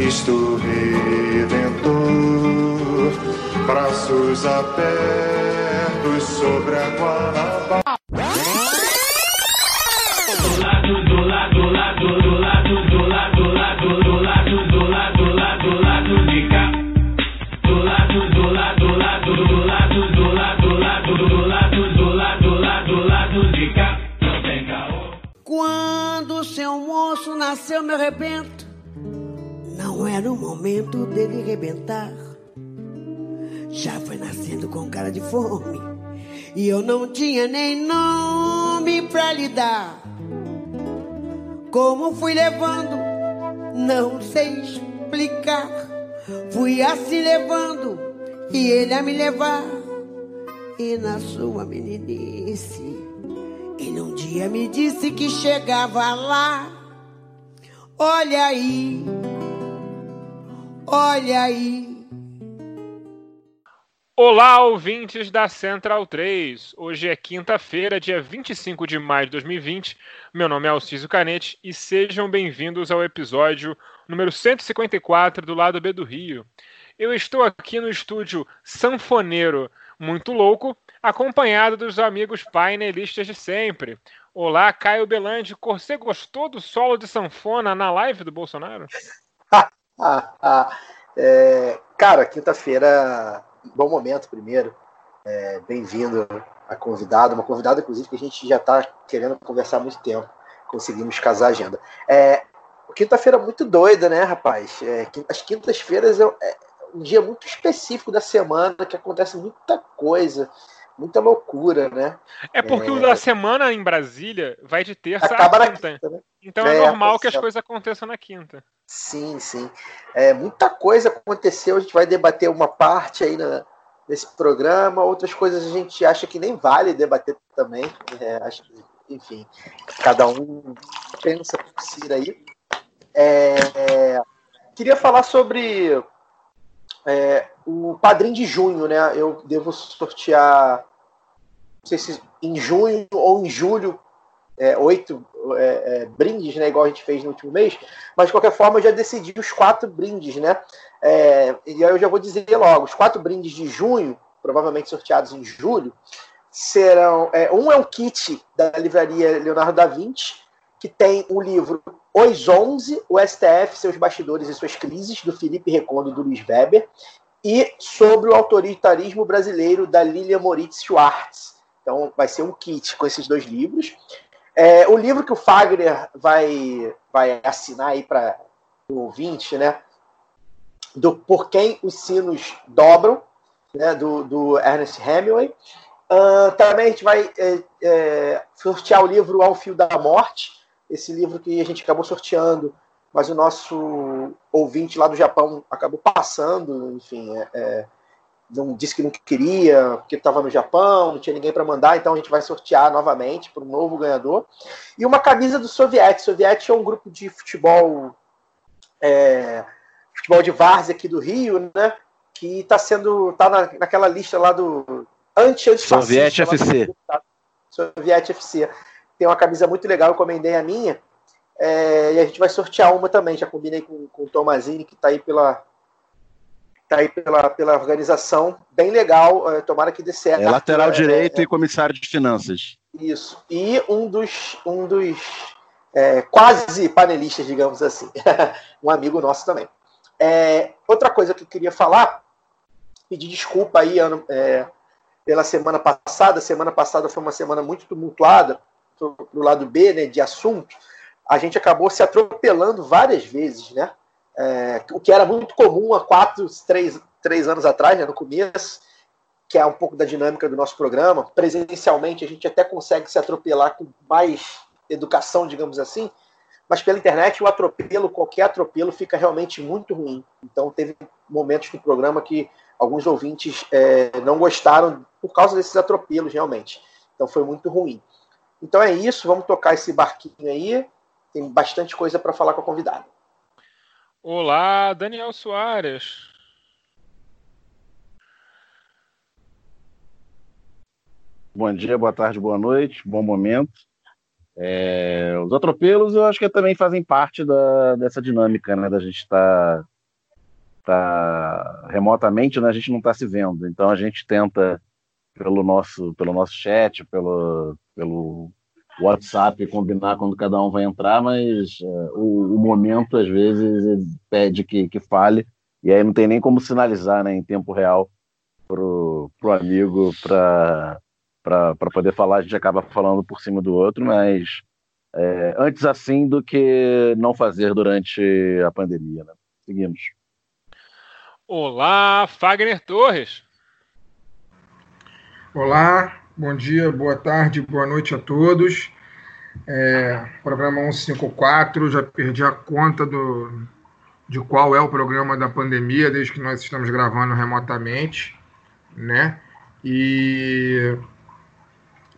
Cristo Redentor, braços abertos sobre a Guanabara. Momento dele rebentar. Já foi nascendo com cara de fome. E eu não tinha nem nome pra lhe dar. Como fui levando, não sei explicar. Fui assim levando, e ele a me levar. E na sua meninice, ele um dia me disse que chegava lá. Olha aí, olha aí. Olá, ouvintes da Central 3. Hoje é quinta-feira, dia 25 de maio de 2020. Meu nome é Alciso Canete e sejam bem-vindos ao episódio número 154 do Lado B do Rio. Eu estou aqui no estúdio Sanfoneiro Muito Louco, acompanhado dos amigos painelistas de sempre. Olá, Caio Belandi. Você gostou do solo de sanfona na live do Bolsonaro? É, cara, quinta-feira, bom momento primeiro. É, Bem-vindo a convidado, uma convidada, inclusive, que a gente já está querendo conversar há muito tempo. Conseguimos casar a agenda. É, quinta-feira muito doida, né, rapaz? É, as quintas-feiras é, é um dia muito específico da semana que acontece muita coisa, muita loucura, né? É porque o da semana em Brasília vai de terça Acaba a quinta. quinta, né? Então é, É, normal que as coisas aconteçam na quinta. Sim, sim. É, muita coisa aconteceu, a gente vai debater uma parte aí na- nesse programa, outras coisas a gente acha que nem vale debater também. É, acho que, enfim, cada um pensa por si aí. É, é, queria falar sobre é, o padrinho de junho, né? Eu devo sortear, não sei se em junho ou em julho, é, oito é, é, brindes, né? Igual a gente fez no último mês. Mas de qualquer forma, eu já decidi os quatro brindes, né? É, e aí eu já vou dizer logo: os quatro brindes de junho, provavelmente sorteados em julho, serão. é, um é um kit da livraria Leonardo da Vinci, que tem o livro Os Onze, o STF, seus bastidores e suas crises, do Felipe Recondo e do Luiz Weber, e sobre o autoritarismo brasileiro, da Lilia Moritz Schwartz. Então, vai ser um kit com esses dois livros. É, o livro que o Fagner vai, vai assinar aí para o ouvinte, né? Do Por Quem os Sinos Dobram, né? Do, do Ernest Hemingway. Ah, também a gente vai é, é, sortear o livro Ao Fio da Morte, esse livro que a gente acabou sorteando, mas o nosso ouvinte lá do Japão acabou passando, enfim, é, é, não disse que não queria, porque estava no Japão, não tinha ninguém para mandar, então a gente vai sortear novamente para um novo ganhador. E uma camisa do Soviet. Soviet é um grupo de futebol, é, futebol de várzea aqui do Rio, né? Que está sendo, tá na, naquela lista lá do anti Soviet FC. Soviet FC. Tem uma camisa muito legal, eu encomendei a minha. É, e a gente vai sortear uma também. Já combinei com, com o Tomazini, que está aí pela, tá aí pela, pela organização. Bem legal, é, tomara que dê certo. É lateral É, direito é, e comissário de finanças. isso. E um dos, um dos é, quase panelistas, digamos assim. um amigo nosso também. É, outra coisa que eu queria falar, pedir desculpa aí ano, é, pela semana passada. Semana passada foi uma semana muito tumultuada pro lado B, né, de assunto. A gente acabou se atropelando várias vezes, né? É, o que era muito comum há quatro, três, três anos atrás, né, no começo, que é um pouco da dinâmica do nosso programa. Presencialmente, a gente até consegue se atropelar com mais educação, digamos assim, mas pela internet o atropelo, qualquer atropelo, fica realmente muito ruim. Então teve momentos do programa que alguns ouvintes é, não gostaram por causa desses atropelos, realmente. Então foi muito ruim. Então é isso, vamos tocar esse barquinho aí. Tem bastante coisa para falar com a convidada. Olá, Daniel Soares. Bom dia, boa tarde, boa noite, bom momento. É, os atropelos eu acho que também fazem parte da, dessa dinâmica, né? Da gente estar tá, tá, remotamente, né? A gente não está se vendo. Então a gente tenta pelo nosso, pelo nosso chat, pelo, pelo WhatsApp combinar quando cada um vai entrar, mas é, o, o, momento às vezes pede que, que fale e aí não tem nem como sinalizar, né? Em tempo real pro, pro amigo para para poder falar, a gente acaba falando por cima do outro, mas é, antes assim do que não fazer durante a pandemia. Né? Seguimos. Olá, Fagner Torres. Olá, bom dia, boa tarde, boa noite a todos. É, programa 154, já perdi a conta do, de qual é o programa da pandemia, desde que nós estamos gravando remotamente, né? E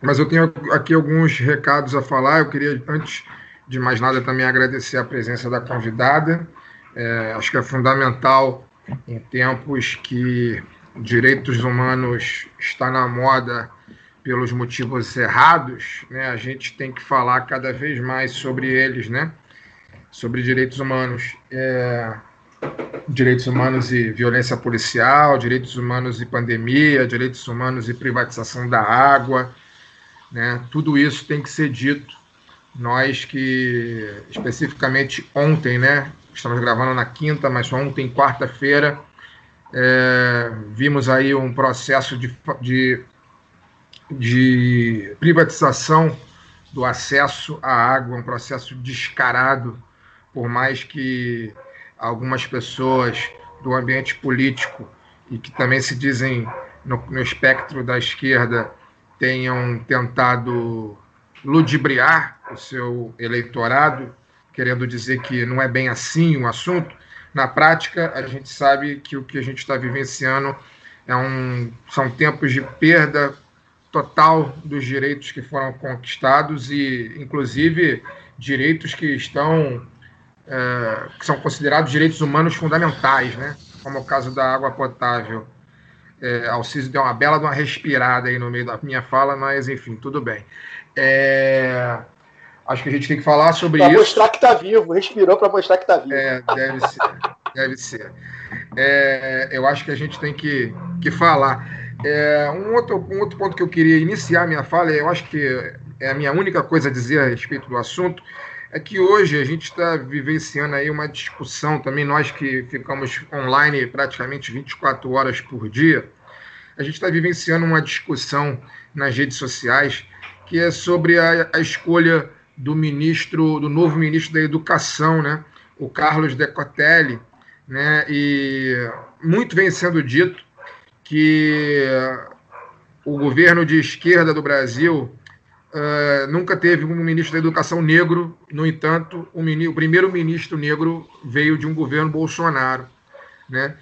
mas eu tenho aqui alguns recados a falar. Eu queria, antes de mais nada, também agradecer a presença da convidada. É, acho que é fundamental em tempos que direitos humanos está na moda pelos motivos errados, né? A gente tem que falar cada vez mais sobre eles, né? Sobre direitos humanos, é, direitos humanos e violência policial, direitos humanos e pandemia, direitos humanos e privatização da água, né? Tudo isso tem que ser dito. Nós que, especificamente ontem, né? estamos gravando na quinta, mas ontem, quarta-feira, é, vimos aí um processo de, de, de privatização do acesso à água, um processo descarado, por mais que algumas pessoas do ambiente político e que também se dizem no, no espectro da esquerda tenham tentado ludibriar o seu eleitorado, querendo dizer que não é bem assim o assunto. Na prática, a gente sabe que o que a gente está vivenciando é um, são tempos de perda total dos direitos que foram conquistados e, inclusive, direitos que estão é, que são considerados direitos humanos fundamentais, né? Como o caso da água potável. É, Alciso deu uma bela uma respirada aí no meio da minha fala, mas enfim, tudo bem. É, acho que a gente tem que falar sobre pra isso. Para mostrar que está vivo, respirou para mostrar que está vivo. É, deve ser, deve ser. É, eu acho que a gente tem que, que falar. É, um, outro, um outro ponto que eu queria iniciar minha fala, eu acho que é a minha única coisa a dizer a respeito do assunto, é que hoje a gente está vivenciando aí uma discussão também, nós que ficamos online praticamente 24 horas por dia, a gente está vivenciando uma discussão nas redes sociais que é sobre a, a, escolha do ministro, do novo ministro da Educação, né, o Carlos Decotelli, né, e muito vem sendo dito que o governo de esquerda do Brasil Uh, nunca teve um ministro da Educação negro, no entanto, o, o primeiro-ministro negro veio de um governo Bolsonaro. Né?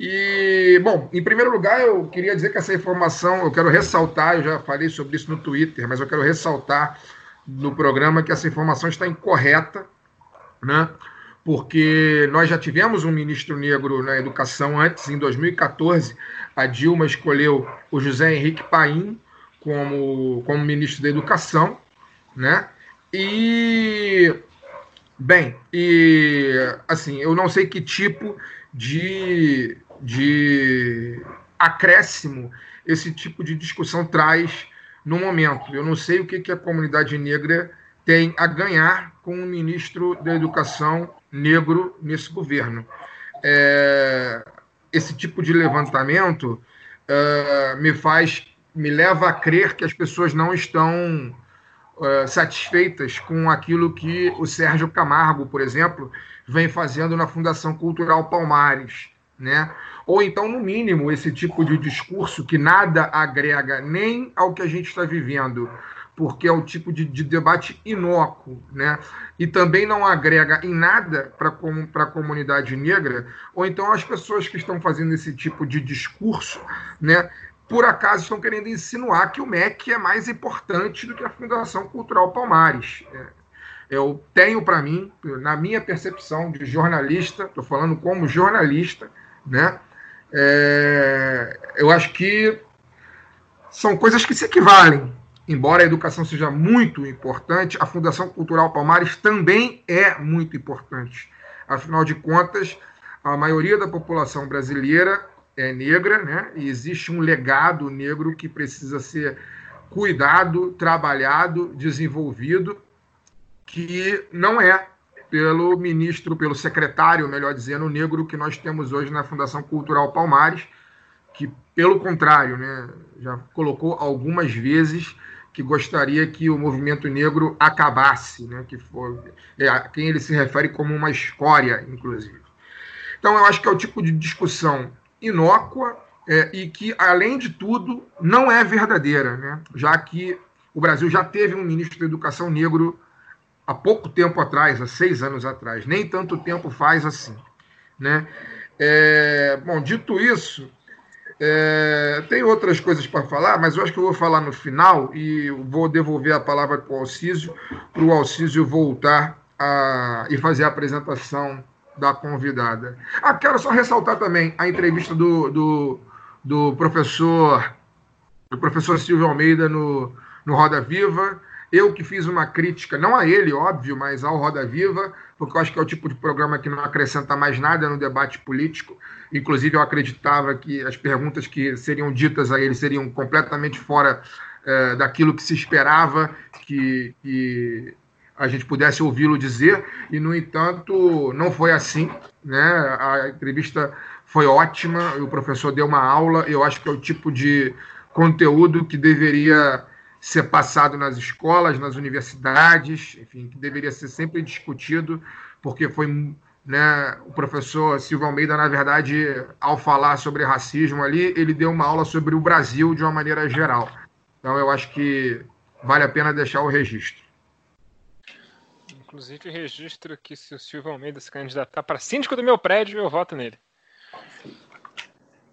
E, bom, em primeiro lugar, eu queria dizer que essa informação, eu quero ressaltar, eu já falei sobre isso no Twitter, mas eu quero ressaltar no programa que essa informação está incorreta, né? Porque nós já tivemos um ministro negro na educação antes, em 2014, a Dilma escolheu o José Henrique Paim, como, como ministro da Educação, né? E bem, e assim, eu não sei que tipo de, de acréscimo esse tipo de discussão traz no momento. Eu não sei o que, que a comunidade negra tem a ganhar com o ministro da Educação negro nesse governo. É, esse tipo de levantamento uh, me faz me leva a crer que as pessoas não estão uh, satisfeitas com aquilo que o Sérgio Camargo, por exemplo, vem fazendo na Fundação Cultural Palmares, né? Ou então, no mínimo, esse tipo de discurso que nada agrega nem ao que a gente está vivendo porque é um tipo de, de debate inócuo, né? E também não agrega em nada para a comunidade negra, ou então as pessoas que estão fazendo esse tipo de discurso, né? Por acaso estão querendo insinuar que o MEC é mais importante do que a Fundação Cultural Palmares. É, eu tenho para mim, na minha percepção de jornalista, estou falando como jornalista, né? É, eu acho que são coisas que se equivalem. Embora a educação seja muito importante, a Fundação Cultural Palmares também é muito importante. Afinal de contas, a maioria da população brasileira é negra, né? E existe um legado negro que precisa ser cuidado, trabalhado, desenvolvido, que não é pelo ministro, pelo secretário, melhor dizendo, negro que nós temos hoje na Fundação Cultural Palmares, que, pelo contrário, né, já colocou algumas vezes que gostaria que o movimento negro acabasse, né, que foi é, a quem ele se refere como uma escória, inclusive. Então, eu acho que é o tipo de discussão inócua é, e que, além de tudo, não é verdadeira, né, já que o Brasil já teve um ministro da Educação negro há pouco tempo atrás, há seis anos atrás, nem tanto tempo faz assim. Né? É, bom, dito isso, é, tem outras coisas para falar, mas eu acho que eu vou falar no final e vou devolver a palavra para o Alcísio, para o Alcísio voltar a, e fazer a apresentação da convidada. Ah, quero só ressaltar também a entrevista do, do, do professor do professor Silvio Almeida no, no Roda Viva. Eu que fiz uma crítica, não a ele, óbvio, mas ao Roda Viva, porque eu acho que é o tipo de programa que não acrescenta mais nada no debate político. Inclusive, eu acreditava que as perguntas que seriam ditas a ele seriam completamente fora é, daquilo que se esperava que, que a gente pudesse ouvi-lo dizer, e, no entanto, não foi assim. Né? A entrevista foi ótima, o professor deu uma aula, eu acho que é o tipo de conteúdo que deveria ser passado nas escolas, nas universidades, enfim, que deveria ser sempre discutido, porque foi né, o professor Silva Almeida, na verdade, ao falar sobre racismo ali, ele deu uma aula sobre o Brasil de uma maneira geral. Então, eu acho que vale a pena deixar o registro. Inclusive, registro que se o Silva Almeida se candidatar para síndico do meu prédio, eu voto nele.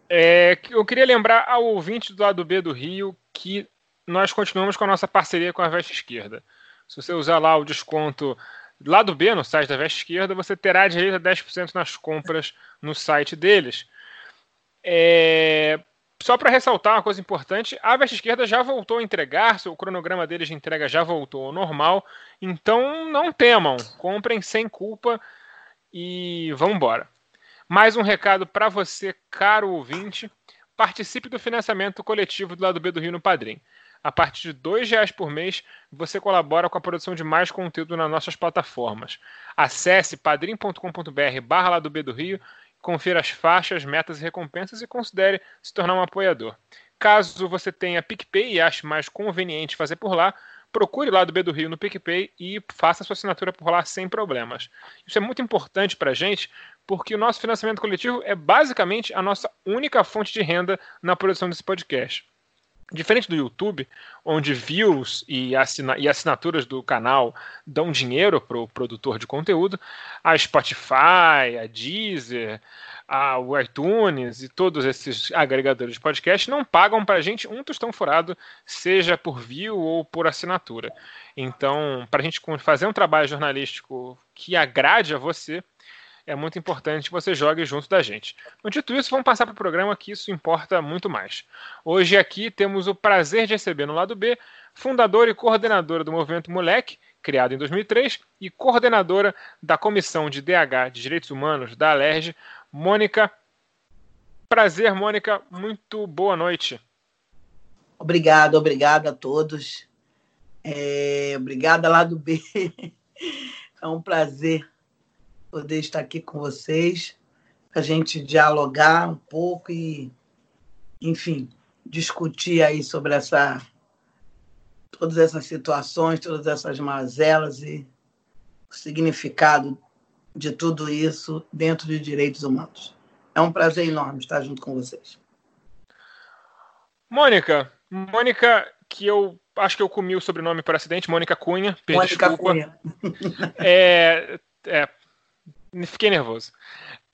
É, eu queria lembrar ao ouvinte do lado B do Rio que nós continuamos com a nossa parceria com a Veste Esquerda. Se você usar lá o desconto lado B no site da Veste Esquerda, você terá direito a 10% nas compras no site deles. É... Só para ressaltar uma coisa importante, a Veste Esquerda já voltou a entregar, o cronograma deles de entrega já voltou ao normal, então não temam, comprem sem culpa e vamos embora. Mais um recado para você, caro ouvinte, participe do financiamento coletivo do lado B do Rio no Padrim. A partir de R$ reais por mês, você colabora com a produção de mais conteúdo nas nossas plataformas. Acesse padrim.com.br barra lá do B do Rio, confira as faixas, metas e recompensas e considere se tornar um apoiador. Caso você tenha PicPay e ache mais conveniente fazer por lá, procure lá do B do Rio no PicPay e faça sua assinatura por lá sem problemas. Isso é muito importante para a gente, porque o nosso financiamento coletivo é basicamente a nossa única fonte de renda na produção desse podcast. Diferente do YouTube, onde views e, assina e assinaturas do canal dão dinheiro para o produtor de conteúdo, a Spotify, a Deezer, a, o iTunes e todos esses agregadores de podcast não pagam para a gente um tostão furado, seja por view ou por assinatura. Então, para a gente fazer um trabalho jornalístico que agrade a você, é muito importante que você jogue junto da gente. Dito isso, vamos passar para o programa que isso importa muito mais. Hoje aqui temos o prazer de receber no lado B, fundadora e coordenadora do Movimento Moleque, criado em 2003, e coordenadora da Comissão de DH de Direitos Humanos da Alerj, Mônica. Prazer, Mônica. Muito boa noite. Obrigada, obrigada a todos. É, obrigada, lado B. É um prazer poder estar aqui com vocês, a gente dialogar um pouco e, enfim, discutir aí sobre essa todas essas situações, todas essas mazelas e o significado de tudo isso dentro de direitos humanos. É um prazer enorme estar junto com vocês. Mônica, Mônica, que eu acho que eu comi o sobrenome por acidente, Mônica Cunha. Mônica desculpa. Cunha. É, é, fiquei nervoso.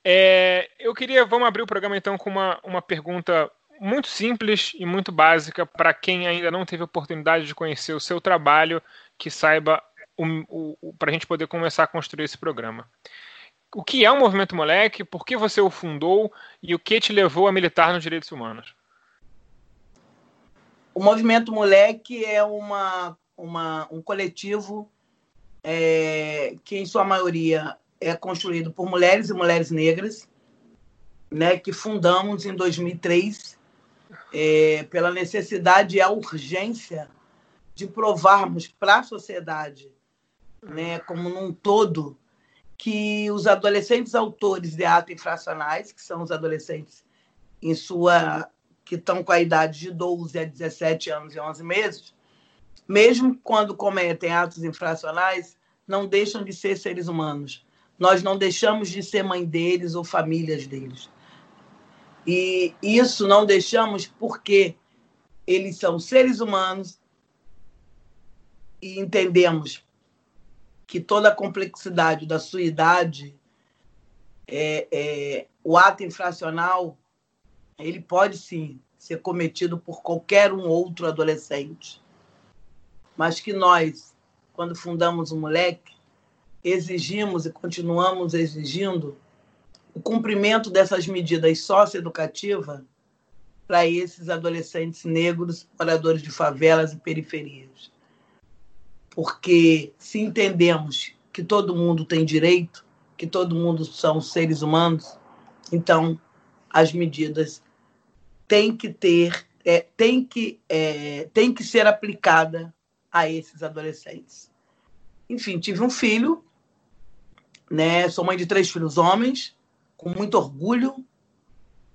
É, eu queria, vamos abrir o programa então com uma, uma pergunta muito simples e muito básica para quem ainda não teve oportunidade de conhecer o seu trabalho, que saiba para a gente poder começar a construir esse programa. O que é o Movimento Moleque? Por que você o fundou e o que te levou a militar nos direitos humanos? O Movimento Moleque é uma, uma, um coletivo é, que, em sua maioria, é construído por mulheres e mulheres negras, né, que fundamos em 2003 é, pela necessidade e a urgência de provarmos para a sociedade, né, como num todo, que os adolescentes autores de atos infracionais, que são os adolescentes em sua que estão com a idade de 12 a 17 anos e 11 meses, mesmo quando cometem atos infracionais, não deixam de ser seres humanos. Nós não deixamos de ser mãe deles ou famílias deles. E isso não deixamos porque eles são seres humanos e entendemos que toda a complexidade da sua idade, é, é, o ato infracional, ele pode sim ser cometido por qualquer um outro adolescente, mas que nós, quando fundamos o moleque, exigimos e continuamos exigindo o cumprimento dessas medidas socioeducativas para esses adolescentes negros, moradores de favelas e periferias porque se entendemos que todo mundo tem direito, que todo mundo são seres humanos, então as medidas têm que ter, é, têm que, é, têm que ser aplicada a esses adolescentes. Enfim, tive um filho, né? Sou mãe de três filhos homens, com muito orgulho.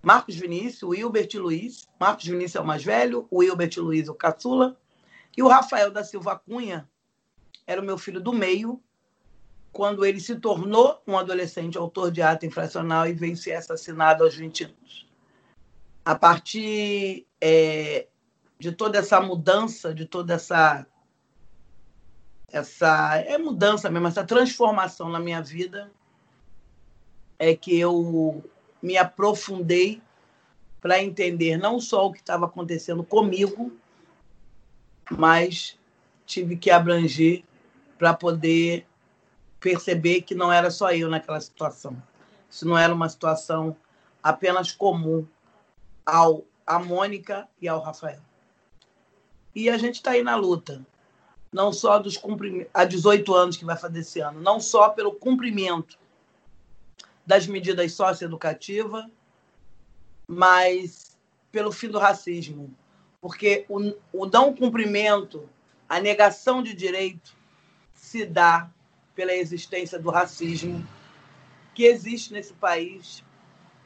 Marcos Vinícius, o Hilbert Luiz. Marcos Vinícius é o mais velho, o Hilbert Luiz o caçula. E o Rafael da Silva Cunha, era o meu filho do meio, quando ele se tornou um adolescente autor de ato infracional e veio ser assassinado aos 20 anos. A partir é, de toda essa mudança, de toda essa essa é mudança mesmo, essa transformação na minha vida, é que eu me aprofundei para entender não só o que estava acontecendo comigo, mas tive que abranger para poder perceber que não era só eu naquela situação. Isso não era uma situação apenas comum ao a Mônica e ao Rafael. E a gente está aí na luta, não só dos cumprimentos, há 18 anos que vai fazer esse ano, não só pelo cumprimento das medidas socioeducativas, mas pelo fim do racismo. Porque o, o não cumprimento, a negação de direito, se dá pela existência do racismo que existe nesse país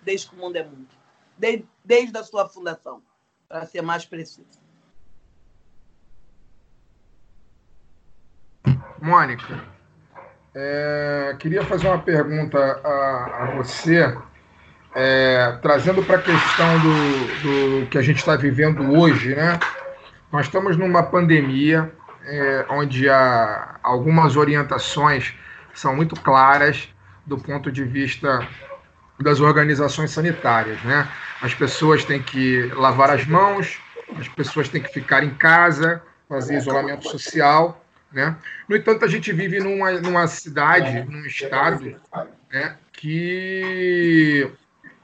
desde que o mundo é mundo, desde, desde a sua fundação, para ser mais preciso. Mônica, é, queria fazer uma pergunta a, a você, é, trazendo para a questão do, do que a gente está vivendo hoje, né? Nós estamos numa pandemia, é, onde há algumas orientações são muito claras do ponto de vista das organizações sanitárias. Né? As pessoas têm que lavar as mãos, as pessoas têm que ficar em casa, fazer isolamento social. Né? No entanto, a gente vive numa, numa cidade, num estado né, que,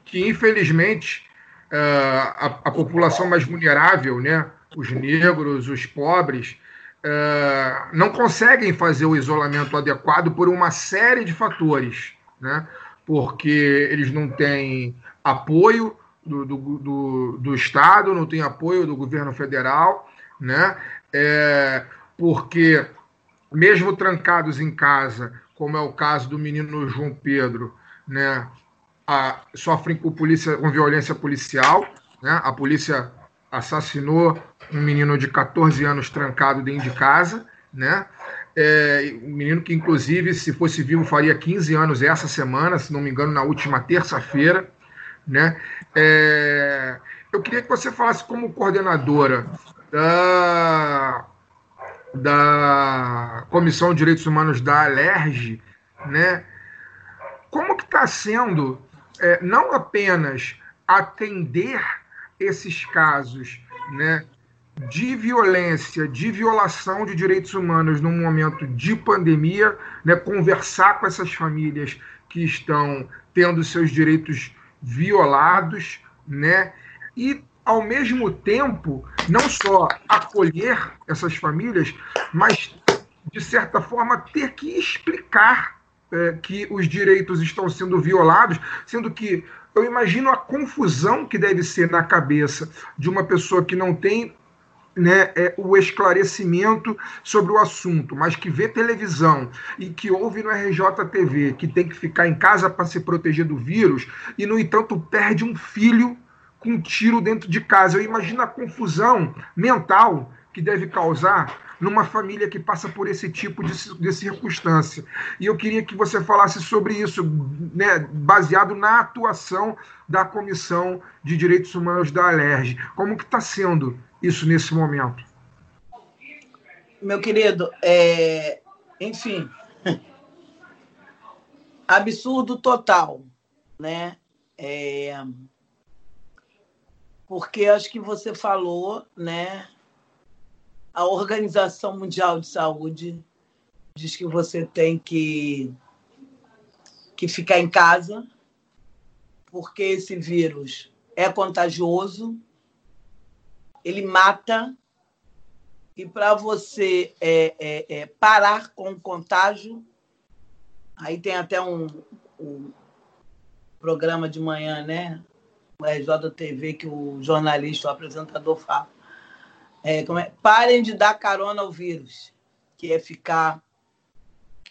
que, infelizmente, é, a, a população mais vulnerável, né, os negros, os pobres, é, não conseguem fazer o isolamento adequado por uma série de fatores, né? porque eles não têm apoio do, do, do, do Estado, não têm apoio do governo federal, né? É, porque, mesmo trancados em casa, como é o caso do menino João Pedro, né? A, sofrem com, polícia, com violência policial, né? a polícia assassinou um menino de 14 anos trancado dentro de casa, né? É, um menino que, inclusive, se fosse vivo, faria 15 anos essa semana, se não me engano, na última terça-feira. Né? É, eu queria que você falasse como coordenadora da, da Comissão de Direitos Humanos da Alerj, né? Como que está sendo é, não apenas atender esses casos, né? de violência, de violação de direitos humanos num momento de pandemia, né, conversar com essas famílias que estão tendo seus direitos violados, né, e ao mesmo tempo não só acolher essas famílias, mas de certa forma ter que explicar é, que os direitos estão sendo violados, sendo que eu imagino a confusão que deve ser na cabeça de uma pessoa que não tem né, é, o esclarecimento sobre o assunto, mas que vê televisão e que ouve no RJTV que tem que ficar em casa para se proteger do vírus e, no entanto, perde um filho com um tiro dentro de casa. Eu imagino a confusão mental que deve causar numa família que passa por esse tipo de, de circunstância. E eu queria que você falasse sobre isso, né, baseado na atuação da Comissão de Direitos Humanos da Alerj. Como que está sendo isso nesse momento? Meu querido, é... enfim, absurdo total, né? É... Porque acho que você falou, né? A Organização Mundial de Saúde diz que você tem que, que ficar em casa, porque esse vírus é contagioso ele mata. E para você é, é, é, parar com o contágio, aí tem até um, um programa de manhã, né? O RJTV, que o jornalista, o apresentador fala. É, é? Parem de dar carona ao vírus, que é ficar,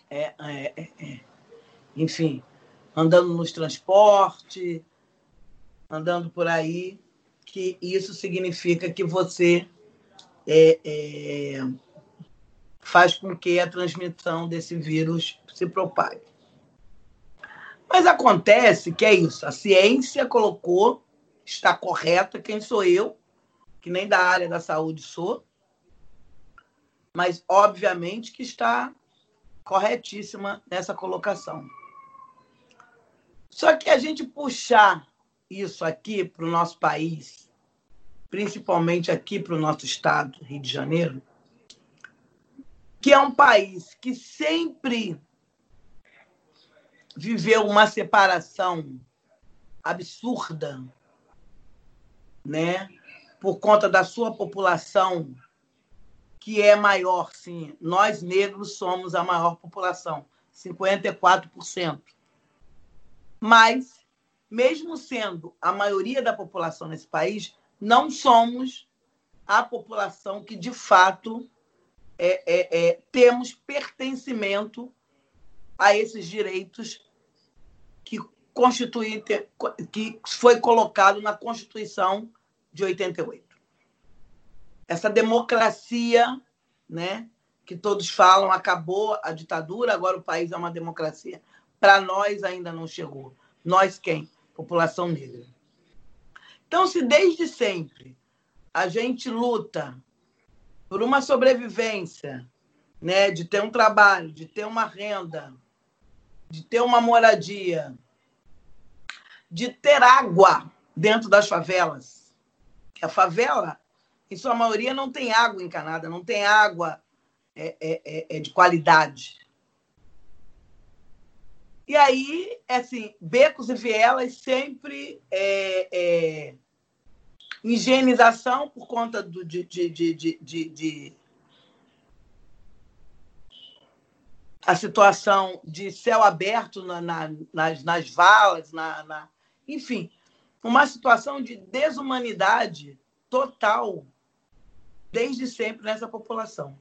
é, é, é, enfim, andando nos transportes, andando por aí que isso significa que você é, é, faz com que a transmissão desse vírus se propague. Mas acontece que é isso, a ciência colocou, está correta, quem sou eu, que nem da área da saúde sou, mas obviamente que está corretíssima nessa colocação. Só que a gente puxar isso aqui para o nosso país, principalmente aqui para o nosso estado, Rio de Janeiro, que é um país que sempre viveu uma separação absurda, né? Por conta da sua população, que é maior, sim. Nós negros somos a maior população, 54%. Mas mesmo sendo a maioria da população nesse país, não somos a população que, de fato, é, é, é, temos pertencimento a esses direitos que, constitui, que foi colocado na Constituição de 88. Essa democracia, né, que todos falam, acabou a ditadura, agora o país é uma democracia. Para nós ainda não chegou. Nós quem? população negra. Então, se desde sempre a gente luta por uma sobrevivência, né, de ter um trabalho, de ter uma renda, de ter uma moradia, de ter água dentro das favelas, a favela, em sua maioria, não tem água encanada, não tem água é, é, é, é de qualidade. E aí, assim, becos e vielas sempre é, é, higienização por conta do, de, de, de, de, de a situação de céu aberto na, na, nas, nas valas, na, na, enfim, uma situação de desumanidade total desde sempre nessa população.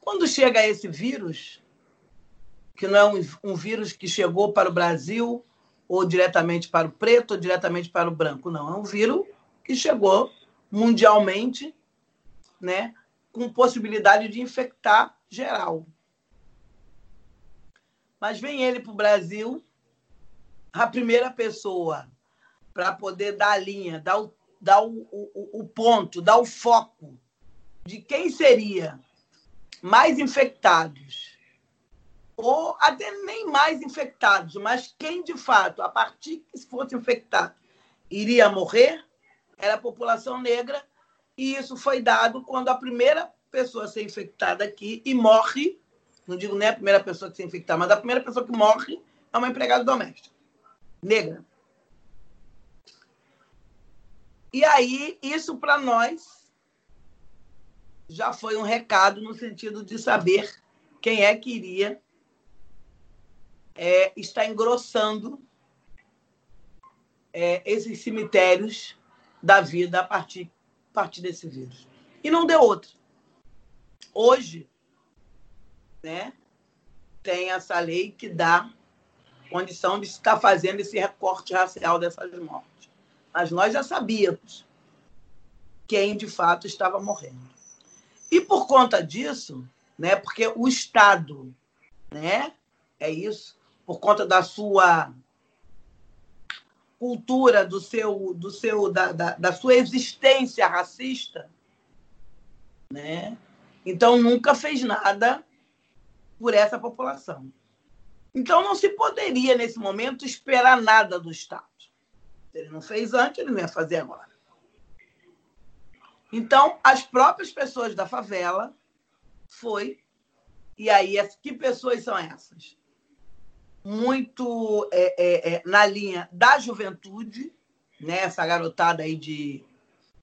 Quando chega esse vírus, que não é um, um vírus que chegou para o Brasil ou diretamente para o preto ou diretamente para o branco. Não, é um vírus que chegou mundialmente, né, com possibilidade de infectar geral. Mas vem ele para o Brasil, a primeira pessoa para poder dar a linha, dar o, dar o, o, o ponto, dar o foco de quem seria mais infectados, ou até nem mais infectados, mas quem de fato, a partir que fosse infectado, iria morrer, era a população negra, e isso foi dado quando a primeira pessoa a ser infectada aqui e morre, não digo nem a primeira pessoa que se infectar, mas a primeira pessoa que morre é uma empregada doméstica, negra. E aí, isso para nós já foi um recado no sentido de saber quem é que iria é, estar engrossando é, esses cemitérios da vida a partir, a partir desse vírus. E não deu outro. Hoje, né, tem essa lei que dá condição de estar fazendo esse recorte racial dessas mortes. Mas nós já sabíamos quem de fato estava morrendo. E por conta disso, né, porque o Estado, né, é isso, por conta da sua cultura, do seu, do seu, da, da, da sua existência racista, né, então nunca fez nada por essa população. Então não se poderia nesse momento esperar nada do Estado. Ele não fez antes, ele não ia fazer agora. Então, as próprias pessoas da favela foi. E aí, que pessoas são essas? Muito é, é, é, na linha da juventude, né? essa garotada aí de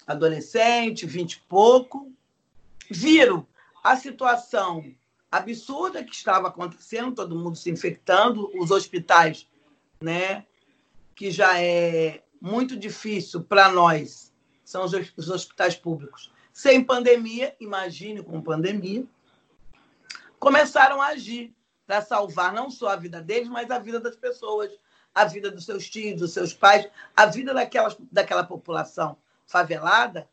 adolescente, vinte e pouco, viram a situação absurda que estava acontecendo, todo mundo se infectando, os hospitais, né? que já é muito difícil para nós são os, os hospitais públicos. Sem pandemia, imagine com pandemia, começaram a agir para salvar não só a vida deles, mas a vida das pessoas, a vida dos seus tios, dos seus pais, a vida daquela, daquela população favelada,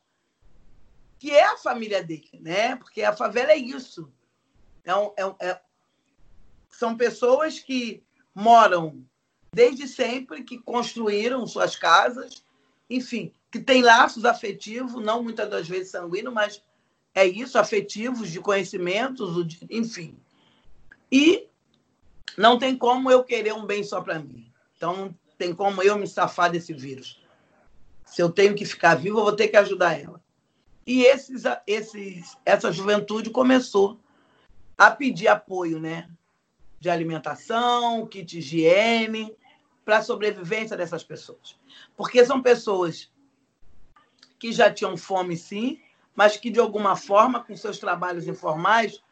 que é a família dele, né? Porque a favela é isso. É um, é, é, são pessoas que moram desde sempre, que construíram suas casas, enfim, que tem laços afetivos, não muitas das vezes sanguíneos, mas é isso, afetivos, de conhecimentos, enfim. E não tem como eu querer um bem só para mim. Então, não tem como eu me safar desse vírus. Se eu tenho que ficar vivo, eu vou ter que ajudar ela. E esses, esses, essa juventude começou a pedir apoio, né? De alimentação, kit higiene, para a sobrevivência dessas pessoas. Porque são pessoas que já tinham fome, sim, mas que, de alguma forma, com seus trabalhos informais,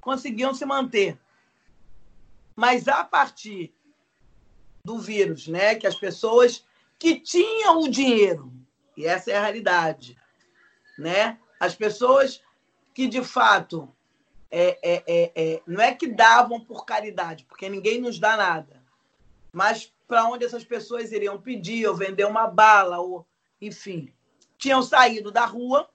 conseguiam se manter. Mas a partir do vírus, né, que as pessoas que tinham o dinheiro, e essa é a realidade, né, as pessoas que, de fato, é, é, é, é não é que davam por caridade, porque ninguém nos dá nada, mas para onde essas pessoas iriam pedir ou vender uma bala, ou enfim, tinham saído da rua.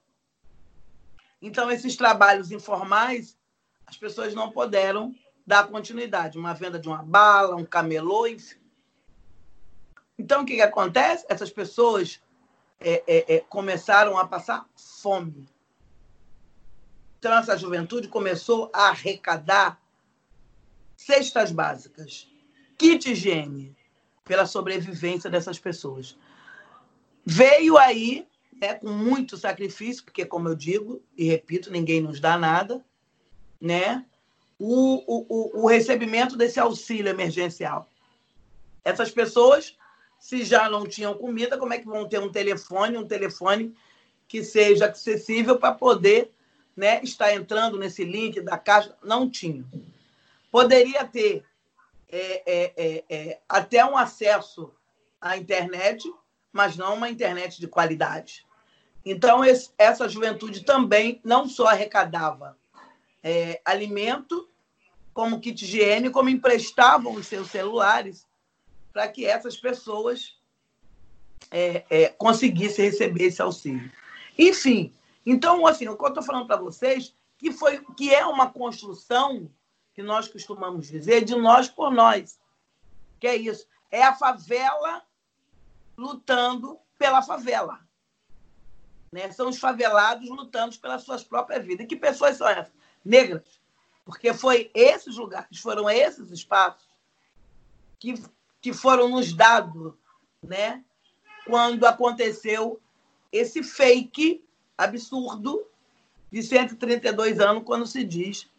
Então, esses trabalhos informais, as pessoas não puderam dar continuidade. Uma venda de uma bala, um camelô, enfim. Então, o que, que acontece? Essas pessoas é, é, começaram a passar fome. Então, essa juventude começou a arrecadar cestas básicas, kit higiene, pela sobrevivência dessas pessoas. Veio aí, né, com muito sacrifício, porque, como eu digo e repito, ninguém nos dá nada, né, o, o, o recebimento desse auxílio emergencial. Essas pessoas, se já não tinham comida, como é que vão ter um telefone, um telefone que seja acessível para poder né, estar entrando nesse link da caixa? Não tinham. Poderia ter é, é, é, é, até um acesso à internet, mas não uma internet de qualidade. Então, esse, essa juventude também não só arrecadava é, alimento, como kit higiene, como emprestavam os seus celulares para que essas pessoas é, é, conseguissem receber esse auxílio. Enfim, então, assim, o que eu estou falando para vocês que foi que é uma construção que nós costumamos dizer de nós por nós. Que é isso. É a favela lutando pela favela. Né? São os favelados lutando pelas suas próprias vidas. E que pessoas são essas? Negras. Porque foi esses lugares, foram esses espaços que, que foram nos dados né? quando aconteceu esse fake absurdo de 132 anos, quando se diz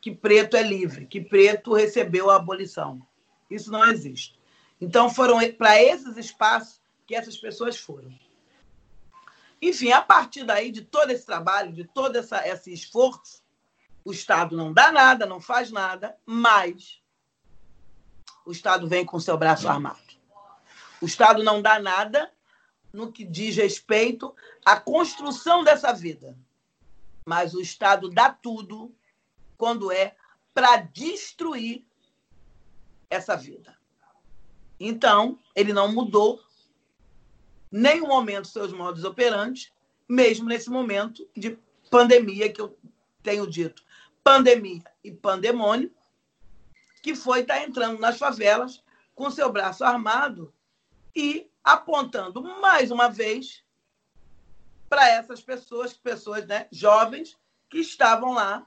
que preto é livre, que preto recebeu a abolição. Isso não existe. Então, foram para esses espaços que essas pessoas foram. Enfim, a partir daí, de todo esse trabalho, de todo essa, esse esforço, o Estado não dá nada, não faz nada, mas o Estado vem com seu braço armado. O Estado não dá nada no que diz respeito à construção dessa vida, mas o Estado dá tudo quando é para destruir essa vida. Então, ele não mudou nenhum momento seus modos operantes, mesmo nesse momento de pandemia que eu tenho dito, pandemia e pandemônio, que foi estar tá entrando nas favelas com seu braço armado e apontando mais uma vez para essas pessoas, pessoas né, jovens que estavam lá,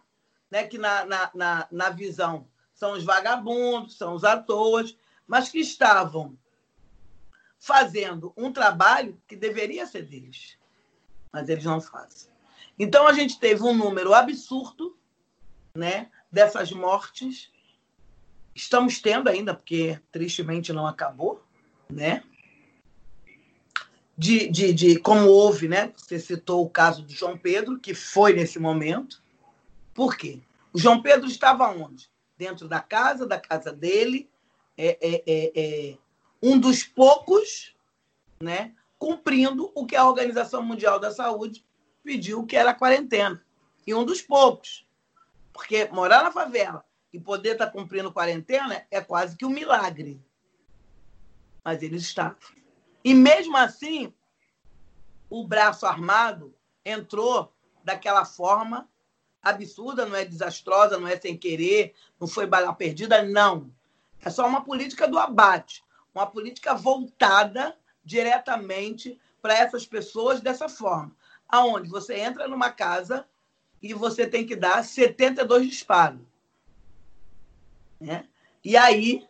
né, que na, na, na, na visão são os vagabundos, são os atores, mas que estavam fazendo um trabalho que deveria ser deles, mas eles não fazem. Então a gente teve um número absurdo, né, dessas mortes. Estamos tendo ainda, porque tristemente não acabou, né? De, de, de como houve, né? Você citou o caso do João Pedro, que foi nesse momento. Por quê? O João Pedro estava onde? Dentro da casa, da casa dele, é, é, é, é um dos poucos, né, cumprindo o que a Organização Mundial da Saúde pediu, que era a quarentena. E um dos poucos. Porque morar na favela e poder estar tá cumprindo quarentena é quase que um milagre. Mas eles estavam. E mesmo assim, o braço armado entrou daquela forma absurda, não é desastrosa, não é sem querer, não foi bala perdida, não. É só uma política do abate uma política voltada diretamente para essas pessoas dessa forma, aonde você entra numa casa e você tem que dar 72 disparos. Né? E aí,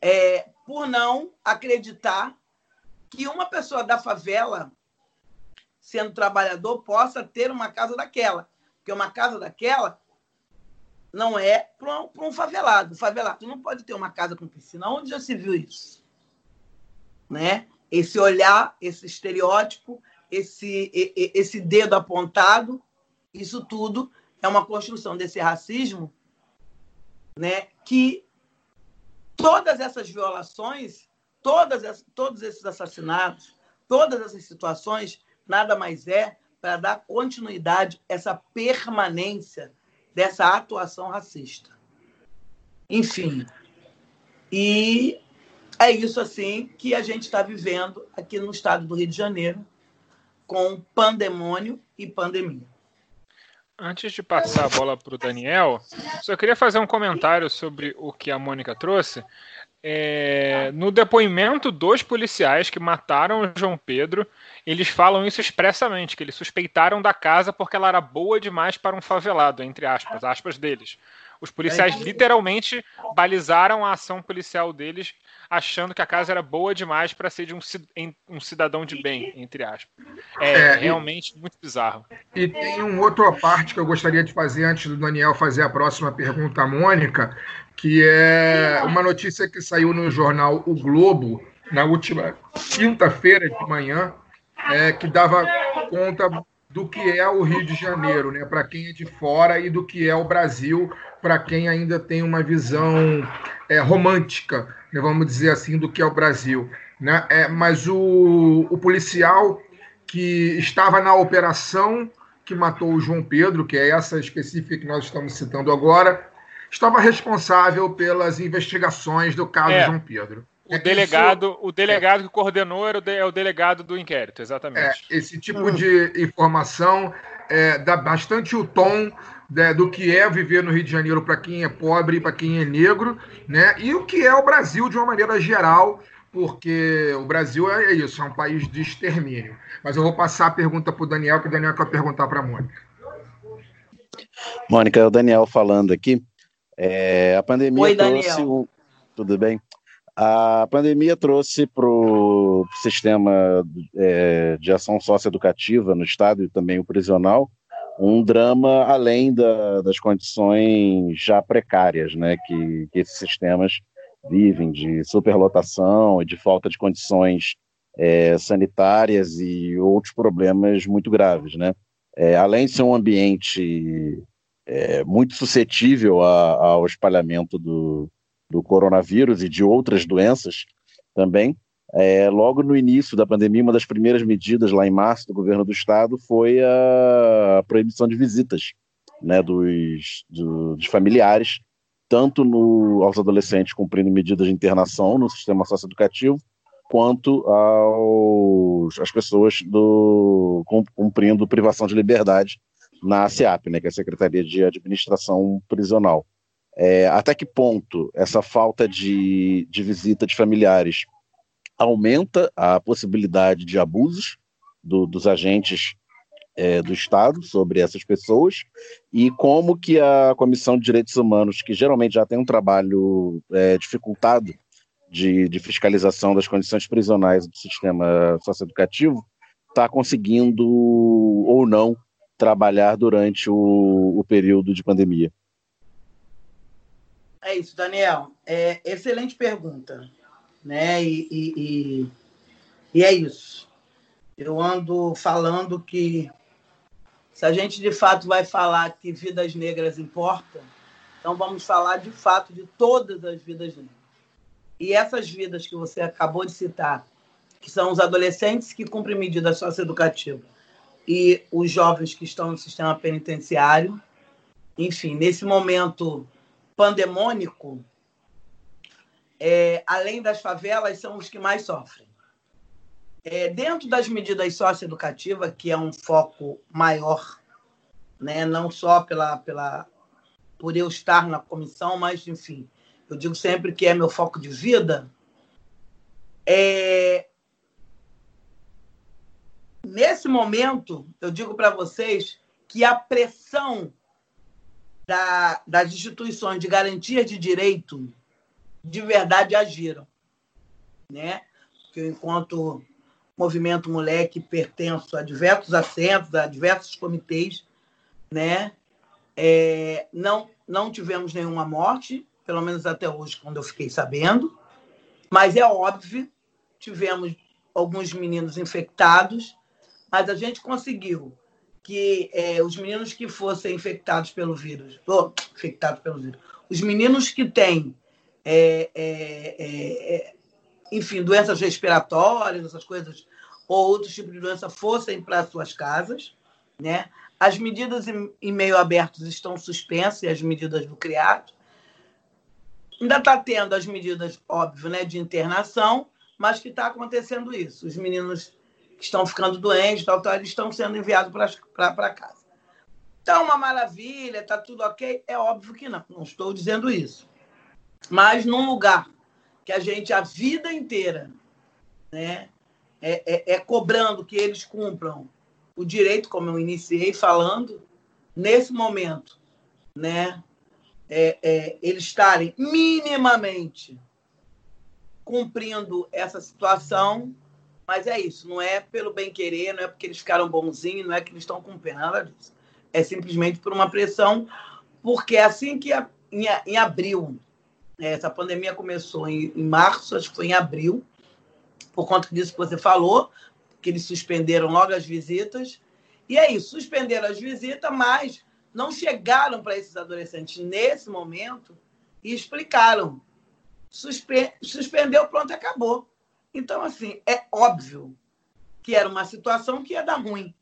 é, por não acreditar que uma pessoa da favela, sendo trabalhador, possa ter uma casa daquela. Porque uma casa daquela não é para um, um favelado. O favelado não pode ter uma casa com piscina. Onde já se viu isso? né? Esse olhar, esse estereótipo, esse, esse dedo apontado, isso tudo é uma construção desse racismo, né? Que todas essas violações, todas, todos esses assassinatos, todas essas situações, nada mais é para dar continuidade, essa permanência dessa atuação racista. Enfim. E é isso assim que a gente está vivendo aqui no estado do Rio de Janeiro, com pandemônio e pandemia. Antes de passar a bola para o Daniel, só queria fazer um comentário sobre o que a Mônica trouxe. É, no depoimento dos policiais que mataram o João Pedro, eles falam isso expressamente, que eles suspeitaram da casa porque ela era boa demais para um favelado, entre aspas, aspas deles. Os policiais literalmente balizaram a ação policial deles achando que a casa era boa demais para ser de um, cidadão de bem, entre aspas. É, é realmente e, muito bizarro. E tem uma outra parte que eu gostaria de fazer antes do Daniel fazer a próxima pergunta à Mônica, que é uma notícia que saiu no jornal O Globo na última quinta-feira de manhã, é, que dava conta do que é o Rio de Janeiro, né, para quem é de fora, e do que é o Brasil, para quem ainda tem uma visão é, romântica, né, vamos dizer assim, do que é o Brasil. Né? É, mas o, o policial que estava na operação que matou o João Pedro, que é essa específica que nós estamos citando agora, estava responsável pelas investigações do caso é. João Pedro. O delegado, isso, o delegado é, que coordenou era o, de, é o delegado do inquérito, exatamente. É, esse tipo de informação é, dá bastante o tom né, do que é viver no Rio de Janeiro para quem é pobre e para quem é negro, né? E o que é o Brasil de uma maneira geral porque o Brasil é isso, é um país de extermínio. Mas eu vou passar a pergunta para o Daniel, que o Daniel quer perguntar para a Mônica. Mônica, é o Daniel falando aqui. É, a pandemia Oi, trouxe Daniel. um- Tudo bem? A pandemia trouxe para o sistema é, de ação socioeducativa no Estado e também o prisional um drama além da- das condições já precárias né, que, que esses sistemas vivem, de superlotação e de falta de condições é, sanitárias e outros problemas muito graves. Né? É, além de ser um ambiente é, muito suscetível a- ao espalhamento do, do coronavírus e de outras doenças também. É, logo no início da pandemia, uma das primeiras medidas lá em março do governo do estado foi a proibição de visitas né, dos, do- dos familiares, tanto no, aos adolescentes cumprindo medidas de internação no sistema socioeducativo, quanto aos, às pessoas do, cum- cumprindo privação de liberdade na SEAP, né, que é a Secretaria de Administração Prisional. É, até que ponto essa falta de, de visita de familiares aumenta a possibilidade de abusos do- dos agentes é, do Estado sobre essas pessoas e como que a Comissão de Direitos Humanos, que geralmente já tem um trabalho é, dificultado de, de fiscalização das condições prisionais do sistema socioeducativo, está conseguindo ou não trabalhar durante o, o período de pandemia. É isso, Daniel. É, excelente pergunta. Né? E, e, e, e é isso. Eu ando falando que se a gente de fato vai falar que vidas negras importam, então vamos falar de fato de todas as vidas negras. E essas vidas que você acabou de citar, que são os adolescentes que cumprem medida socioeducativa e os jovens que estão no sistema penitenciário, enfim, nesse momento pandemônico, é, além das favelas, são os que mais sofrem. É, dentro das medidas socioeducativas, que é um foco maior, né, não só pela, pela, por eu estar na comissão, mas, enfim, eu digo sempre que é meu foco de vida, é, nesse momento, eu digo para vocês que a pressão da, das instituições de garantia de direito de verdade agiram. Né? Que eu, enquanto movimento moleque, pertenço a diversos assentos, a diversos comitês, né? É, não, não tivemos nenhuma morte, pelo menos até hoje, quando eu fiquei sabendo, mas é óbvio, tivemos alguns meninos infectados, mas a gente conseguiu que é, os meninos que fossem infectados pelo vírus, ou, infectados pelo vírus, os meninos que têm, é, é, enfim, doenças respiratórias, essas coisas, ou outros tipos de doença, fossem para suas casas, né? As medidas em, em meio abertos estão suspensas, as medidas do criado. Ainda está tendo as medidas, óbvio, né, de internação, mas que está acontecendo isso. Os meninos que estão ficando doentes, tal, tal, eles estão sendo enviados para casa. Então, uma maravilha, está tudo ok? É óbvio que não, não estou dizendo isso. Mas num lugar que a gente a vida inteira né, é, é, é cobrando que eles cumpram o direito, como eu iniciei falando, nesse momento, né, é, é, eles estarem minimamente cumprindo essa situação, mas é isso, não é pelo bem querer, não é porque eles ficaram bonzinhos, não é que eles estão cumprindo nada disso. É simplesmente por uma pressão, porque assim que a, em, em, abril, essa pandemia começou em, em, março, acho que foi em abril, por conta disso que você falou, que eles suspenderam logo as visitas. E é isso, suspenderam as visitas, mas não chegaram para esses adolescentes nesse momento e explicaram. Suspe suspendeu, pronto, acabou. Então, assim, é óbvio que era uma situação que ia dar ruim.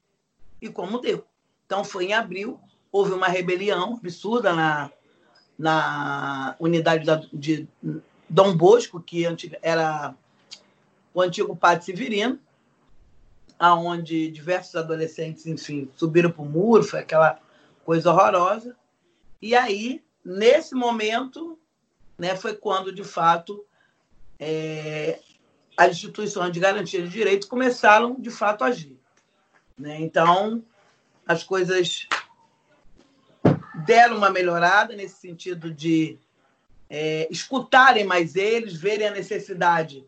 E como deu. Então, foi em abril, houve uma rebelião absurda na, na unidade da, de Dom Bosco, que era o antigo Padre Severino, aonde diversos adolescentes, enfim, subiram para o muro, foi aquela coisa horrorosa. E aí, nesse momento, né, foi quando, de fato, é, as instituições de garantia de direitos começaram, de fato, a agir. Né? Então, as coisas deram uma melhorada nesse sentido de é, escutarem mais eles, verem a necessidade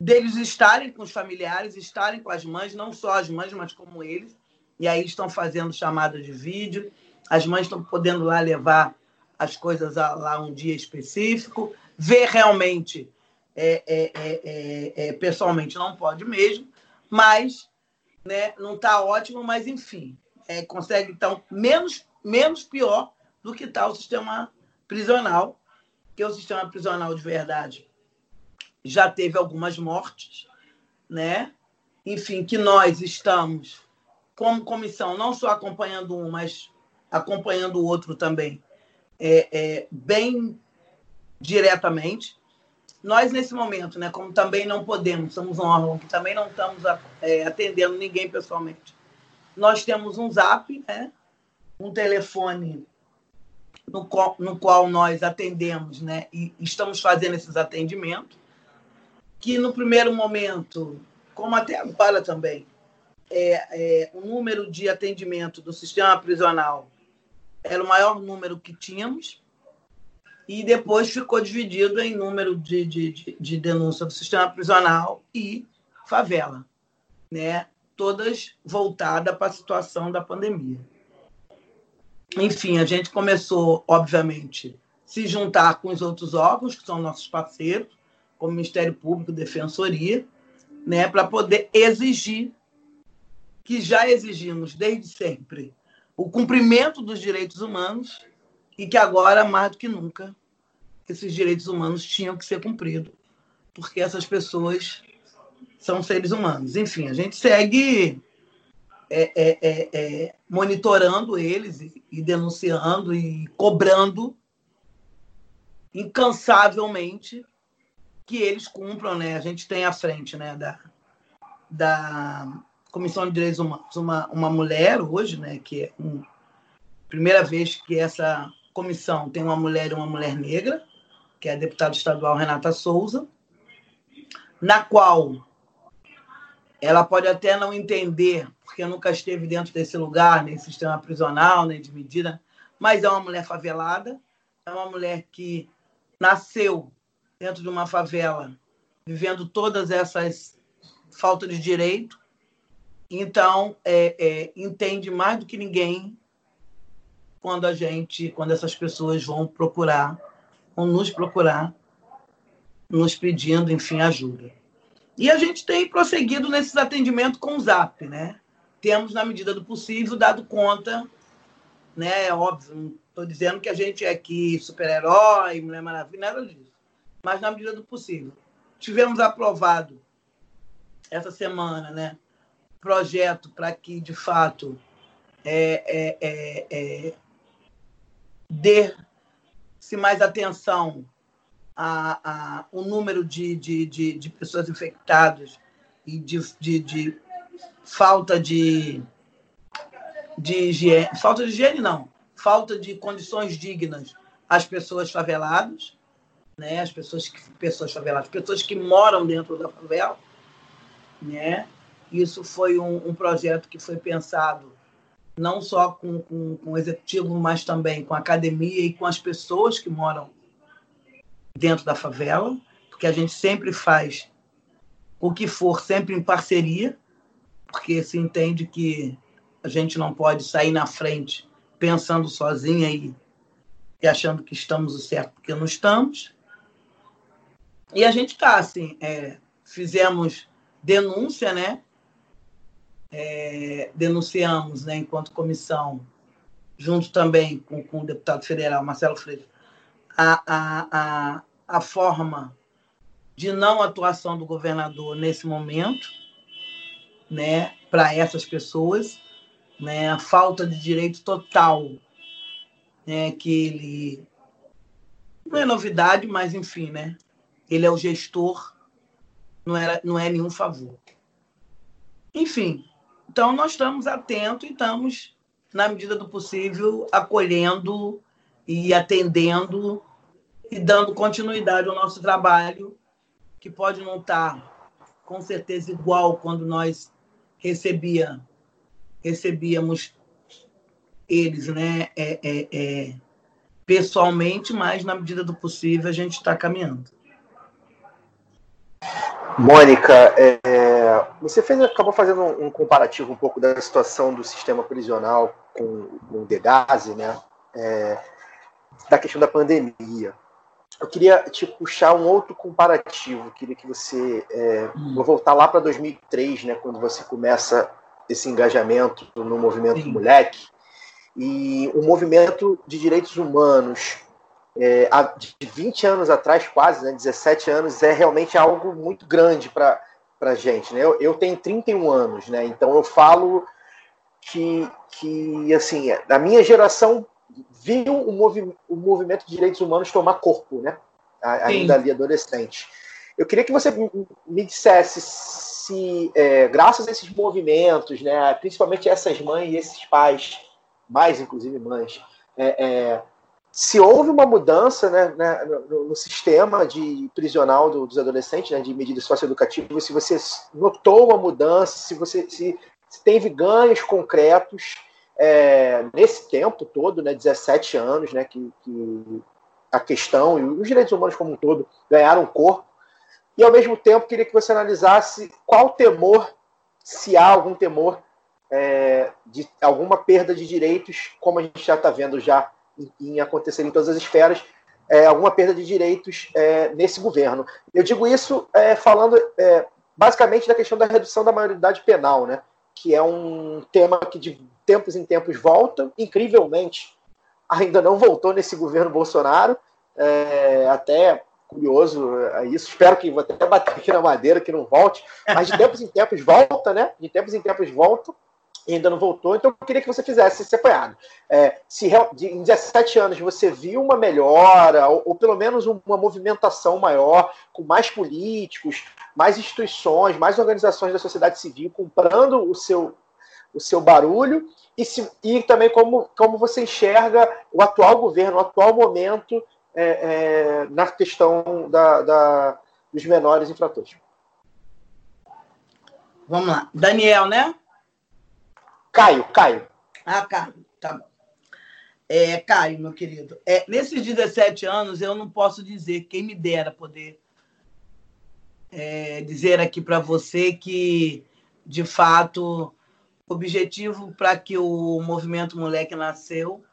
deles estarem com os familiares, estarem com as mães, não só as mães, mas como eles. E aí estão fazendo chamada de vídeo, as mães estão podendo lá levar as coisas lá um dia específico, ver realmente é, é, é, é pessoalmente não pode mesmo, mas né, não está ótimo, mas enfim, é, consegue então menos, menos pior do que está o sistema prisional, que o sistema prisional de verdade já teve algumas mortes, né? Enfim, que nós estamos como comissão não só acompanhando um, mas acompanhando o outro também, é, é bem diretamente. Nós, nesse momento, né, como também não podemos, somos um órgão que também não estamos é, atendendo ninguém pessoalmente, nós temos um zap, né, um telefone no qual, no qual nós atendemos né, e estamos fazendo esses atendimentos, que no primeiro momento, como até agora também, é, é, o número de atendimento do sistema prisional era o maior número que tínhamos, e depois ficou dividido em número de, de, de, denúncia do sistema prisional e favela, né? todas voltadas para a situação da pandemia. Enfim, a gente começou, obviamente, se juntar com os outros órgãos, que são nossos parceiros, como Ministério Público, Defensoria, né, para poder exigir, que já exigimos desde sempre, o cumprimento dos direitos humanos e que agora, mais do que nunca, esses direitos humanos tinham que ser cumpridos, porque essas pessoas são seres humanos. Enfim, a gente segue é, é, é, é monitorando eles e, e denunciando e cobrando incansavelmente que eles cumpram, né? A gente tem à frente, né, da, da Comissão de Direitos Humanos uma, uma mulher hoje, né, que é a primeira vez que essa comissão tem uma mulher e uma mulher negra, que é a deputada estadual Renata Souza, na qual ela pode até não entender, porque nunca esteve dentro desse lugar, nem sistema prisional, nem de medida, mas é uma mulher favelada, é uma mulher que nasceu dentro de uma favela, vivendo todas essas faltas de direito, então é, é, entende mais do que ninguém quando a gente, quando essas pessoas vão procurar, vão nos procurar, nos pedindo, enfim, ajuda. E a gente tem prosseguido nesses atendimentos com o Zap, né? Temos, na medida do possível, dado conta, né? É óbvio, não estou dizendo que a gente é aqui super-herói, Mulher Maravilha, nada disso. Mas na medida do possível. Tivemos aprovado essa semana, né? Projeto para que, de fato, é, é, é, é dê-se mais atenção a, a, o número de, de, de, de pessoas infectadas e de, de, de falta de, de higiene, falta de higiene não, falta de condições dignas às pessoas faveladas, né? As pessoas que pessoas faveladas, pessoas que moram dentro da favela, né? Isso foi um, um projeto que foi pensado não só com, com, com, o executivo, mas também com a academia e com as pessoas que moram dentro da favela, porque a gente sempre faz o que for, sempre em parceria, porque se entende que a gente não pode sair na frente pensando sozinha e, e achando que estamos o certo, porque não estamos. E a gente está, assim, é, fizemos denúncia, né? é, denunciamos, né, enquanto comissão, junto também com, com o deputado federal Marcelo Freire, a, a, a, a forma de não atuação do governador nesse momento, né, para essas pessoas, né, a falta de direito total, né, que ele não é novidade, mas enfim, né, ele é o gestor, não era, não é nenhum favor. Enfim, então, nós estamos atentos e estamos, na medida do possível, acolhendo e atendendo e dando continuidade ao nosso trabalho que pode não estar com certeza igual quando nós recebia, recebíamos eles né, é, é, é, pessoalmente, mas na medida do possível a gente está caminhando. Mônica, é, você fez, acabou fazendo um, comparativo um pouco da situação do sistema prisional com, com o Degase, né? É, da questão da pandemia. Eu queria te puxar um outro comparativo. Queria que você. É, hum. Vou voltar lá para 2003, né, quando você começa esse engajamento no movimento Sim. Moleque. E o movimento de direitos humanos é, de 20 anos atrás, quase, né, 17 anos, é realmente algo muito grande para a gente. Né? Eu, eu tenho 31 anos, né? então eu falo que, que assim, a minha geração viu o, movi o movimento de direitos humanos tomar corpo, né? ainda ali adolescente. Eu queria que você me dissesse se, é, graças a esses movimentos, né, principalmente essas mães e esses pais, mais inclusive mães, é, é, se houve uma mudança né, né, no, no, sistema de prisional do, dos adolescentes, né, de medidas socioeducativas, se você notou uma mudança, se você se, se teve ganhos concretos é, nesse tempo todo, né, 17 anos, né, que, que a questão e os direitos humanos como um todo ganharam corpo. E ao mesmo tempo queria que você analisasse qual temor, se há algum temor é, de alguma perda de direitos, como a gente já está vendo já em acontecer em todas as esferas, é, alguma perda de direitos é, nesse governo. Eu digo isso é, falando é, basicamente da questão da redução da maioridade penal, né? Que é um tema que de tempos em tempos volta, incrivelmente ainda não voltou nesse governo Bolsonaro, é, até curioso é isso, espero que vou até bater aqui na madeira que não volte, mas de tempos em tempos volta, né? De tempos em tempos volta, ainda não voltou, então eu queria que você fizesse esse apanhado. É, se em 17 anos você viu uma melhora, ou, ou, pelo menos uma movimentação maior, com mais políticos, mais instituições, mais organizações da sociedade civil comprando o seu, o seu barulho, e, se, e também como, como você enxerga o atual governo, o atual momento é, é, na questão da, da, dos menores infratores. Vamos lá. Daniel, né? Caio, Caio. Ah, Caio, tá bom. É, Caio, meu querido, é, nesses 17 anos eu não posso dizer, quem me dera poder é, dizer aqui para você que, de fato, o objetivo para que o movimento Moleque nasceu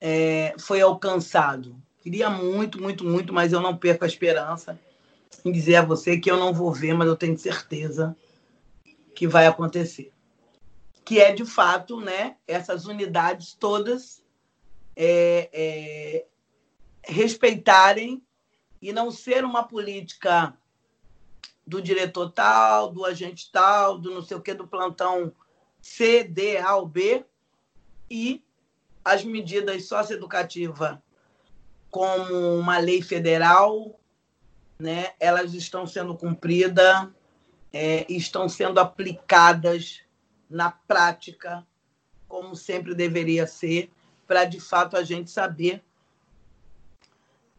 é, foi alcançado. Queria muito, muito, muito, mas eu não perco a esperança em dizer a você que eu não vou ver, mas eu tenho certeza que vai acontecer que é de fato né, essas unidades todas é, é, respeitarem e não ser uma política do diretor tal, do agente tal, do não sei o que, do plantão C, D, A ou B, e as medidas socioeducativas como uma lei federal, né, elas estão sendo cumpridas, é, estão sendo aplicadas na prática, como sempre deveria ser, para de fato a gente saber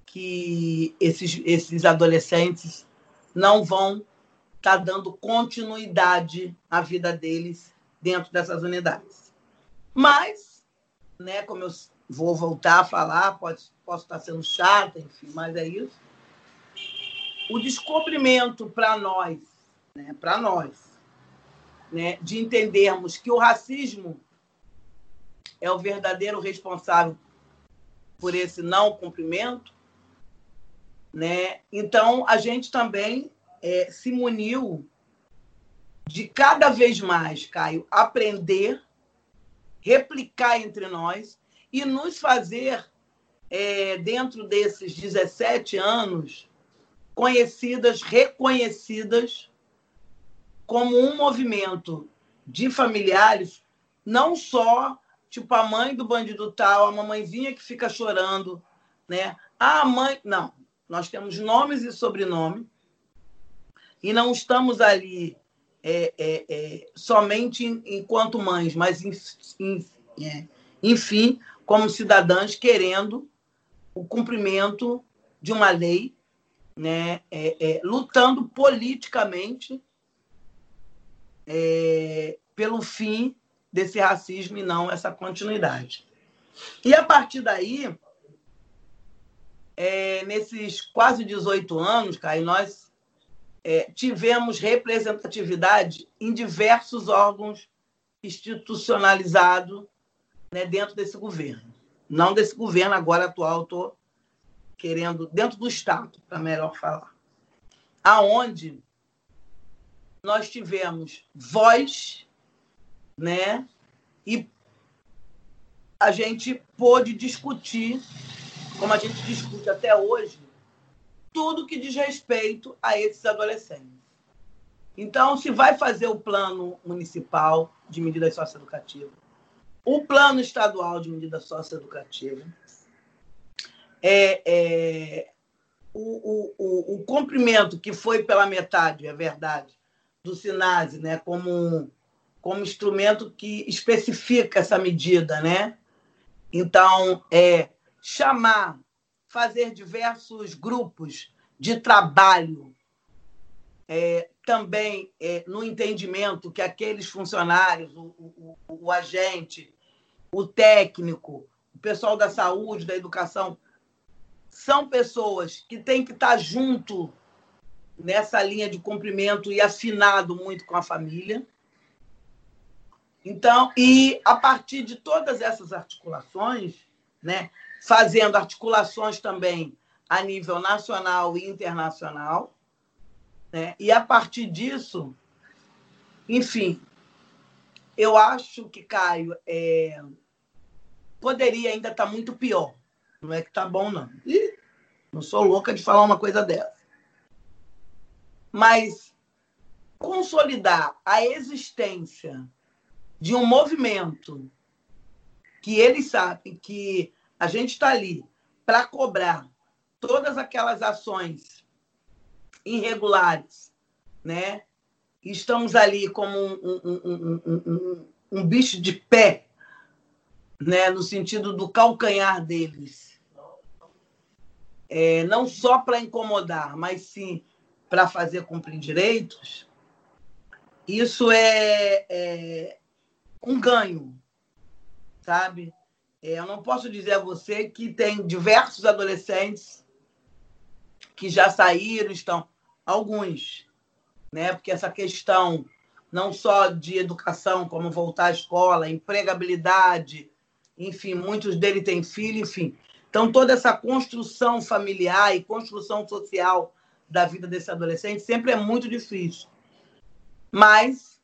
que esses, esses adolescentes não vão estar tá dando continuidade à vida deles dentro dessas unidades. Mas, né, como eu vou voltar a falar, pode, posso estar sendo chata, enfim, mas é isso. O descobrimento para nós, né, para nós, né, de entendermos que o racismo é o verdadeiro responsável por esse não cumprimento, né? Então a gente também é, se muniu de cada vez mais, Caio, aprender, replicar entre nós e nos fazer é, dentro desses 17 anos conhecidas, reconhecidas como um movimento de familiares, não só tipo a mãe do bandido tal, a mamãezinha que fica chorando, né? A mãe, não. Nós temos nomes e sobrenome e não estamos ali é, é, é, somente enquanto mães, mas é, enfim, como cidadãs querendo o cumprimento de uma lei né, é, é, lutando politicamente é, pelo fim desse racismo e não essa continuidade. E a partir daí, é, nesses quase 18 anos, Caio, nós é, tivemos representatividade em diversos órgãos institucionalizados né, dentro desse governo. Não desse governo agora atual, estou querendo, dentro do Estado, para melhor falar. Aonde nós tivemos voz, né? E a gente pôde discutir, como a gente discute até hoje, tudo que diz respeito a esses adolescentes. Então, se vai fazer o plano municipal de medidas socioeducativas, o plano estadual de medidas socioeducativas, é, é, o, o, o, o cumprimento que foi pela metade, é verdade, do SINASE, né, como, como instrumento que especifica essa medida, né? Então, é chamar, fazer diversos grupos de trabalho, é, também é, no entendimento que aqueles funcionários, o, o, o agente, o técnico, o pessoal da saúde, da educação, são pessoas que têm que estar junto nessa linha de cumprimento e afinado muito com a família. Então, e a partir de todas essas articulações, né, fazendo articulações também a nível nacional e internacional, né, e a partir disso, enfim, eu acho que, Caio, é, poderia ainda estar muito pior. Não é que está bom, não. Ih, não sou louca de falar uma coisa dessa. Mas consolidar a existência de um movimento que eles sabem que a gente está ali para cobrar todas aquelas ações irregulares, né? Estamos ali como um, um, um, um, bicho de pé, né? No sentido do calcanhar deles, é, não só para incomodar, mas sim para fazer cumprir direitos. Isso é, é um ganho, sabe? É, eu não posso dizer a você que tem diversos adolescentes que já saíram, estão alguns, né? Porque essa questão não só de educação, como voltar à escola, empregabilidade, enfim, muitos deles têm filho, enfim. Então, toda essa construção familiar e construção social da vida desse adolescente sempre é muito difícil. Mas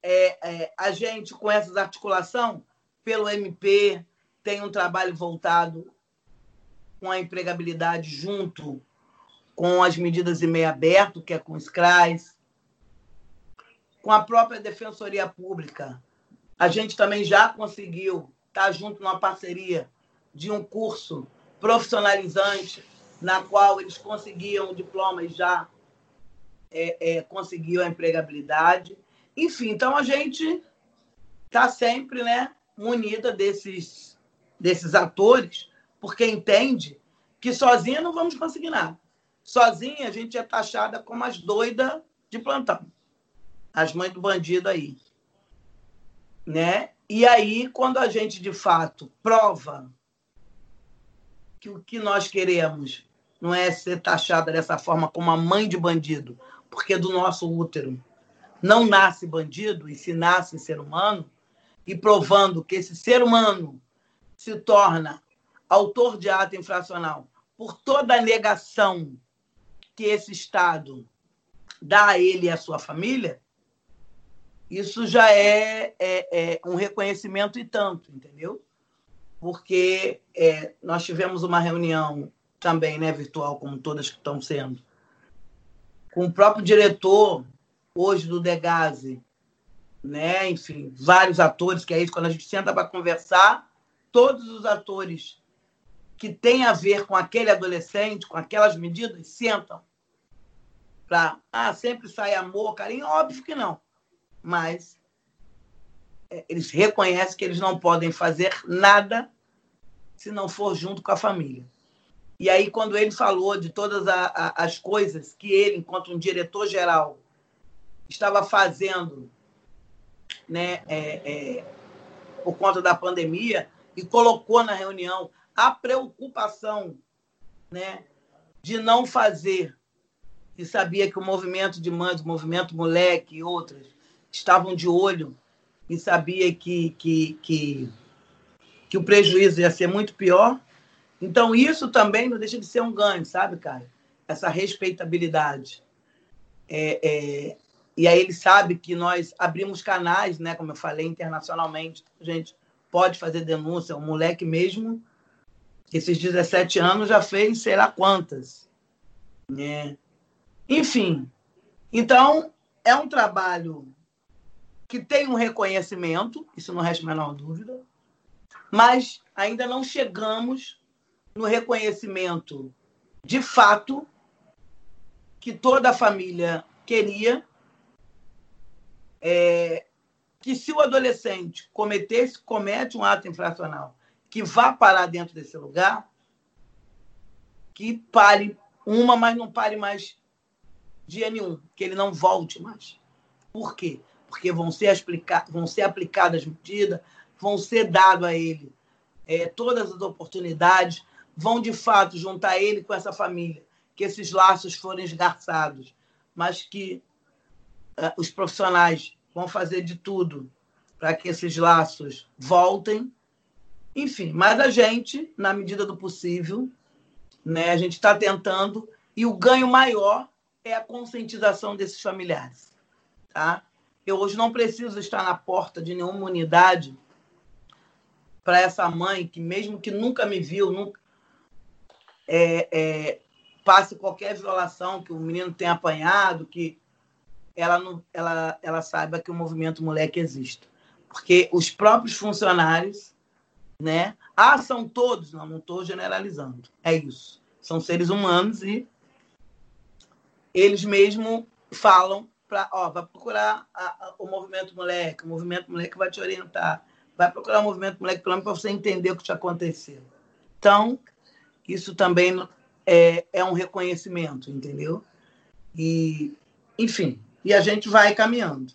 é, é, a gente, com essas articulações, pelo MP, tem um trabalho voltado com a empregabilidade junto com as medidas de meio aberto, que é com os CRAs, com a própria Defensoria Pública. A gente também já conseguiu estar junto numa parceria de um curso profissionalizante, na qual eles conseguiam o diploma e já é, é, conseguiu a empregabilidade. Enfim, então a gente está sempre né, munida desses, desses atores, porque entende que sozinha não vamos conseguir nada. Sozinha a gente é taxada como as doidas de plantão. As mães do bandido aí. Né? E aí, quando a gente de fato prova que o que nós queremos não é ser taxada dessa forma como a mãe de bandido, porque do nosso útero não nasce bandido e se nasce ser humano, e provando que esse ser humano se torna autor de ato infracional por toda a negação que esse Estado dá a ele e à sua família, isso já é, é, é um reconhecimento e tanto, entendeu? Porque é, nós tivemos uma reunião também, né, virtual, como todas que estão sendo, com o próprio diretor hoje do Degase, né? Enfim, vários atores, que é isso, quando a gente senta para conversar, todos os atores que têm a ver com aquele adolescente, com aquelas medidas, sentam para. Ah, sempre sai amor, carinho? Óbvio que não. Mas é, eles reconhecem que eles não podem fazer nada se não for junto com a família. E aí, quando ele falou de todas a, a, as coisas que ele, enquanto um diretor-geral, estava fazendo né, é, é, por conta da pandemia, e colocou na reunião a preocupação né, de não fazer, e sabia que o movimento de mães, o movimento moleque e outras estavam de olho e sabia que, que, que, que o prejuízo ia ser muito pior. Então, isso também não deixa de ser um ganho, sabe, cara? Essa respeitabilidade. É, é, e aí ele sabe que nós abrimos canais, né, como eu falei, internacionalmente. A gente pode fazer denúncia. O moleque mesmo, esses 17 anos, já fez sei lá quantas. Né? Enfim, então é um trabalho que tem um reconhecimento, isso não resta a menor dúvida, mas ainda não chegamos no reconhecimento de fato que toda a família queria é, que se o adolescente cometesse, comete um ato infracional que vá parar dentro desse lugar, que pare uma, mas não pare mais dia nenhum, que ele não volte mais. Por quê? Porque vão ser, explica vão ser aplicadas medidas, vão ser dado a ele é, todas as oportunidades, vão de fato juntar ele com essa família, que esses laços forem esgarçados, mas que uh, os profissionais vão fazer de tudo para que esses laços voltem. Enfim, mas a gente, na medida do possível, né, a gente está tentando, e o ganho maior é a conscientização desses familiares. Tá? Eu hoje não preciso estar na porta de nenhuma unidade para essa mãe que, mesmo que nunca me viu, nunca é, é, passe qualquer violação que o menino tenha apanhado, que ela, não, ela, ela saiba que o movimento moleque existe. Porque os próprios funcionários, né? Ah, são todos? Não, não estou generalizando. É isso. São seres humanos e eles mesmo falam para, ó, vai procurar a, a, o movimento moleque, o movimento moleque vai te orientar. Vai procurar o movimento moleque pelo menos para você entender o que te aconteceu. Então, isso também é, é um reconhecimento, entendeu? E, enfim, e a gente vai caminhando.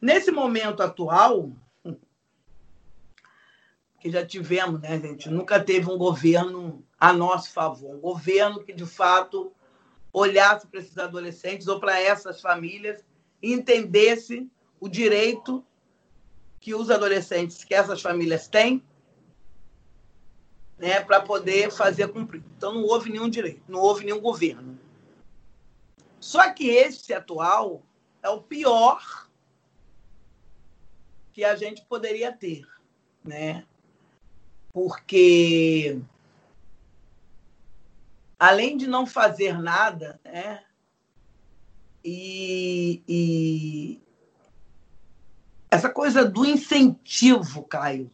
Nesse momento atual, que já tivemos, né, gente? Nunca teve um governo a nosso favor, um governo que de fato olhasse para esses adolescentes ou para essas famílias e entendesse o direito que os adolescentes, que essas famílias têm, né, para poder fazer cumprir. Então não houve nenhum direito, não houve nenhum governo. Só que esse atual é o pior que a gente poderia ter, né? Porque além de não fazer nada, né? E, e essa coisa do incentivo, Caio,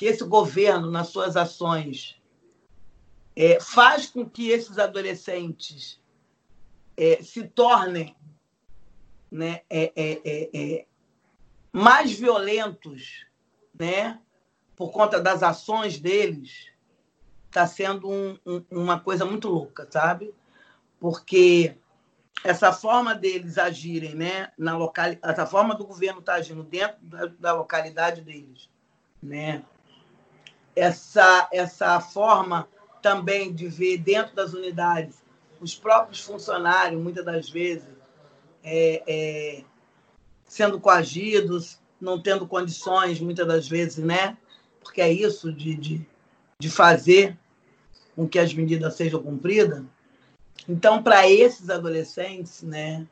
que esse governo, nas suas ações, é, faz com que esses adolescentes é, se tornem né, é, é, é, é, mais violentos né, por conta das ações deles, está sendo um, um, uma coisa muito louca, sabe? Porque essa forma deles agirem, né, na local, essa forma do governo estar tá agindo dentro da, da, localidade deles, né? Essa essa forma também de ver dentro das unidades os próprios funcionários, muitas das vezes, é, é, sendo coagidos, não tendo condições, muitas das vezes, né? Porque é isso de, de, de fazer com que as medidas sejam cumpridas. Então, para esses adolescentes, né,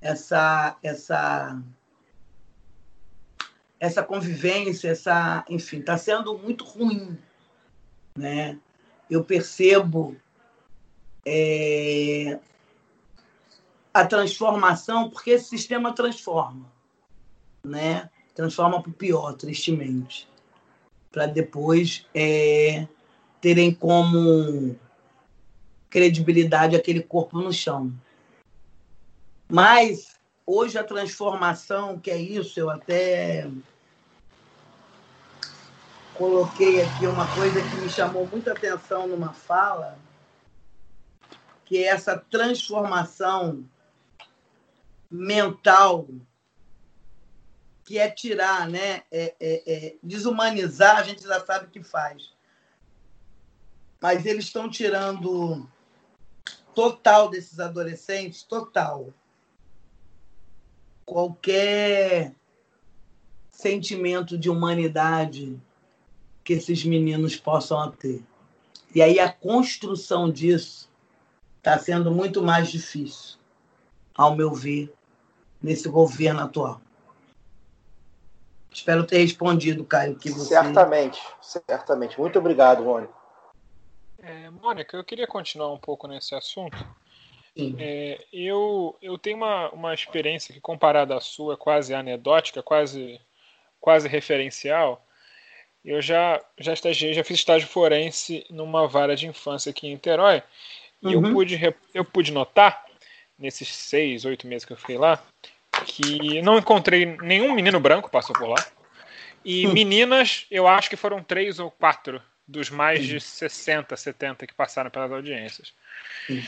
essa, essa, essa convivência, essa, enfim, está sendo muito ruim, né? Eu percebo é, a transformação, porque esse sistema transforma, né? Transforma para o pior, tristemente, para depois é, terem como credibilidade aquele corpo no chão. Mas hoje a transformação, que é isso, eu até coloquei aqui uma coisa que me chamou muita atenção numa fala, que é essa transformação mental, que é tirar, né? É, é, é, desumanizar, a gente já sabe que faz. Mas eles estão tirando total desses adolescentes, total. Qualquer sentimento de humanidade que esses meninos possam ter. E aí a construção disso está sendo muito mais difícil, ao meu ver, nesse governo atual. Espero ter respondido, Caio, que você. Certamente, certamente. Muito obrigado, Rony. É, Mônica, eu queria continuar um pouco nesse assunto. É, eu, eu tenho uma, uma experiência que, comparada à sua, é quase anedótica, quase, quase referencial. Eu já, já estagiei, já fiz estágio forense numa vara de infância aqui em Niterói. E Uhum. eu, pude, eu pude notar, nesses seis, oito meses que eu fiquei lá, que não encontrei nenhum menino branco passou por lá. E Hum. meninas, eu acho que foram três ou quatro dos mais de 60, 70 que passaram pelas audiências. Hum.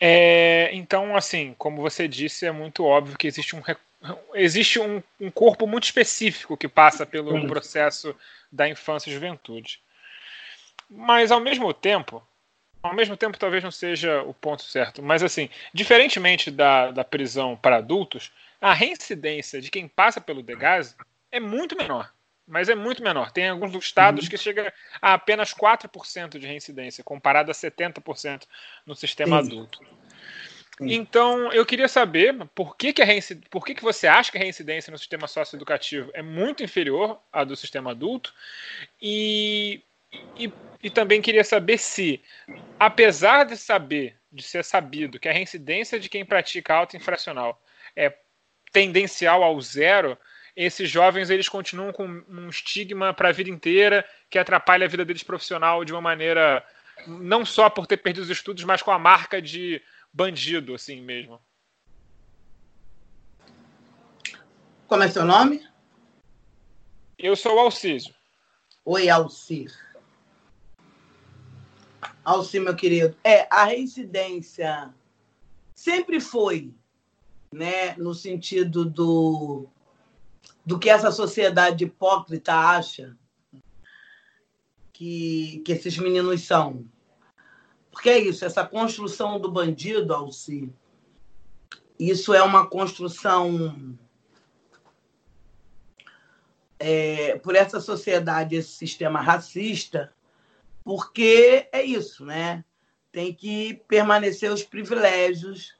É, então, assim, como você disse, é muito óbvio que existe um, existe um, um corpo muito específico que passa pelo processo da infância e juventude. Mas, ao mesmo tempo, ao mesmo tempo talvez não seja o ponto certo, mas assim, diferentemente da, da prisão para adultos, a reincidência de quem passa pelo Degase é muito menor. Mas é muito menor. Tem alguns estados que chega a apenas 4% de reincidência, comparado a 70% no sistema Sim. adulto. Sim. Então, eu queria saber por que, que, a reinci- por que, que você acha que a reincidência no sistema socioeducativo é muito inferior à do sistema adulto e, e, e também queria saber se, apesar de saber, de ser sabido que a reincidência de quem pratica auto infracional é tendencial ao zero, esses jovens eles continuam com um estigma para a vida inteira que atrapalha a vida deles profissional de uma maneira não só por ter perdido os estudos, mas com a marca de bandido, assim mesmo. Como é seu nome? Eu sou o Alcísio. Oi, Alcir. Alcir, meu querido. É, a reincidência sempre foi, né, no sentido do, do que essa sociedade hipócrita acha que, que esses meninos são. Porque é isso, essa construção do bandido, Alcir, isso é uma construção é, por essa sociedade, esse sistema racista, porque é isso, né? Tem que permanecer os privilégios,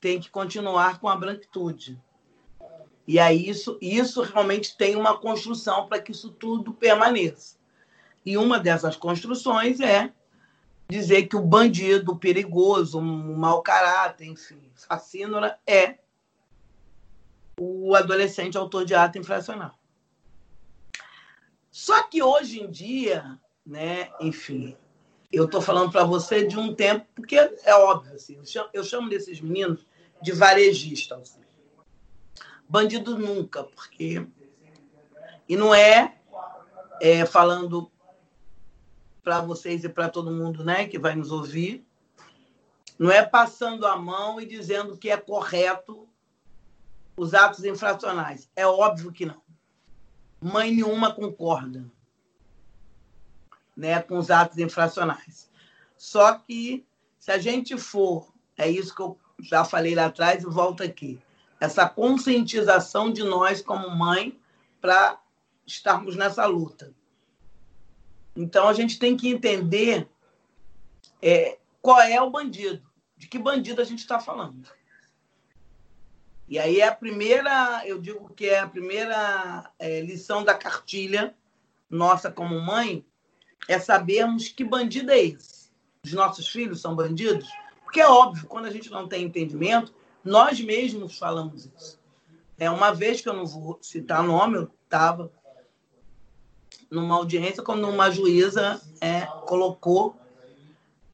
tem que continuar com a branquitude. E aí isso, isso realmente tem uma construção para que isso tudo permaneça. E uma dessas construções é dizer que o bandido, perigoso, o mau caráter, enfim, fascínora, é o adolescente autor de ato infracional. Só que hoje em dia, né, enfim, eu estou falando para você de um tempo, porque é óbvio, assim, eu chamo, eu chamo desses meninos de varejistas. Assim. Bandido nunca, porque. E não é, é falando para vocês e para todo mundo né, que vai nos ouvir, não é passando a mão e dizendo que é correto os atos infracionais. É óbvio que não mãe nenhuma concorda né, com os atos infracionais. Só que, se a gente for, é isso que eu já falei lá atrás e volto aqui, essa conscientização de nós como mãe para estarmos nessa luta. Então, a gente tem que entender é, qual é o bandido, de que bandido a gente está falando. E aí é a primeira, eu digo que é a primeira é, lição da cartilha nossa como mãe, é sabermos que bandido é esse. Os nossos filhos são bandidos? Porque é óbvio, quando a gente não tem entendimento, nós mesmos falamos isso. É uma vez que eu não vou citar nome, eu estava numa audiência quando uma juíza é, colocou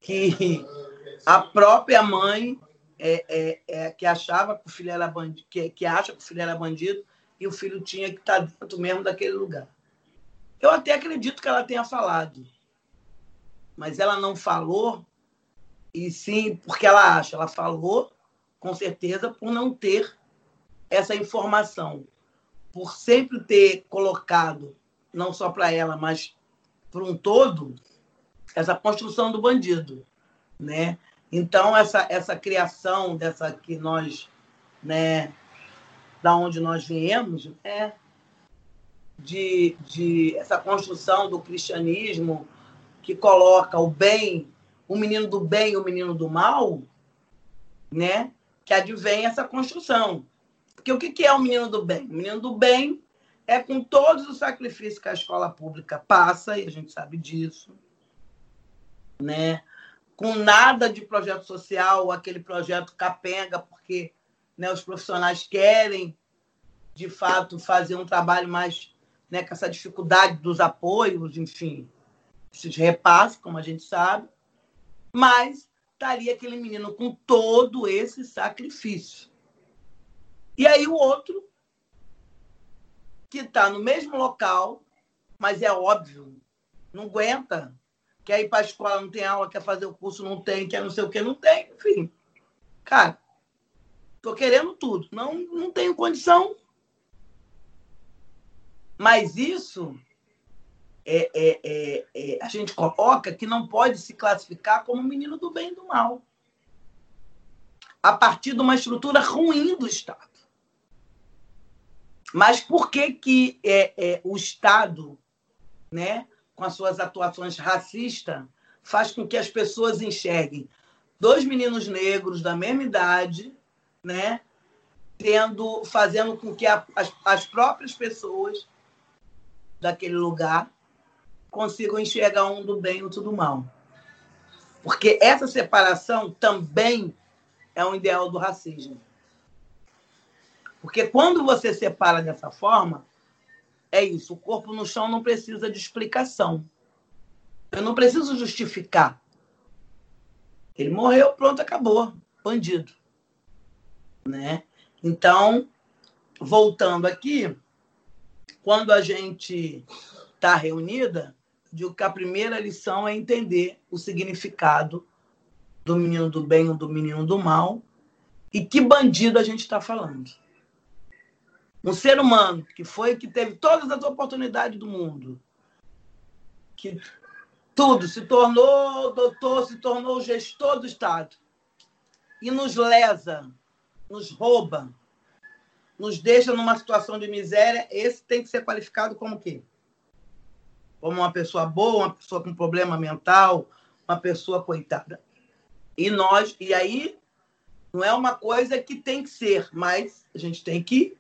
que a própria mãe é, é, é, que achava que o filho era bandido, que, que acha que o filho era bandido e o filho tinha que estar dentro mesmo daquele lugar. Eu até acredito que ela tenha falado, mas ela não falou, e sim porque ela acha. Ela falou, com certeza, por não ter essa informação, por sempre ter colocado, não só para ela, mas para um todo, essa construção do bandido, né? Então essa essa criação dessa que nós, né, da onde nós viemos, é de, de essa construção do cristianismo que coloca o bem, o menino do bem e o menino do mal, né? Que advém essa construção. Porque o que é o menino do bem? O menino do bem é com todos os sacrifícios que a escola pública passa, e a gente sabe disso, né? Com nada de projeto social, aquele projeto capenga, porque né, os profissionais querem, de fato, fazer um trabalho mais né, com essa dificuldade dos apoios, enfim, esses repasses, como a gente sabe, mas estaria aquele menino com todo esse sacrifício. E aí o outro, que está no mesmo local, mas é óbvio, não aguenta, quer ir para a escola, não tem aula, quer fazer o curso, não tem, quer não sei o que, não tem, enfim. Cara, estou querendo tudo, não, não tenho condição, mas isso é, é, é, é, a gente coloca que não pode se classificar como menino do bem e do mal. A partir de uma estrutura ruim do Estado. Mas por que, que é, é, o Estado, né, com as suas atuações racistas, faz com que as pessoas enxerguem dois meninos negros da mesma idade, né, tendo, fazendo com que a, as, as próprias pessoas daquele lugar consigam enxergar um do bem e outro do mal. Porque essa separação também é um ideal do racismo. Porque quando você separa dessa forma, é isso, o corpo no chão não precisa de explicação. Eu não preciso justificar. Ele morreu, pronto, acabou. Bandido. Né? Então, voltando aqui, quando a gente está reunida, digo que a primeira lição é entender o significado do menino do bem ou do menino do mal e que bandido a gente está falando. Um ser humano que foi que teve todas as oportunidades do mundo, que tudo se tornou doutor, se tornou gestor do Estado e nos lesa, nos rouba, nos deixa numa situação de miséria, esse tem que ser qualificado como quê? Como uma pessoa boa, uma pessoa com problema mental, uma pessoa coitada. E nós, e aí não é uma coisa que tem que ser, mas a gente tem que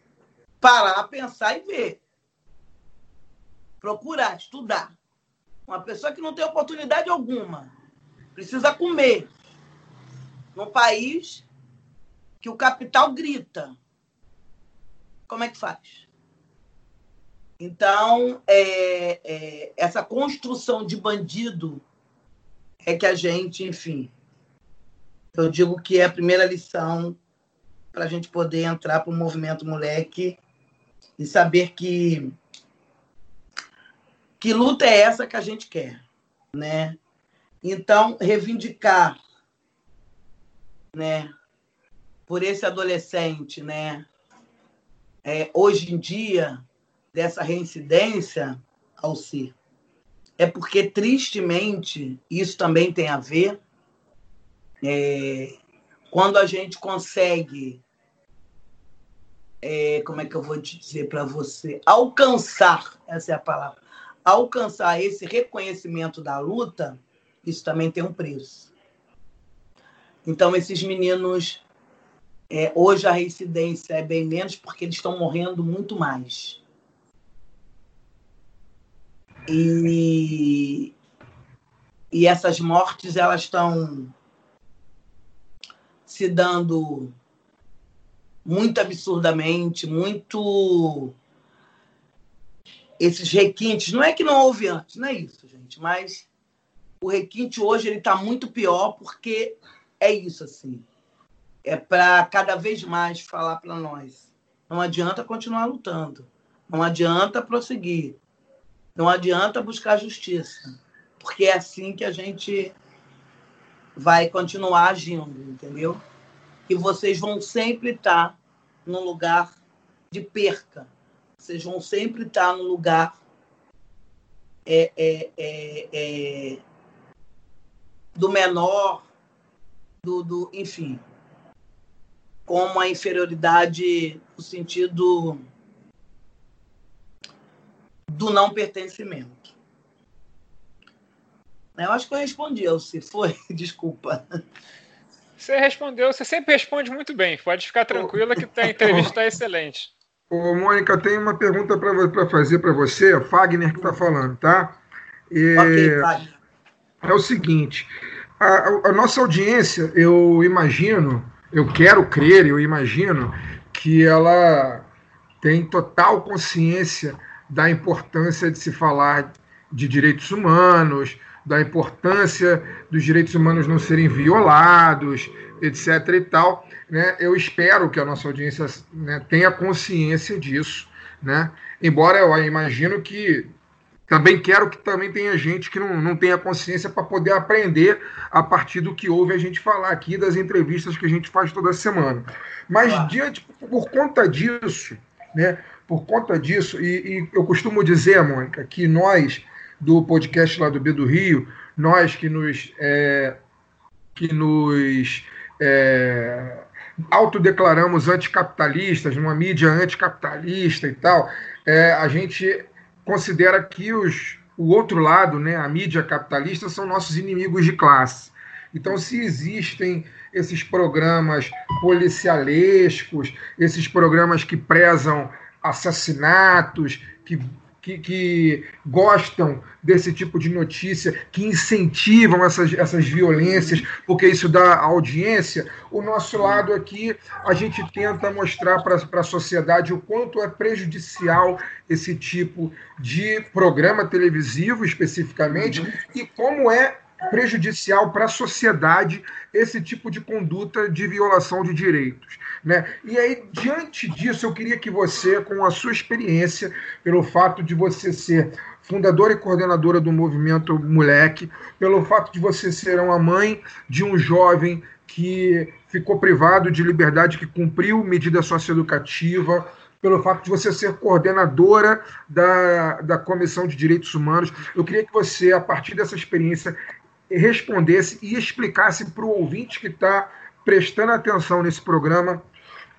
parar, pensar e ver. Procurar, estudar. Uma pessoa que não tem oportunidade alguma, precisa comer. Num país que o capital grita, como é que faz? Então, é, é, essa construção de bandido é que a gente, enfim, eu digo que é a primeira lição para a gente poder entrar para o movimento moleque e saber que que luta é essa que a gente quer, né? Então, reivindicar, né, por esse adolescente, né, é, hoje em dia, dessa reincidência, ao ser, é porque, tristemente, isso também tem a ver, é, quando a gente consegue, é, como é que eu vou dizer para você, alcançar, essa é a palavra, alcançar esse reconhecimento da luta, isso também tem um preço. Então, esses meninos é, hoje a reincidência é bem menos porque eles estão morrendo muito mais. E, e essas mortes elas estão se dando muito absurdamente, muito esses requintes. Não é que não houve antes, não é isso, gente, mas o requinte hoje ele está muito pior porque é isso assim é para cada vez mais falar para nós. Não adianta continuar lutando. Não adianta prosseguir. Não adianta buscar justiça, porque é assim que a gente vai continuar agindo, entendeu? E vocês vão sempre estar no lugar de perca. Vocês vão sempre estar no lugar é, é, é, é do menor, do, do, enfim, com uma inferioridade no sentido do não pertencimento. Eu acho que eu respondi, se foi, desculpa. Você respondeu, você sempre responde muito bem. Pode ficar tranquila que a entrevista está excelente. Ô, Mônica, tem uma pergunta para fazer para você, é Fagner que está falando, tá? E, ok, Fagner. É o seguinte, a, a, nossa audiência, eu imagino, eu quero crer, eu imagino que ela tem total consciência da importância de se falar de direitos humanos, da importância dos direitos humanos não serem violados, etc. e tal. Né? Eu espero que a nossa audiência né, tenha consciência disso. Né? Embora eu imagino que também quero que também tenha gente que não, não tenha consciência para poder aprender a partir do que ouve a gente falar aqui, das entrevistas que a gente faz toda semana. Mas claro. diante, por conta disso, né, por conta disso, e, e, eu costumo dizer, Mônica, que nós, do podcast lá do B do Rio, nós que nos, é, que nos é, autodeclaramos anticapitalistas, numa mídia anticapitalista e tal, é, a gente considera que os, o outro lado, né, a mídia capitalista, são nossos inimigos de classe. Então, se existem esses programas policialescos, esses programas que prezam assassinatos, que que, que, gostam desse tipo de notícia, que incentivam essas, essas violências, porque isso dá audiência. O nosso lado aqui, a gente tenta mostrar para a sociedade o quanto é prejudicial esse tipo de programa televisivo, especificamente, e como é prejudicial para a sociedade esse tipo de conduta de violação de direitos. Né? E aí, diante disso, eu queria que você, com a sua experiência, pelo fato de você ser fundadora e coordenadora do movimento Moleque, pelo fato de você ser uma mãe de um jovem que ficou privado de liberdade, que cumpriu medida socioeducativa, pelo fato de você ser coordenadora da, da Comissão de Direitos Humanos. Eu queria que você, a partir dessa experiência, respondesse e explicasse para o ouvinte que está prestando atenção nesse programa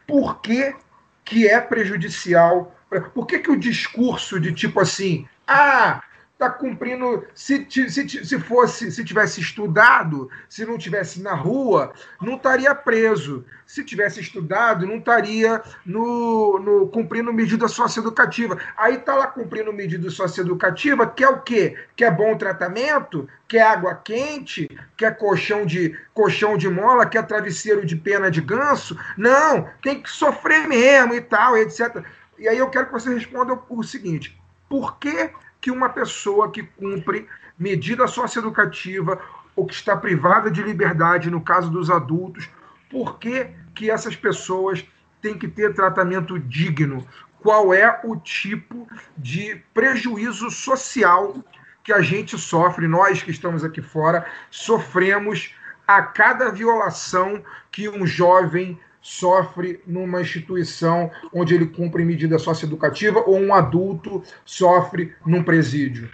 por que, que é prejudicial. Por que, que o discurso de tipo assim, ah, está cumprindo. Se, se, se fosse, se tivesse estudado, se não tivesse na rua, não estaria preso. Se tivesse estudado, não estaria no, no cumprindo medida socioeducativa. Aí está lá cumprindo medida socioeducativa, que é o quê? Que é bom tratamento, que é água quente, que é colchão de, colchão de mola, que é travesseiro de pena de ganso. Não, tem que sofrer mesmo e tal, etc. E aí eu quero que você responda o seguinte: por que que uma pessoa que cumpre medida socioeducativa ou que está privada de liberdade, no caso dos adultos, por que, que essas pessoas têm que ter tratamento digno? Qual é o tipo de prejuízo social que a gente sofre, nós que estamos aqui fora, sofremos a cada violação que um jovem sofre numa instituição onde ele cumpre medida socioeducativa ou um adulto sofre num presídio?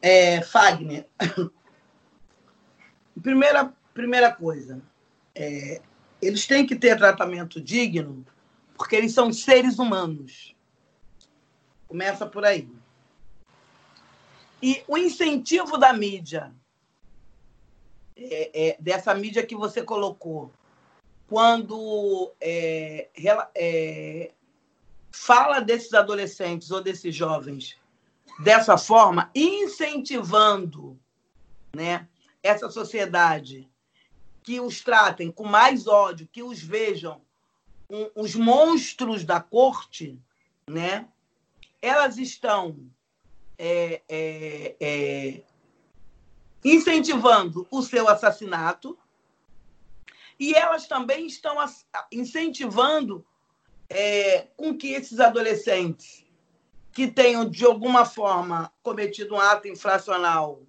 É, Fagner, primeira, primeira coisa, é, eles têm que ter tratamento digno porque eles são seres humanos. Começa por aí. E o incentivo da mídia é, é, dessa mídia que você colocou, quando é, é, fala desses adolescentes ou desses jovens dessa forma, incentivando né, essa sociedade que os tratem com mais ódio, que os vejam um, os monstros da corte, né, elas estão é, é, incentivando o seu assassinato e elas também estão incentivando é, com que esses adolescentes que tenham, de alguma forma, cometido um ato infracional,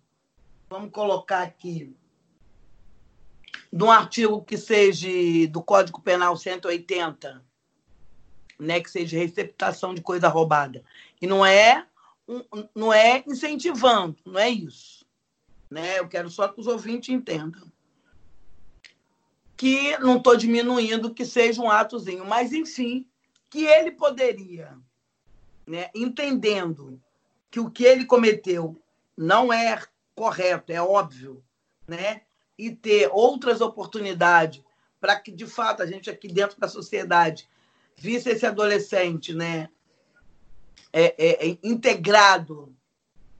vamos colocar aqui, de um artigo que seja do Código Penal 180, né, que seja receptação de coisa roubada. E não é, não é incentivando, não é isso. Né? Eu quero só que os ouvintes entendam. Que não estou diminuindo que seja um atozinho, mas, enfim, que ele poderia, né, entendendo que o que ele cometeu não é correto, é óbvio, né? e ter outras oportunidades para que, de fato, a gente aqui dentro da sociedade visse esse adolescente né, é, é, é, integrado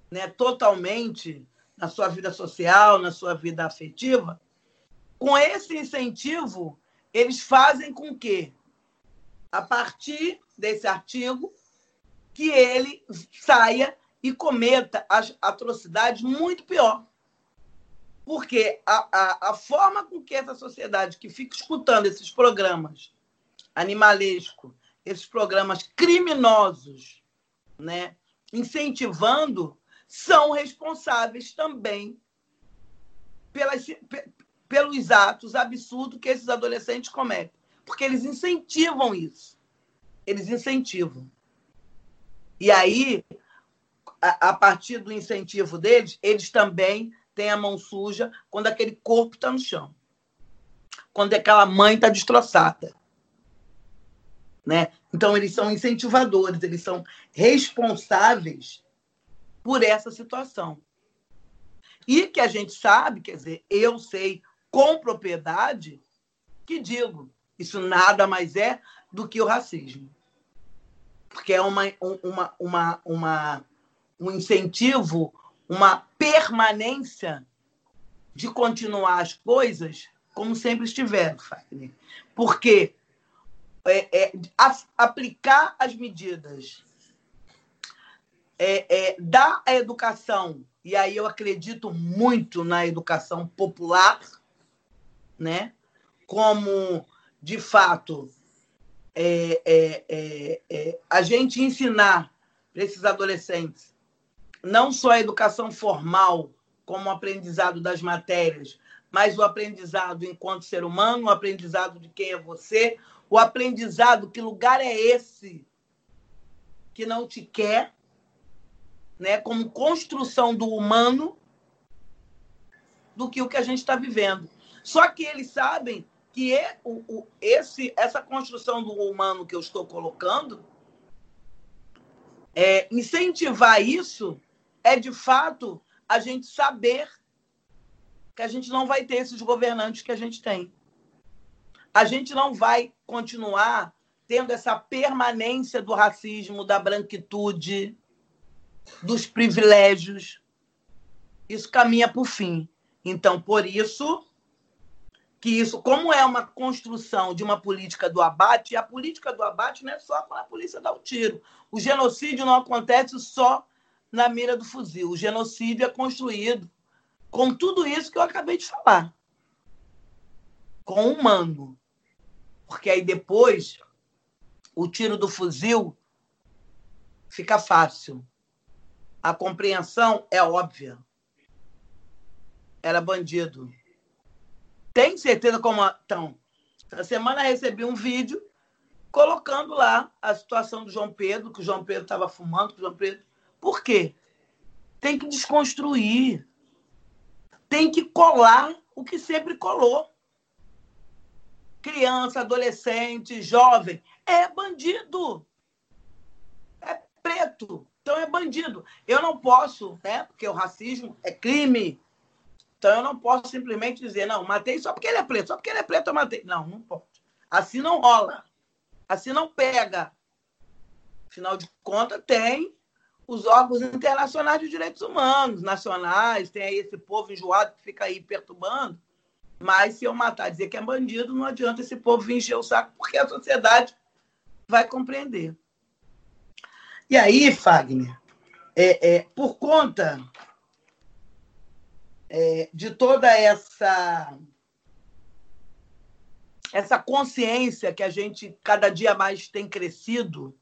né, totalmente na sua vida social, na sua vida afetiva, com esse incentivo, eles fazem com que, a partir desse artigo, que ele saia e cometa as atrocidades muito pior. Porque a, a, a forma com que essa sociedade que fica escutando esses programas animalesco, esses programas criminosos, né, incentivando, são responsáveis também pelas, pelos atos absurdos que esses adolescentes cometem. Porque eles incentivam isso. Eles incentivam. E aí, a, a partir do incentivo deles, eles também tem a mão suja quando aquele corpo está no chão. Quando aquela mãe está destroçada. Né? Então, eles são incentivadores, eles são responsáveis por essa situação. E que a gente sabe, quer dizer, eu sei com propriedade, que digo, isso nada mais é do que o racismo. Porque é uma, uma, uma, uma, um incentivo uma permanência de continuar as coisas como sempre estiveram, Fagner. Porque é, é, aplicar as medidas é, é, educação, e aí eu acredito muito na educação popular, né? como, de fato, é, é, é a gente ensinar para esses adolescentes não só a educação formal, como o aprendizado das matérias, mas o aprendizado enquanto ser humano, o aprendizado de quem é você, o aprendizado que lugar é esse que não te quer, né, como construção do humano do que o que a gente está vivendo. Só que eles sabem que é o, o, esse, essa construção do humano que eu estou colocando, é, incentivar isso é, de fato, a gente saber que a gente não vai ter esses governantes que a gente tem. A gente não vai continuar tendo essa permanência do racismo, da branquitude, dos privilégios. Isso caminha para o fim. Então, por isso que isso, como é uma construção de uma política do abate, a política do abate não é só quando a polícia dá o tiro. O genocídio não acontece só na mira do fuzil. O genocídio é construído com tudo isso que eu acabei de falar. Com o humano. Porque aí depois o tiro do fuzil fica fácil. A compreensão é óbvia. Era bandido. Tem certeza como. Então, essa semana recebi um vídeo colocando lá a situação do João Pedro, que o João Pedro estava fumando, que o João Pedro por quê? Tem que desconstruir. Tem que colar o que sempre colou. Criança, adolescente, jovem, é bandido. É preto. Então é bandido. Eu não posso, né? Porque o racismo é crime. Então eu não posso simplesmente dizer, não, matei só porque ele é preto, só porque ele é preto eu matei. Não, não pode. Assim não rola. Assim não pega. Afinal de contas, tem os órgãos internacionais de direitos humanos, nacionais, tem aí esse povo enjoado que fica aí perturbando. Mas se eu matar, dizer que é bandido, não adianta esse povo vir encher o saco, porque a sociedade vai compreender. E aí, Fagner, é, é por conta é, de toda essa essa consciência que a gente cada dia mais tem crescido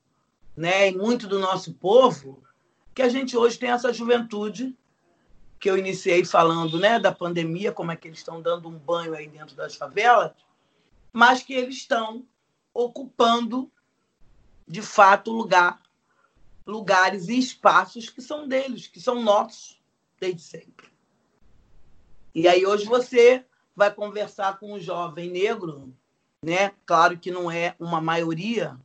né, e muito do nosso povo, que a gente hoje tem essa juventude que eu iniciei falando, né, da pandemia, como é que eles estão dando um banho aí dentro das favelas, mas que eles estão ocupando de fato lugar, lugares e espaços que são deles, que são nossos desde sempre. E aí hoje você vai conversar com um jovem negro, né? Claro que não é uma maioria,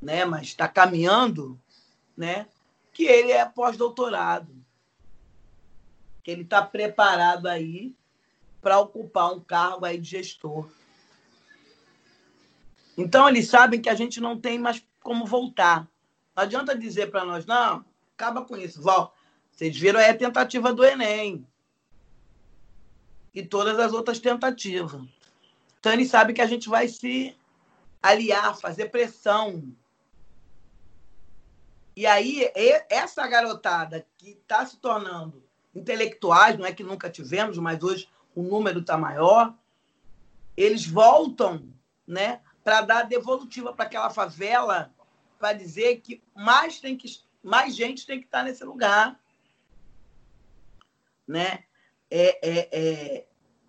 né? Mas está caminhando, né? Que ele é pós-doutorado, que ele está preparado aí para ocupar um cargo aí de gestor. Então eles sabem que a gente não tem mais como voltar. Não adianta dizer para nós, não, acaba com isso, Val. Vocês viram aí a tentativa do Enem. E todas as outras tentativas. Então eles sabem que a gente vai se aliar, fazer pressão. E aí, essa garotada que está se tornando intelectuais, não é que nunca tivemos, mas hoje o número está maior, eles voltam né, para dar devolutiva para aquela favela, para dizer que mais, tem que mais gente tem que estar nesse lugar. Né? É, é, é,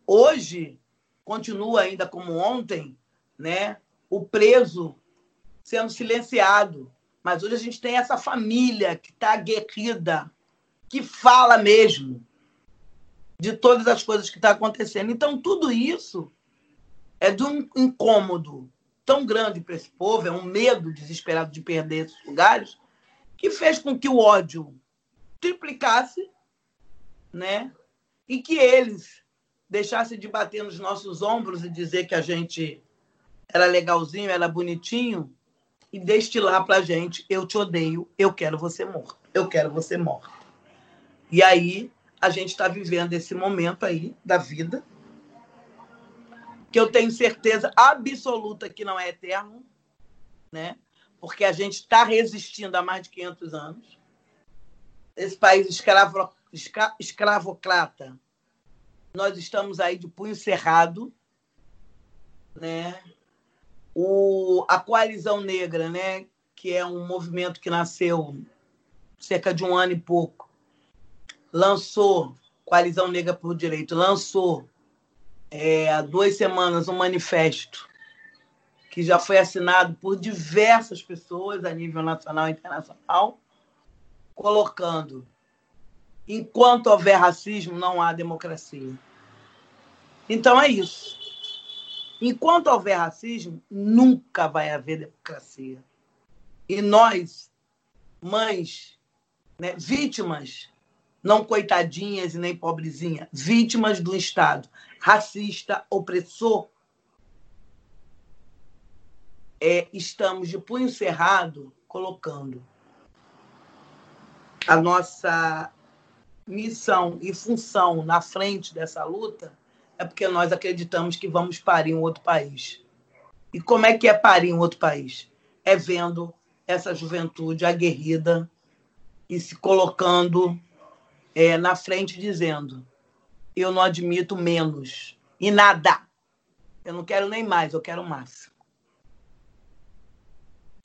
hoje, continua ainda como ontem, né? o preso sendo silenciado. Mas hoje a gente tem essa família que está aguerrida, que fala mesmo de todas as coisas que estão tá acontecendo. Então, tudo isso é de um incômodo tão grande para esse povo, é um medo desesperado de perder esses lugares, que fez com que o ódio triplicasse, né? E que eles deixassem de bater nos nossos ombros e dizer que a gente era legalzinho, era bonitinho, e destilar para a gente: eu te odeio, eu quero você morto, eu quero você morto. E aí a gente está vivendo esse momento aí da vida que eu tenho certeza absoluta que não é eterno, né? porque a gente está resistindo há mais de 500 anos. Esse país escravo, escra, escravocrata, nós estamos aí de punho cerrado, né? O, a Coalizão Negra, né? que é um movimento que nasceu cerca de um ano e pouco, lançou, Coalizão Negra por Direito, lançou é, há duas semanas um manifesto que já foi assinado por diversas pessoas a nível nacional e internacional, colocando: enquanto houver racismo, não há democracia. Então é isso. Enquanto houver racismo, nunca vai haver democracia. E nós, mães, né, vítimas, não coitadinhas e nem pobrezinhas, vítimas do Estado, racista, opressor, é, estamos de punho cerrado colocando a nossa missão e função na frente dessa luta, é porque nós acreditamos que vamos parir um outro país. E como é que é parir um outro país? É vendo essa juventude aguerrida e se colocando é, na frente, dizendo: eu não admito menos. E nada. Eu não quero nem mais, eu quero o máximo.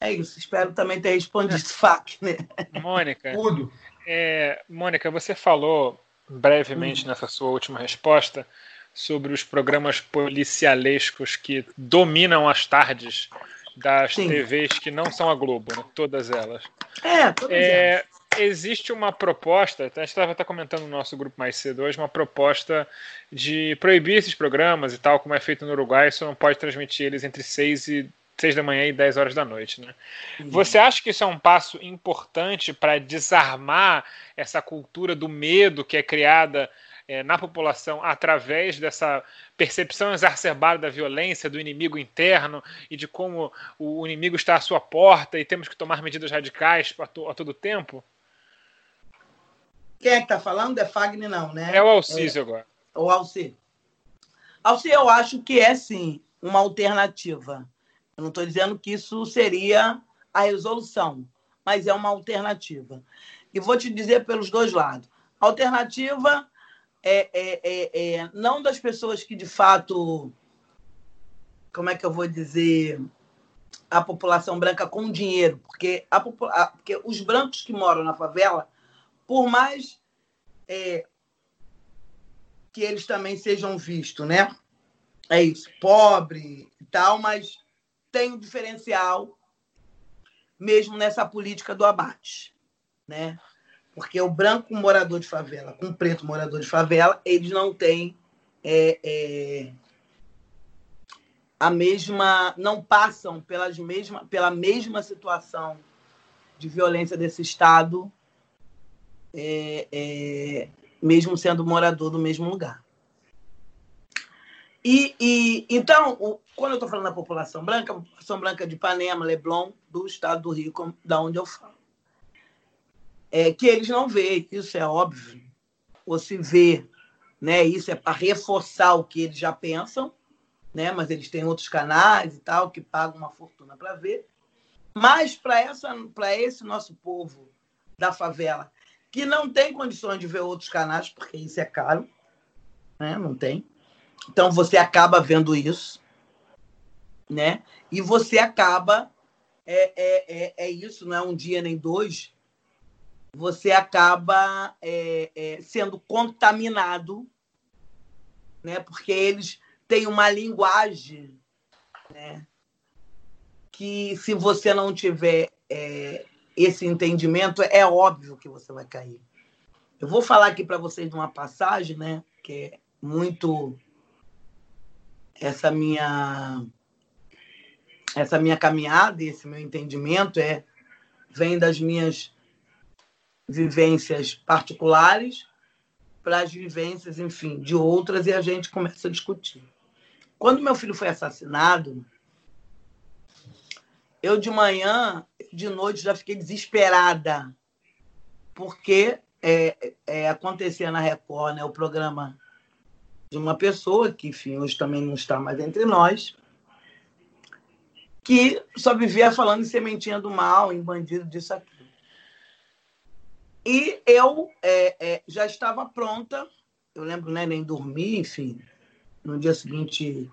É isso. Espero também ter respondido esse FAQ, né? Mônica. Tudo. É, Mônica, você falou brevemente hum. nessa sua última resposta sobre os programas policialescos que dominam as tardes das Sim. TVs que não são a Globo, né? todas elas. É, todas é, elas existe uma proposta, a gente estava até comentando no nosso grupo mais cedo hoje, uma proposta de proibir esses programas e tal, como é feito no Uruguai, isso não pode transmitir eles entre 6 e 6 da manhã e 10 horas da noite. Né? Uhum. Você acha que isso é um passo importante para desarmar essa cultura do medo que é criada é, na população através dessa percepção exacerbada da violência, do inimigo interno e de como o inimigo está à sua porta e temos que tomar medidas radicais a, to a todo tempo? Quem é que está falando? É Fagner, não, né? É o Alcísio é, agora. O Alci. Alci, eu acho que é, sim, uma alternativa. Eu não estou dizendo que isso seria a resolução, mas é uma alternativa. E vou te dizer pelos dois lados. Alternativa é, é, é, é não das pessoas que, de fato, como é que eu vou dizer, a população branca com dinheiro, porque, a, porque os brancos que moram na favela, por mais é, que eles também sejam vistos, né? É isso, pobre e tal, mas tem um diferencial mesmo nessa política do abate, né? Porque o branco morador de favela com o preto morador de favela, eles não têm é, é, a mesma, não passam pelas mesma, pela mesma situação de violência desse estado, é, é mesmo sendo morador do mesmo lugar. E, e então, o, quando eu estou falando da população branca, a população branca de Ipanema, Leblon, do estado do Rio, da onde eu falo, é que eles não veem, isso é óbvio, se vê, né? Isso é para reforçar o que eles já pensam, né? Mas eles têm outros canais e tal que pagam uma fortuna para ver. Mas para essa, para esse nosso povo da favela que não tem condições de ver outros canais, porque isso é caro, né? Não tem. Então você acaba vendo isso, né? E você acaba é, é, é, é isso, não é um dia nem dois. Você acaba é, é, sendo contaminado, né? Porque eles têm uma linguagem, né? Que se você não tiver é, esse entendimento, é óbvio que você vai cair. Eu vou falar aqui para vocês de uma passagem, né, que é muito essa minha essa minha caminhada, esse meu entendimento é vem das minhas vivências particulares para as vivências, enfim, de outras e a gente começa a discutir. Quando meu filho foi assassinado, eu de manhã, de noite, já fiquei desesperada, porque é, é, acontecia na Record né, o programa de uma pessoa, que enfim, hoje também não está mais entre nós, que só vivia falando em sementinha do mal, em bandido, disso, aqui. E eu é, é, já estava pronta, eu lembro, né, nem dormi, enfim, no dia seguinte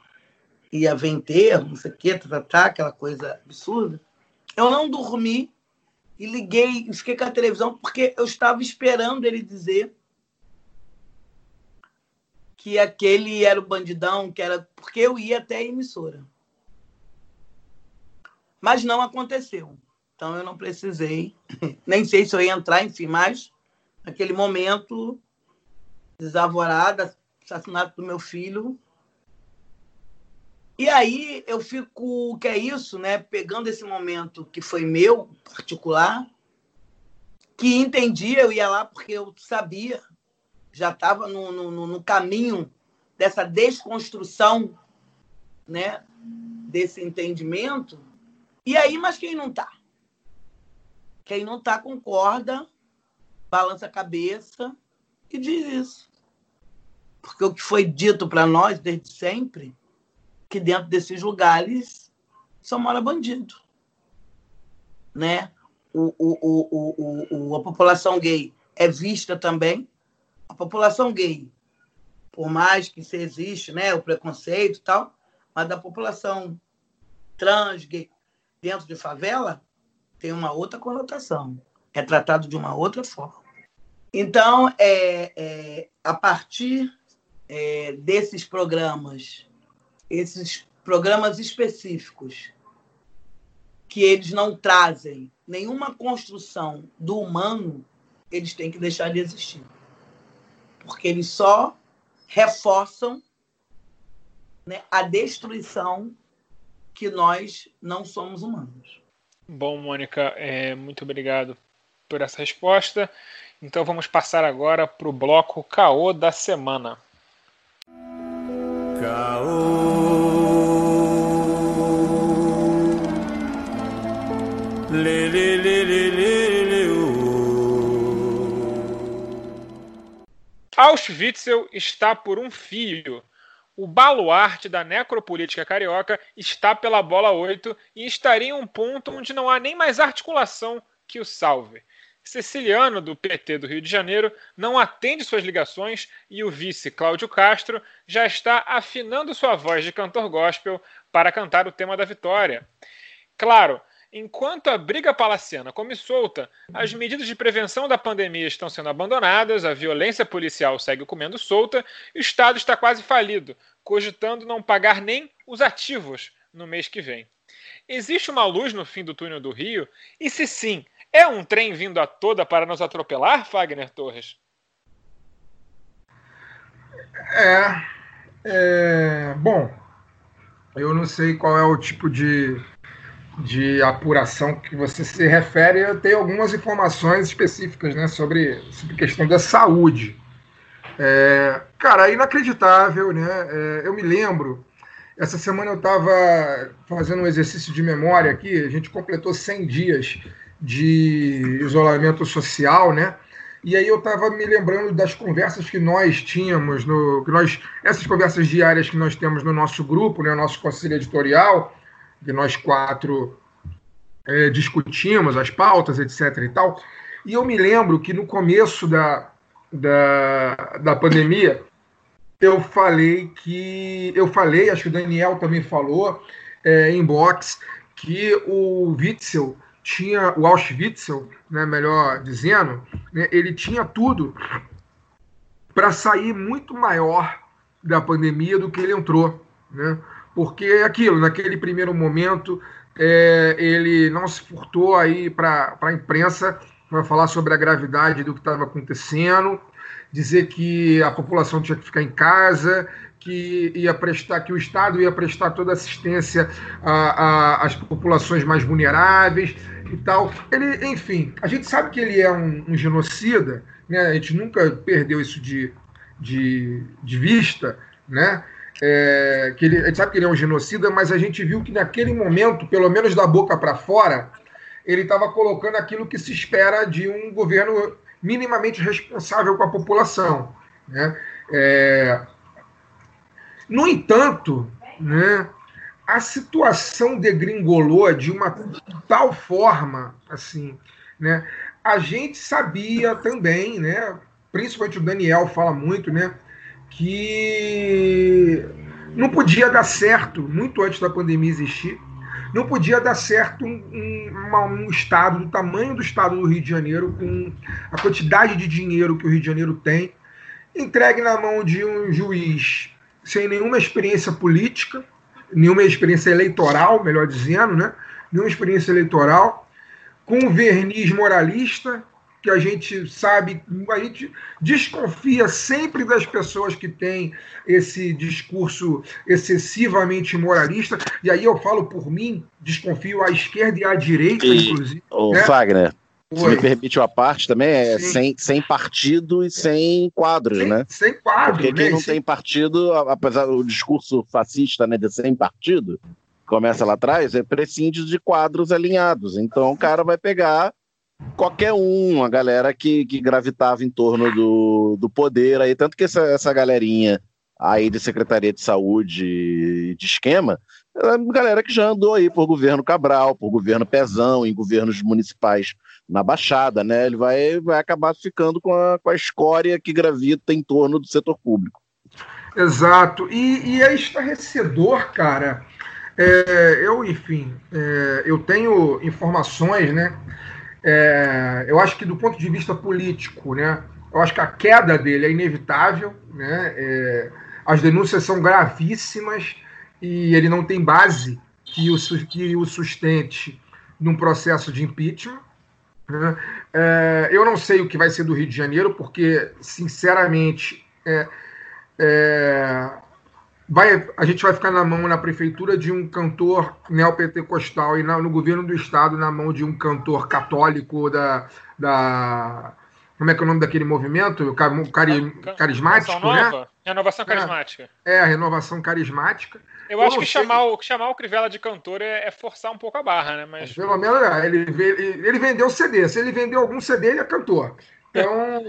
ia ver enterro, não sei o quê, tá, tá, aquela coisa absurda. Eu não dormi e liguei e fiquei com a televisão porque eu estava esperando ele dizer que aquele era o bandidão, que era porque eu ia até a emissora. Mas não aconteceu. Então eu não precisei, nem sei se eu ia entrar, enfim, mas naquele momento desavorada, assassinato do meu filho, e aí eu fico, que é isso, né? Pegando esse momento que foi meu, particular, que entendia, eu ia lá porque eu sabia, já estava no, no, no, caminho dessa desconstrução, né? Desse entendimento. E aí, mas quem não está? Quem não está concorda, balança a cabeça e diz isso. Porque o que foi dito para nós desde sempre que dentro desses lugares só mora bandido. Né? O, o, o, o, a população gay é vista também. A população gay, por mais que se existe né, o preconceito e tal, mas da população trans, gay, dentro de favela, tem uma outra conotação. É tratado de uma outra forma. Então, é, é a partir é, desses programas esses programas específicos que eles não trazem nenhuma construção do humano, eles têm que deixar de existir. Porque eles só reforçam né, a destruição que nós não somos humanos. Bom, Mônica, é, muito obrigado por essa resposta. Então vamos passar agora para o bloco Caô da semana. Auschwitzel está por um fio. O baluarte da necropolítica carioca está pela bola 8 e estaria em um ponto onde não há nem mais articulação que o salve. Ceciliano, do PT do Rio de Janeiro, não atende suas ligações e o vice Cláudio Castro já está afinando sua voz de cantor gospel para cantar o tema da vitória. Claro, enquanto a briga palaciana come solta, as medidas de prevenção da pandemia estão sendo abandonadas, a violência policial segue comendo solta e o Estado está quase falido, cogitando não pagar nem os ativos no mês que vem. Existe uma luz no fim do túnel do Rio? E se sim, é um trem vindo a toda para nos atropelar, Fagner Torres? É, é, bom, eu não sei qual é o tipo de, de apuração que você se refere. Eu tenho algumas informações específicas né, sobre, sobre questão da saúde. É, cara, é inacreditável, né? É, eu me lembro, essa semana eu estava fazendo um exercício de memória aqui, a gente completou 100 dias de isolamento social, né? E aí eu estava me lembrando das conversas que nós tínhamos, no, que nós, essas conversas diárias que nós temos no nosso grupo, né, nosso conselho editorial, que nós quatro é, discutimos as pautas, etc. e tal. E eu me lembro que no começo da, da, da pandemia, eu falei que. Eu falei, acho que o Daniel também falou é, em box, que o Witzel tinha o Auschwitzel, né, melhor dizendo, né, ele tinha tudo para sair muito maior da pandemia do que ele entrou, né? Porque é aquilo, naquele primeiro momento, é, ele não se furtou aí para a imprensa para falar sobre a gravidade do que estava acontecendo, dizer que a população tinha que ficar em casa, que ia prestar, que o Estado ia prestar toda assistência às populações mais vulneráveis e tal. Ele, enfim, a gente sabe que ele é um, um genocida, né? A gente nunca perdeu isso de, de, de vista, né? É, que ele, a gente sabe que ele é um genocida, mas a gente viu que naquele momento, pelo menos da boca para fora, ele estava colocando aquilo que se espera de um governo minimamente responsável com a população. Né? É, no entanto, né, a situação degringolou de uma tal forma, assim, né? A gente sabia também, né? Principalmente o Daniel fala muito, né? Que não podia dar certo, muito antes da pandemia existir, não podia dar certo um, um, um, estado do tamanho do estado do Rio de Janeiro, com a quantidade de dinheiro que o Rio de Janeiro tem, entregue na mão de um juiz sem nenhuma experiência política, nenhuma experiência eleitoral, melhor dizendo, né? nenhuma experiência eleitoral, com verniz moralista, que a gente sabe, a gente desconfia sempre das pessoas que têm esse discurso excessivamente moralista, e aí eu falo por mim, desconfio à esquerda e à direita, e, inclusive. O né? Wagner, se me permite uma parte também, é sem, sem partido e sem quadros, sem, né? Sem quadro, Porque quem né? não tem partido, apesar do discurso fascista né, de sem partido, começa lá atrás, é prescinde de quadros alinhados. Então o cara vai pegar qualquer um, a galera que, que gravitava em torno do, do poder aí, tanto que essa, essa galerinha aí de Secretaria de Saúde e de esquema, é galera que já andou aí por governo Cabral, por governo Pezão, em governos municipais na Baixada, né? Ele vai, vai acabar ficando com a, com a escória que gravita em torno do setor público. Exato. E, e é estarrecedor, cara. É, eu, enfim, é, eu tenho informações, né? É, eu acho que do ponto de vista político, né? Eu acho que a queda dele é inevitável, né? É, as denúncias são gravíssimas e ele não tem base que o, que o sustente num processo de impeachment. É, eu não sei o que vai ser do Rio de Janeiro, porque, sinceramente, é, é, vai, a gente vai ficar na mão na prefeitura de um cantor neopentecostal e na, no governo do estado na mão de um cantor católico da. da como é que é o nome daquele movimento? Cari, cari, carismático, né? Renovação carismática. É, é, a renovação carismática. Eu, acho que chamar o, chamar o Crivella de cantor é, é, forçar um pouco a barra, né? Mas... Pelo menos é, ele, ele, ele vendeu CD. Se ele vendeu algum CD, ele é cantor. Então,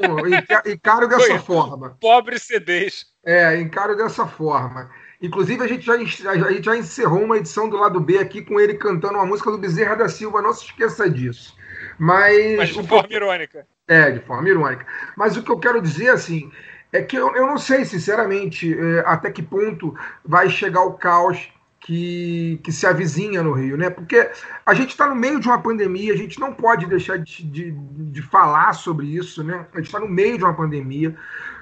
encaro dessa Foi, forma. Pobre CDs. É, encaro dessa forma. Inclusive, a gente, já, a gente já encerrou uma edição do lado B aqui com ele cantando uma música do Bezerra da Silva, não se esqueça disso. Mas. Mas de forma irônica. É, de forma irônica. Mas o que eu quero dizer, assim, é que eu, eu não sei, sinceramente, é, até que ponto vai chegar o caos que, que se avizinha no Rio, né? Porque a gente está no meio de uma pandemia, a gente não pode deixar de, de, de falar sobre isso, né? A gente está no meio de uma pandemia.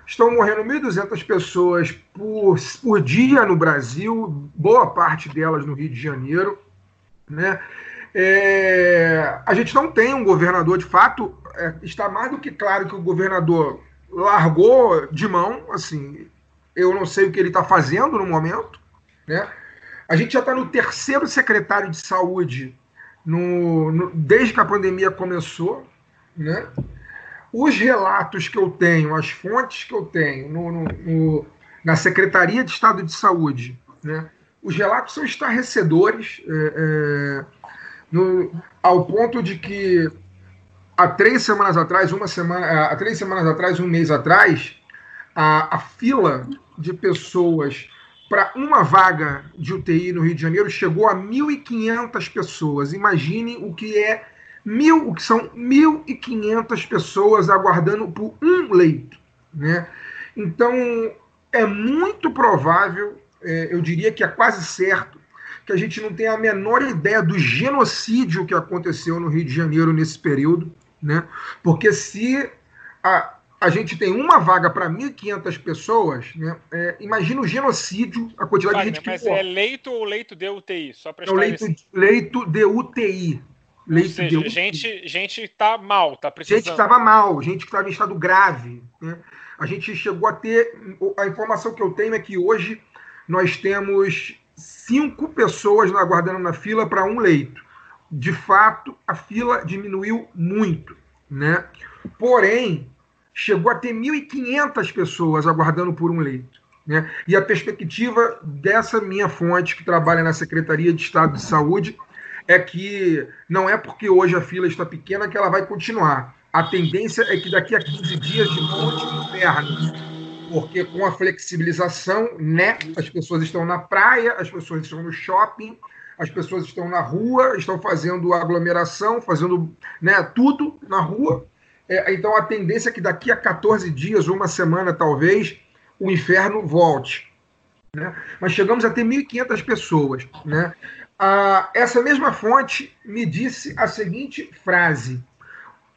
Estão morrendo 1.200 pessoas por, por dia no Brasil, boa parte delas no Rio de Janeiro, né? É, a gente não tem um governador, de fato, é, está mais do que claro que o governador largou de mão, assim, eu não sei o que ele está fazendo no momento, né? A gente já está no terceiro secretário de saúde no, no, desde que a pandemia começou, né? Os relatos que eu tenho, as fontes que eu tenho no, na Secretaria de Estado de Saúde, né? Os relatos são estarrecedores, é, é, ao ponto de que há três semanas atrás, uma semana, há três semanas atrás, um mês atrás, a, a fila de pessoas para uma vaga de UTI no Rio de Janeiro chegou a 1.500 pessoas. Imagine o que é mil, o que são 1.500 pessoas aguardando por um leito, né? Então é muito provável, é, eu diria que é quase certo, que a gente não tem a menor ideia do genocídio que aconteceu no Rio de Janeiro nesse período, né? Porque se a, a gente tem uma vaga para 1.500 pessoas, né? É, imagina o genocídio, a quantidade Wagner, de gente que Mas é leito ou leito de UTI? Só para é leito, leito de UTI. Leito seja, de UTI. gente gente está mal, está precisando. Gente estava mal, gente que estava em estado grave. Né? A gente chegou a ter. A informação que eu tenho é que hoje nós temos cinco pessoas aguardando na fila para um leito. De fato, a fila diminuiu muito. Né? Porém, chegou a ter 1.500 pessoas aguardando por um leito. Né? E a perspectiva dessa minha fonte, que trabalha na Secretaria de Estado de Saúde, é que não é porque hoje a fila está pequena que ela vai continuar. A tendência é que daqui a 15 dias de monte inferno, porque com a flexibilização, né, as pessoas estão na praia, as pessoas estão no shopping, as pessoas estão na rua, estão fazendo aglomeração, fazendo né, tudo na rua, é, então a tendência é que daqui a 14 dias, uma semana talvez, o inferno volte. Né? Mas chegamos a ter 1.500 pessoas. Né? Ah, essa mesma fonte me disse a seguinte frase: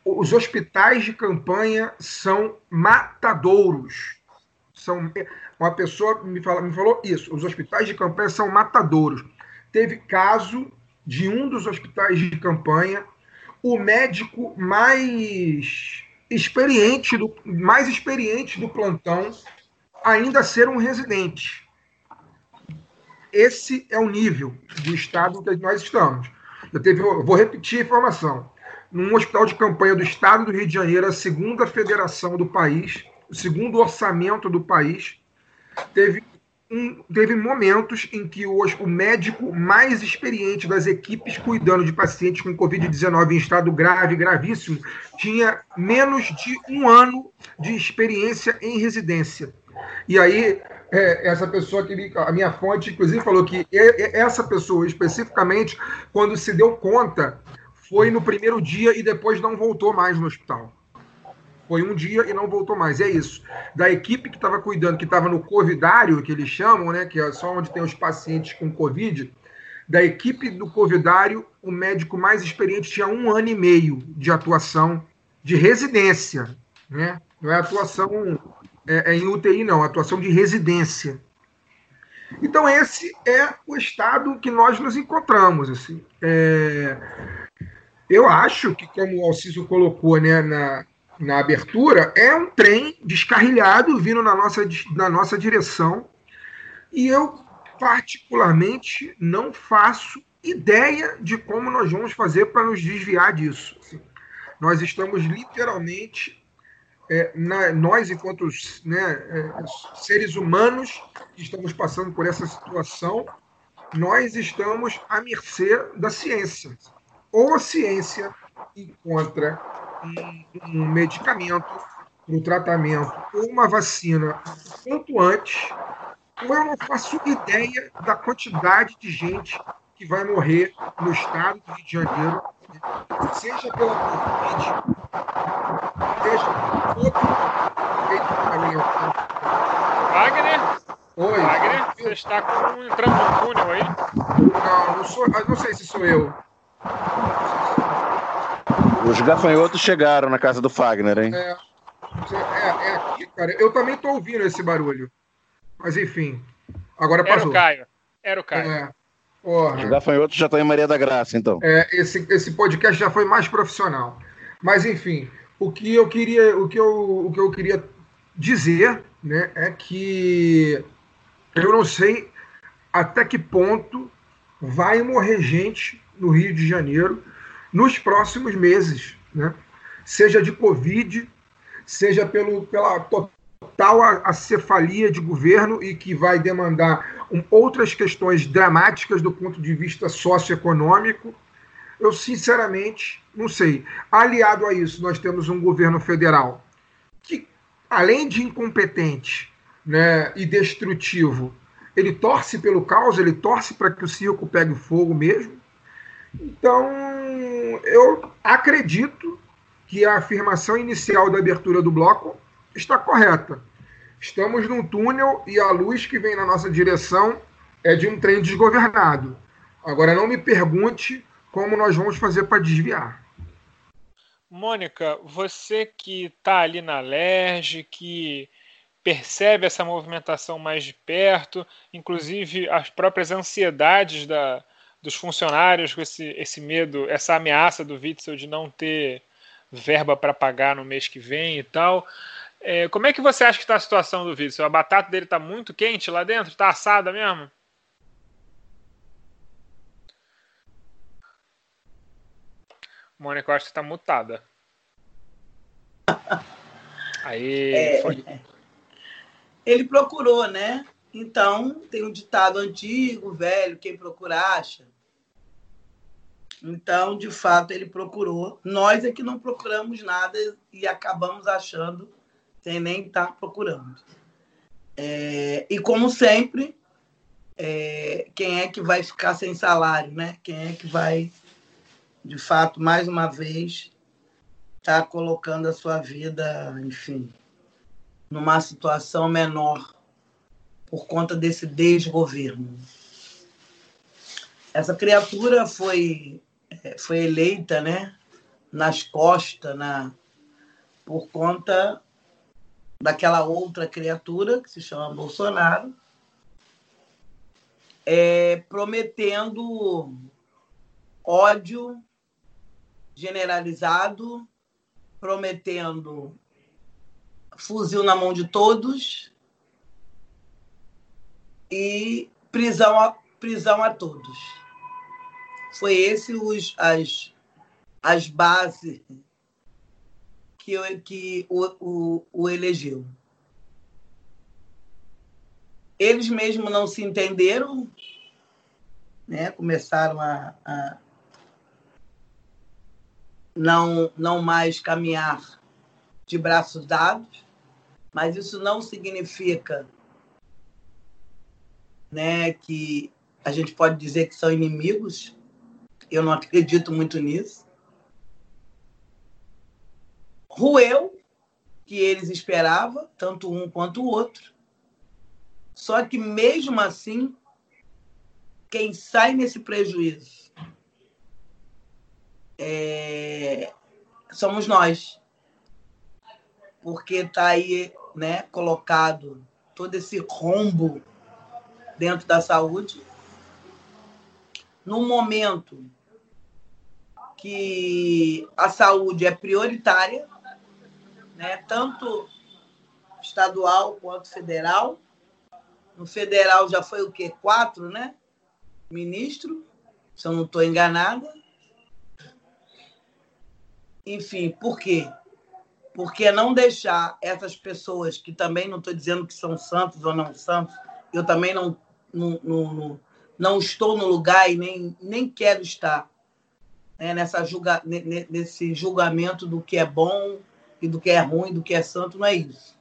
os hospitais de campanha são matadouros. São, uma pessoa me, fala, me falou isso: os hospitais de campanha são matadouros. Teve caso de um dos hospitais de campanha o médico mais experiente do mais experiente do plantão ainda ser um residente. Esse é o nível do estado que nós estamos. Eu, teve, eu vou repetir a informação. Num hospital de campanha do estado do Rio de Janeiro, a segunda federação do país, o segundo orçamento do país, teve um, teve momentos em que o, o, médico mais experiente das equipes cuidando de pacientes com Covid-19 em estado grave, gravíssimo, tinha menos de um ano de experiência em residência. E aí, é, essa pessoa que a minha fonte, inclusive, falou que essa pessoa, especificamente, quando se deu conta, foi no primeiro dia e depois não voltou mais no hospital. Foi um dia e não voltou mais. É isso. Da equipe que estava cuidando, que estava no covidário, que eles chamam, né? Que é só onde tem os pacientes com Covid. Da equipe do covidário, o médico mais experiente tinha um ano e meio de atuação de residência, né? Não é atuação é, é em UTI, não, é atuação de residência. Então, esse é o estado que nós nos encontramos. Assim. É... Eu acho que, como o Alciso colocou né, na, na abertura, é um trem descarrilhado vindo na nossa, na nossa direção. E eu, particularmente, não faço ideia de como nós vamos fazer para nos desviar disso. Assim, nós estamos literalmente, é, na, nós, enquanto né, é, seres humanos que estamos passando por essa situação, nós estamos à mercê da ciência. Ou a ciência encontra um, um medicamento para o tratamento ou uma vacina quanto antes, ou eu não faço ideia da quantidade de gente que vai morrer no estado do Rio de Janeiro, seja pela Covid, seja por outro Wagner? Oi. Wagner, você está com, entrando no túnel aí? Não, não, sou, ah, não sei se sou eu. Os gafanhotos chegaram na casa do Fagner, hein? É, é, é aqui, cara. Eu também tô ouvindo esse barulho. Mas enfim. Agora Era passou. o Caio. Era o Caio. É. Porra. Os gafanhotos já estão em Maria da Graça, então. É, esse, esse podcast já foi mais profissional. Mas enfim, o que eu queria, o que eu, o que eu queria dizer, né, é que eu não sei até que ponto vai morrer gente no Rio de Janeiro nos próximos meses, né? Seja de Covid, seja pelo, pela total acefalia de governo e que vai demandar um, outras questões dramáticas do ponto de vista socioeconômico. Eu, sinceramente, não sei. Aliado a isso, nós temos um governo federal que, além de incompetente né, e destrutivo, ele torce pelo caos, ele torce para que o circo pegue fogo mesmo. Então, eu acredito que a afirmação inicial da abertura do bloco está correta. Estamos num túnel e a luz que vem na nossa direção é de um trem desgovernado. Agora, não me pergunte como nós vamos fazer para desviar. Mônica, você que está ali na LERJ, que percebe essa movimentação mais de perto, inclusive as próprias ansiedades da, dos funcionários com esse, esse medo, essa ameaça do Witzel de não ter verba para pagar no mês que vem e tal. É, como é que você acha que está a situação do Witzel? A batata dele está muito quente lá dentro? Está assada mesmo? Mônica, eu acho que está mutada. Aí, É. foi. Ele procurou, né? Então, tem um ditado antigo, velho, quem procura acha. Então, de fato, ele procurou. Nós é que não procuramos nada e acabamos achando sem nem estar procurando. É, e, como sempre, é, quem é que vai ficar sem salário, né? Quem é que vai, de fato, mais uma vez, estar colocando a sua vida, enfim, numa situação menor por conta desse desgoverno. Essa criatura foi, eh, foi eleita né, nas costas na, por conta daquela outra criatura que se chama Bolsonaro, eh, prometendo ódio generalizado, prometendo fuzil na mão de todos e prisão a, prisão a todos. Foi esse os, as, as bases que, o- que o, o, o elegeu. Eles mesmos não se entenderam, né? começaram a, a não, não mais caminhar de braços dados, mas isso não significa né, que a gente pode dizer que são inimigos. Eu não acredito muito nisso. Rueu, que eles esperavam, tanto um quanto o outro. Só que mesmo assim, quem sai nesse prejuízo é, somos nós. Porque está aí né, colocado todo esse rombo dentro da saúde. No momento que a saúde é prioritária, né, tanto estadual quanto federal. No federal já foi o quê? Quatro, né? Ministro, se eu não estou enganada. Enfim, por quê? Porque não deixar essas pessoas, que também não estou dizendo que são santos ou não santos, eu também não, não, não, não, não estou no lugar e nem, nem quero estar né, nessa julga, ne- ne- nesse julgamento do que é bom e do que é ruim, do que é santo, não é isso.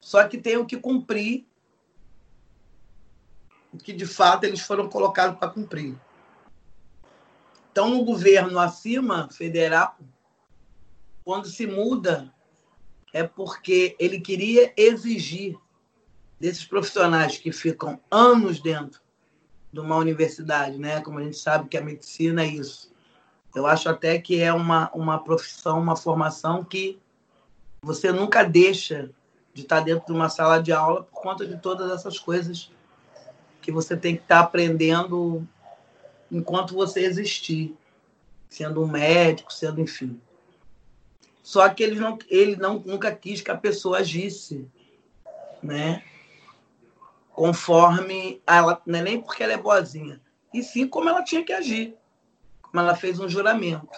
Só que tenho que cumprir o que de fato eles foram colocados para cumprir. Então, no governo acima, federal, quando se muda, é porque ele queria exigir desses profissionais que ficam anos dentro de uma universidade, né? Como a gente sabe que a medicina é isso. Eu acho até que é uma, uma profissão, uma formação que você nunca deixa de estar dentro de uma sala de aula por conta de todas essas coisas que você tem que estar aprendendo enquanto você existir, sendo um médico, sendo enfim. Só que ele, não, ele não, nunca quis que a pessoa agisse, né? Conforme ela, não é nem porque ela é boazinha, e sim como ela tinha que agir, como ela fez um juramento.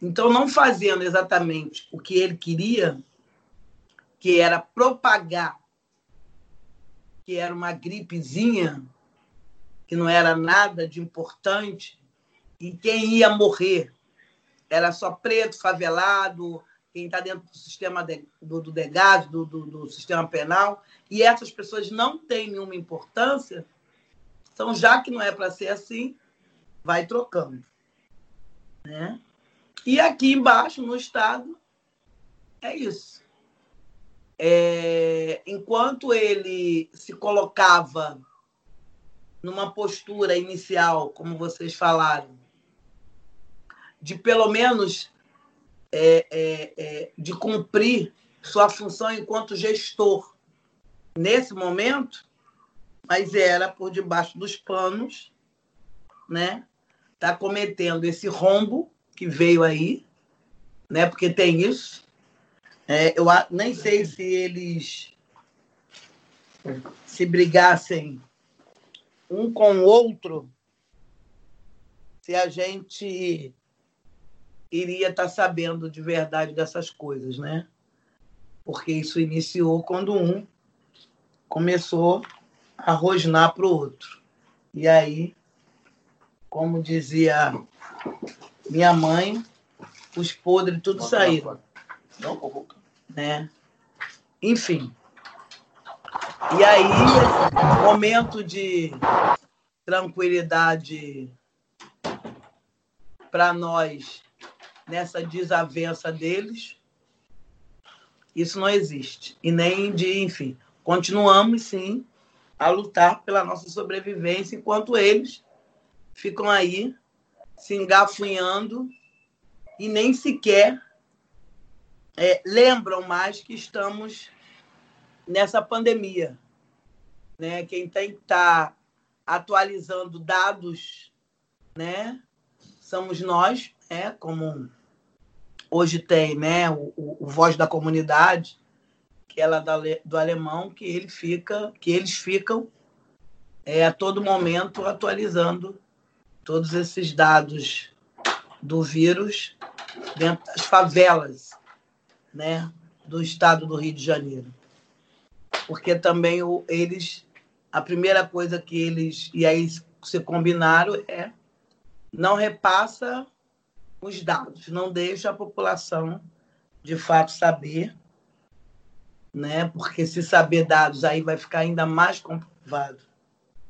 Então, não fazendo exatamente o que ele queria, que era propagar que era uma gripezinha, que não era nada de importante, e quem ia morrer era só preto, favelado, quem está dentro do sistema de, do, do do, do, do, sistema penal, e essas pessoas não têm nenhuma importância, então, já que não é para ser assim, vai trocando. Né? E aqui embaixo, no Estado, é isso. É, enquanto ele se colocava numa postura inicial, como vocês falaram, de pelo menos é, é, é, de cumprir sua função enquanto gestor nesse momento, mas era por debaixo dos panos, né? Está cometendo esse rombo que veio aí, né? Porque tem isso, é, eu nem sei se eles se brigassem um com o outro, se a gente iria estar tá sabendo de verdade dessas coisas, né? Porque isso iniciou quando um começou a rosnar para o outro. E aí, como dizia minha mãe, os podres tudo saíram. Não, né? Enfim. E aí, momento de tranquilidade para nós nessa desavença deles, isso não existe. E nem de, enfim, continuamos sim a lutar pela nossa sobrevivência enquanto eles ficam aí se engafunhando e nem sequer é, lembram mais que estamos nessa pandemia. Né? Quem tem que estar tá atualizando dados né, somos nós, né, como hoje tem né, o, o, Voz da Comunidade, que ela é do alemão, que ele fica, que eles ficam é, a todo momento atualizando todos esses dados do vírus dentro das favelas né, do estado do Rio de Janeiro. Porque também o, eles, a primeira coisa que eles, e aí se combinaram, é não repassa os dados, não deixa a população de fato saber, né? Porque se saber dados aí vai ficar ainda mais comprovado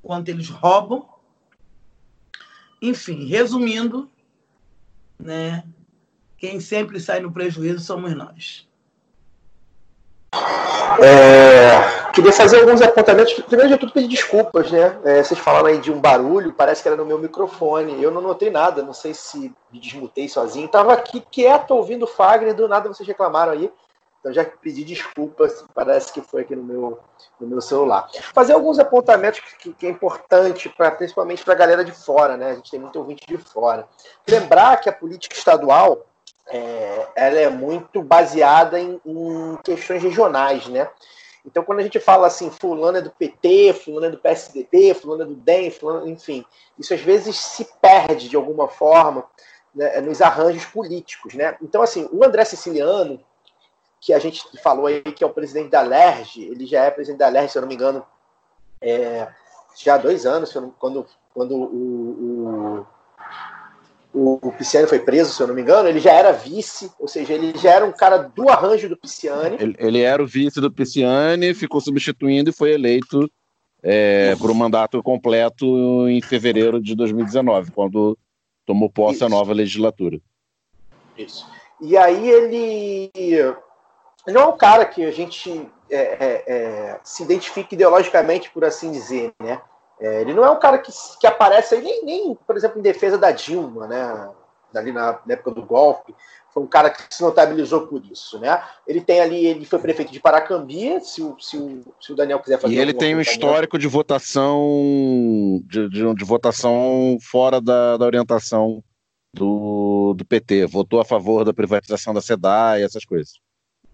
quanto eles roubam. Enfim, resumindo, né? quem sempre sai no prejuízo somos nós. É, queria fazer alguns apontamentos. Primeiro de tudo, pedir desculpas, né? É, vocês falaram aí de um barulho, parece que era no meu microfone. Eu não notei nada, não sei se me desmutei sozinho. Estava aqui quieto ouvindo o Fagner, do nada vocês reclamaram aí. Então já pedi desculpas, parece que foi aqui no meu, no meu celular. Fazer alguns apontamentos que, que é importante, pra, principalmente para a galera de fora, né? A gente tem muito ouvinte de fora. Lembrar que a política estadual é, ela é muito baseada em, em, questões regionais, né? Então, quando a gente fala assim, fulano é do PT, fulano é do PSDB, fulano é do DEM, fulano, enfim, isso às vezes se perde de alguma forma né, nos arranjos políticos, né? Então, assim, o André Siciliano, que a gente falou aí que é o presidente da LERJ, ele já é presidente da LERJ, se eu não me engano, é, já há dois anos, quando, quando o, o o, o Pisciani foi preso, se eu não me engano, ele já era vice, ou seja, ele já era um cara do arranjo do Pisciani. Ele, ele era o vice do Pisciani, ficou substituindo e foi eleito é, por um mandato completo em fevereiro de 2019, quando tomou posse Isso. a nova legislatura. Isso. E aí ele não é um cara que a gente é, é, é, se identifique ideologicamente, por assim dizer, né? É, ele não é um cara que, que aparece aí, nem, nem, por exemplo, em defesa da Dilma, né? Ali na, na época do golpe. Foi um cara que se notabilizou por isso, né? Ele tem ali, ele foi prefeito de Paracambi, se o, se o, se o Daniel quiser fazer E ele tem um histórico de votação de, de, de votação fora da, da orientação do, do PT. Votou a favor da privatização da SEDA e essas coisas.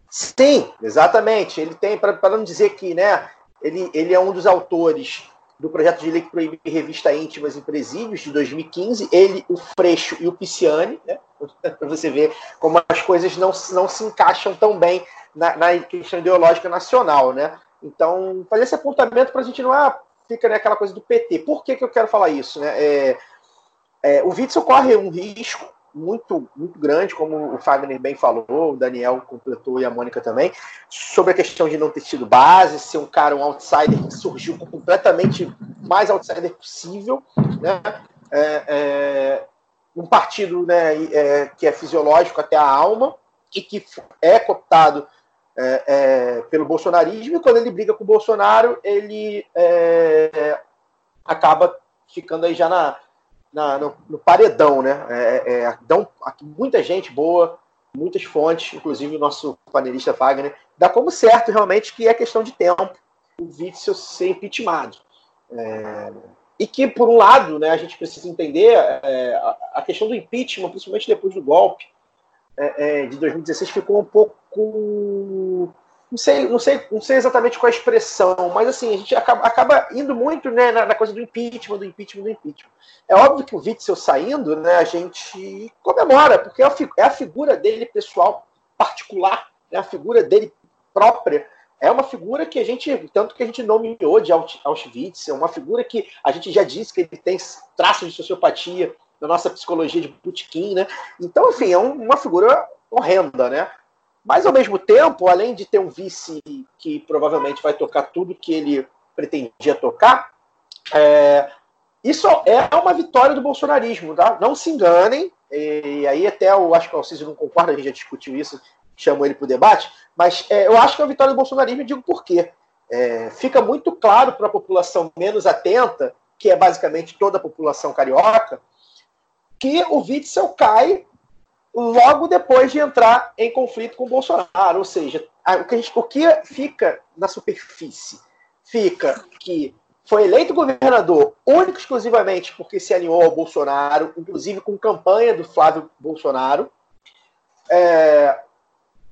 Sim, exatamente. Ele tem, para não dizer que, né, ele, ele é um dos autores do projeto de lei que proíbe revista íntimas em presídios de 2015, ele, o Freixo e o Pisciani, né, para você ver como as coisas não, não se encaixam tão bem na, na questão ideológica nacional, né? Então, fazer esse apontamento para a gente não ah, fica naquela né, coisa do PT. Por que, que eu quero falar isso? Né? É, é, o Witzel corre um risco muito, muito grande, como o Fagner bem falou, o Daniel completou e a Mônica também, sobre a questão de não ter tido base, ser um cara, um outsider que surgiu completamente mais outsider possível, né? É, é, um partido né, é, que é fisiológico até a alma e que é cooptado é, é, pelo bolsonarismo, e quando ele briga com o Bolsonaro, ele é, acaba ficando aí já na, na, no, no, paredão, né? É, é, dão, muita gente boa, muitas fontes, inclusive o nosso panelista Wagner, dá como certo realmente que é questão de tempo o Witzel ser impeachmentado. É, e que, por um lado, né, a gente precisa entender é, a, a, questão do impeachment, principalmente depois do golpe é, é, de 2016, ficou um pouco não sei, não sei, não sei exatamente qual a expressão, mas assim, a gente acaba, acaba indo muito né, na, na, coisa do impeachment, do impeachment, do impeachment. É óbvio que o Witzel saindo, né, a gente comemora, porque é a, é a figura dele pessoal, particular, né, a figura dele própria. É uma figura que a gente, tanto que a gente nomeou de Auschwitz, é uma figura que a gente já disse que ele tem traços de sociopatia na nossa psicologia de Putkin, né? Então, enfim, é um, uma figura horrenda, né? Mas, ao mesmo tempo, além de ter um vice que provavelmente vai tocar tudo que ele pretendia tocar, é, isso é uma vitória do bolsonarismo, tá? Não se enganem, e aí até eu acho que o Alciso não concorda, a gente já discutiu isso, chamou ele para o debate, mas é, eu acho que é uma vitória do bolsonarismo e digo por quê. É, fica muito claro para a população menos atenta, que é basicamente toda a população carioca, que o Witzel cai logo depois de entrar em conflito com o Bolsonaro. Ou seja, o que, gente, o que fica na superfície? Fica que foi eleito governador único exclusivamente porque se alinhou ao Bolsonaro, inclusive com campanha do Flávio Bolsonaro. É,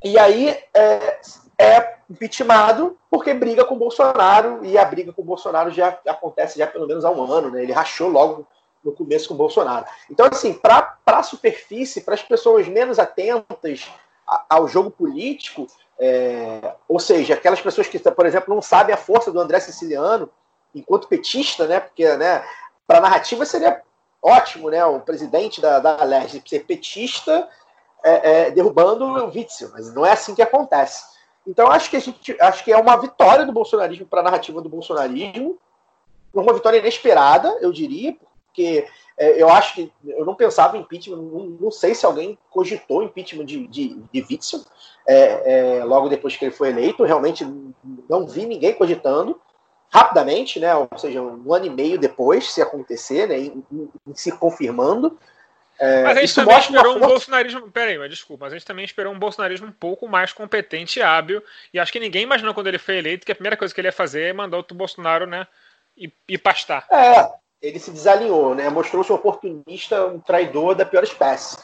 e aí é, é porque briga com o Bolsonaro, e a briga com o Bolsonaro já acontece já pelo menos há um ano, né? Ele rachou logo no começo com o Bolsonaro. Então, assim, para a superfície, para as pessoas menos atentas ao jogo político, é, ou seja, aquelas pessoas que, por exemplo, não sabem a força do André Siciliano enquanto petista, né? Porque, né, para a narrativa seria ótimo, né? O presidente da, da LERJ ser petista é, é, derrubando o Witzel, mas não é assim que acontece. Então, acho que a gente acho que é uma vitória do bolsonarismo para a narrativa do bolsonarismo, uma vitória inesperada, eu diria, porque é, eu acho que eu não pensava em impeachment, não, não sei se alguém cogitou impeachment de, de, de Witzel é, é, logo depois que ele foi eleito, realmente não vi ninguém cogitando rapidamente, né, ou seja, um ano e meio depois, se acontecer, né, em, em, em se confirmando. É, mas a gente também esperou um bolsonarismo. Peraí, mas desculpa, mas a gente também esperou um bolsonarismo um pouco mais competente e hábil. E acho que ninguém imaginou quando ele foi eleito que a primeira coisa que ele ia fazer é mandar o Bolsonaro, né? E, e pastar. É, ele se desalinhou, né? Mostrou-se um oportunista, um traidor da pior espécie.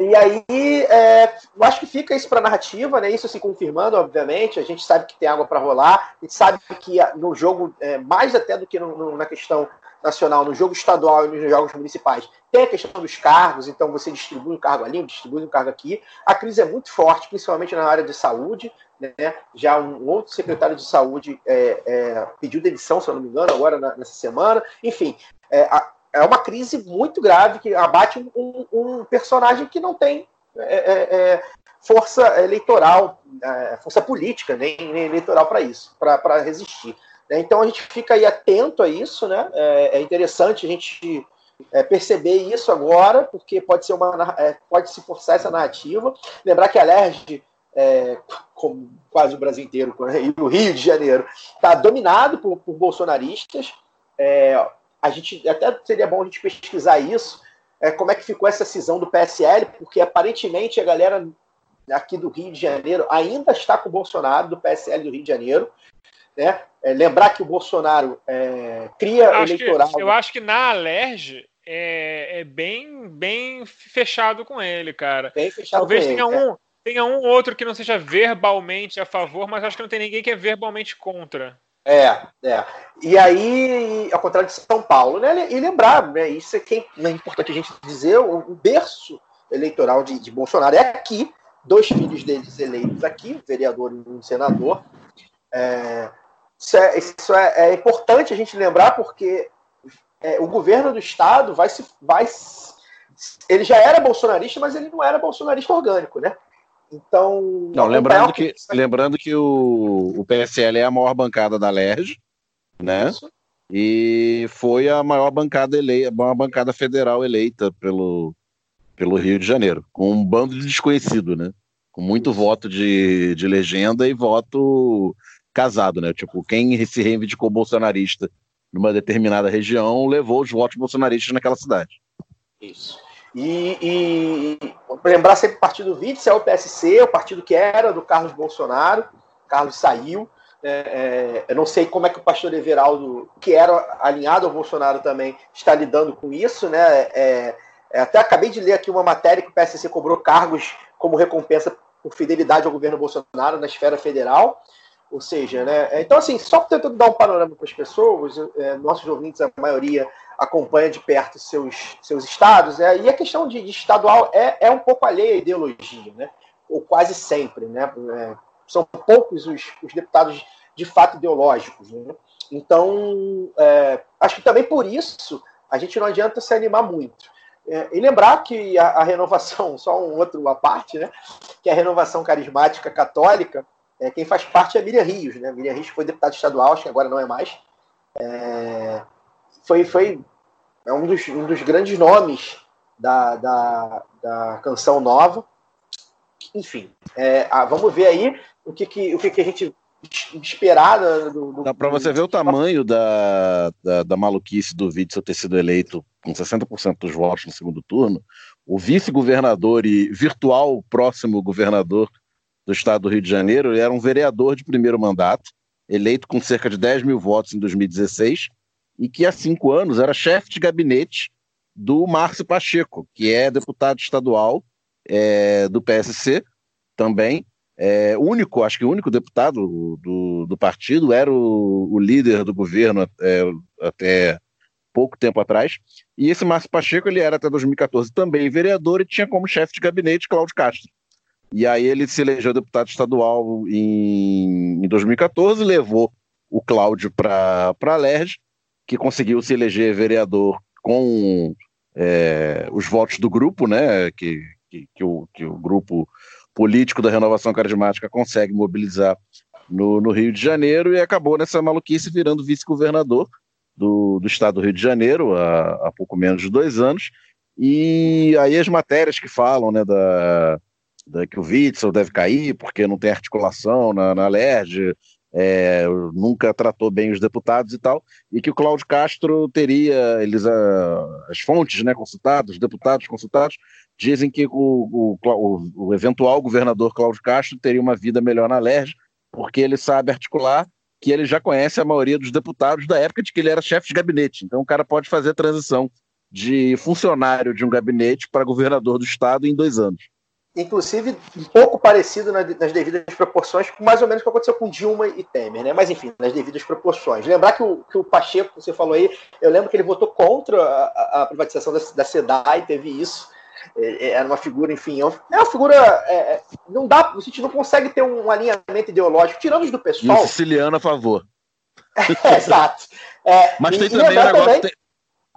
E aí, é, eu acho que fica isso para a narrativa, né? Isso se confirmando, obviamente. A gente sabe que tem água para rolar, a gente sabe que no jogo, é, mais até do que no, no, na questão nacional, no jogo estadual e nos jogos municipais, tem a questão dos cargos, então você distribui um cargo ali, distribui um cargo aqui. A crise é muito forte, principalmente na área de saúde. Né? Já um outro secretário de saúde é, é, pediu demissão, se eu não me engano, agora na, nessa semana. Enfim, é, é, uma crise muito grave que abate um, um personagem que não tem é, é, é, força eleitoral, força política, nem, nem eleitoral para isso, para resistir. Né? Então a gente fica aí atento a isso, né? É, interessante a gente perceber isso agora, porque pode ser uma pode se forçar essa narrativa. Lembrar que a LERJ é, como quase o Brasil inteiro, e o Rio de Janeiro, está dominado por, por bolsonaristas. É, a gente até seria bom a gente pesquisar isso, é, como é que ficou essa cisão do PSL, porque aparentemente a galera aqui do Rio de Janeiro ainda está com o Bolsonaro, do PSL do Rio de Janeiro. Né? É, lembrar que o Bolsonaro é, cria Acho eleitoral. que- eu acho que na Alerj é, é bem, bem fechado com ele, cara. bem fechado Talvez com ele, tenha né? um, tenha um outro que não seja verbalmente a favor, mas acho que não tem ninguém que é verbalmente contra. É, é. E aí, ao contrário de São Paulo, né? E lembrar, né? Isso é, que é importante a gente dizer, o, berço eleitoral de, de Bolsonaro é aqui, dois filhos deles eleitos aqui, um vereador e um senador. É, isso é, isso é, é importante a gente lembrar porque é, o governo do estado vai se. Vai, ele já era bolsonarista, mas ele não era bolsonarista orgânico, né? Então. Não, lembrando que, isso aqui- lembrando que o, o PSL é a maior bancada da LERJ, né? isso. E foi a maior bancada eleita, a maior bancada federal eleita pelo, pelo Rio de Janeiro, com um bando de desconhecido, né? Com muito voto de, de legenda e voto casado, né? Tipo, quem se reivindicou bolsonarista numa determinada região levou os votos bolsonaristas naquela cidade. Isso. E, e lembrar sempre o partido Vitz é o PSC, o partido que era do Carlos Bolsonaro. Carlos saiu. É, é, eu não sei como é que o pastor Everaldo, que era alinhado ao Bolsonaro também, está lidando com isso, né? É, é, até acabei de ler aqui uma matéria que o PSC cobrou cargos como recompensa por fidelidade ao governo Bolsonaro na esfera federal. Ou seja, né? é, Então, assim, só tentando dar um panorama para as pessoas, é, nossos ouvintes, a maioria acompanha de perto seus, seus estados, é, e a questão de, de estadual é, é um pouco alheia à ideologia, né? ou quase sempre. Né? É, são poucos os, os deputados de fato ideológicos. Né? Então, é, acho que também por isso a gente não adianta se animar muito. É, e lembrar que a, a renovação, só um outro à parte, né? que a renovação carismática católica, é, quem faz parte é a Miriam Rios. Né? Miriam Rios foi deputada estadual, acho que agora não é mais. É, foi foi é um, dos, um dos grandes nomes da, da, da canção nova. Enfim, é, ah, vamos ver aí o que, que, o que, que a gente esperar do, do, Dá para você ver o tamanho da, da, da maluquice do Witzel ter sido eleito com 60% dos votos no segundo turno. O vice-governador e virtual próximo governador do estado do Rio de Janeiro ele era um vereador de primeiro mandato, eleito com cerca de 10 mil votos em 2016, e que há cinco anos era chefe de gabinete do Márcio Pacheco, que é deputado estadual é, do PSC também, é, único, acho que o único deputado do, do partido era o, o líder do governo é, até pouco tempo atrás. E esse Márcio Pacheco ele era até 2014 também vereador e tinha como chefe de gabinete Cláudio Castro. E aí ele se elegeu deputado estadual em, em 2014, levou o Cláudio para a LERJ, que conseguiu se eleger vereador com é, os votos do grupo, né, que, que, que, o, que o grupo político da renovação carismática consegue mobilizar no, no, Rio de Janeiro e acabou nessa maluquice virando vice-governador do, do estado do Rio de Janeiro há, há, pouco menos de dois anos. E aí as matérias que falam né, da, da que o Witzel deve cair porque não tem articulação na, na LERJ, é, nunca tratou bem os deputados e tal, e que o Cláudio Castro teria, eles, a, as fontes né, consultadas, os deputados consultados, dizem que o, o, o, o, eventual governador Cláudio Castro teria uma vida melhor na LERJ, porque ele sabe articular, que ele já conhece a maioria dos deputados da época de que ele era chefe de gabinete. Então o cara pode fazer a transição de funcionário de um gabinete para governador do estado em dois anos. Inclusive, um pouco parecido nas devidas proporções, com mais ou menos o que aconteceu com Dilma e Temer, né? Mas enfim, nas devidas proporções. Lembrar que o, que o Pacheco, que você falou aí, eu lembro que ele votou contra a, a privatização da, da SEDAI, teve isso era uma figura, enfim, é uma figura. É, não dá, a gente não consegue ter um alinhamento ideológico, tirando os do pessoal. E o siciliano a favor. É, exato. É, Mas e, tem também negócio. também- tem-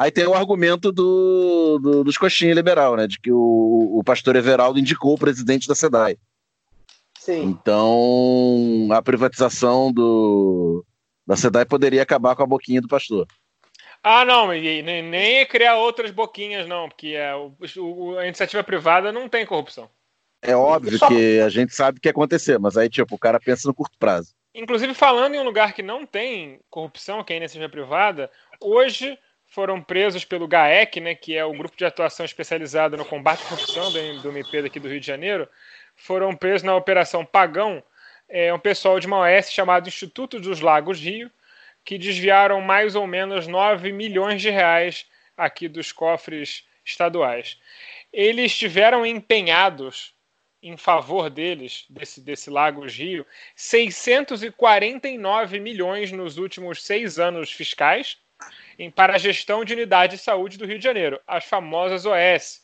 Aí tem o argumento do, do- dos coxinha liberal, né? De que o, o pastor Everaldo indicou o presidente da SEDAI. Sim, Então a privatização do, da SEDAI poderia acabar com a boquinha do pastor. Ah, não, e nem, nem é criar outras boquinhas, não, porque é, o, o- a iniciativa privada não tem corrupção. É óbvio Só- que a gente sabe o que ia acontecer, mas aí, tipo, o cara pensa no curto prazo. Inclusive, falando em um lugar que não tem corrupção, que ainda seja privada, hoje foram presos pelo GAEC, né, que é o grupo de atuação especializado no combate à corrupção do, do MP daqui do Rio de Janeiro, foram presos na Operação Pagão é, um pessoal de uma OS chamado Instituto dos Lagos Rio, que desviaram mais ou menos 9 milhões de reais aqui dos cofres estaduais. Eles estiveram empenhados em favor deles, desse, desse Lagos Rio, 649 milhões nos últimos seis anos fiscais para a gestão de unidade de saúde do Rio de Janeiro, as famosas OS,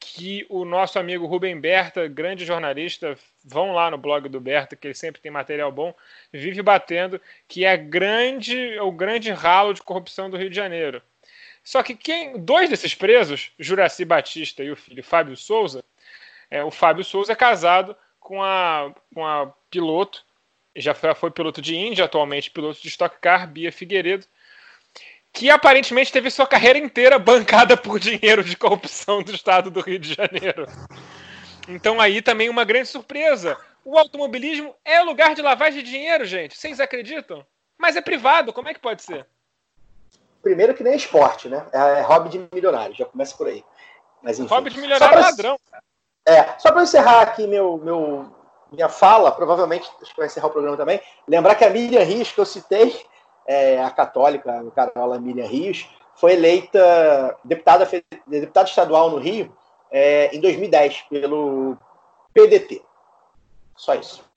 que o nosso amigo Rubem Berta, grande jornalista, vão lá no blog do Berta, que ele sempre tem material bom, vive batendo, que é grande, o grande ralo de corrupção do Rio de Janeiro. Só que quem, dois desses presos, Juraci Batista e o filho Fábio Souza, é, o Fábio Souza é casado com a, com a piloto, já foi, foi piloto de Índia, atualmente piloto de Stock Car, Bia Figueiredo, que aparentemente teve sua carreira inteira bancada por dinheiro de corrupção do estado do Rio de Janeiro. Então aí também uma grande surpresa. O automobilismo é lugar de lavagem de dinheiro, gente. Vocês acreditam? Mas é privado, como é que pode ser? Primeiro que nem esporte, né? É hobby de milionário, já começa por aí. Mas, enfim. Hobby de milionário pra- ladrão. É, só para encerrar aqui meu, meu, minha fala, provavelmente, acho que vai encerrar o programa também, lembrar que a Miriam Rios, que eu citei, é, a católica, a Carola Miriam Rios, foi eleita deputada, deputada estadual no Rio é, em 2010 pelo PDT. Só isso.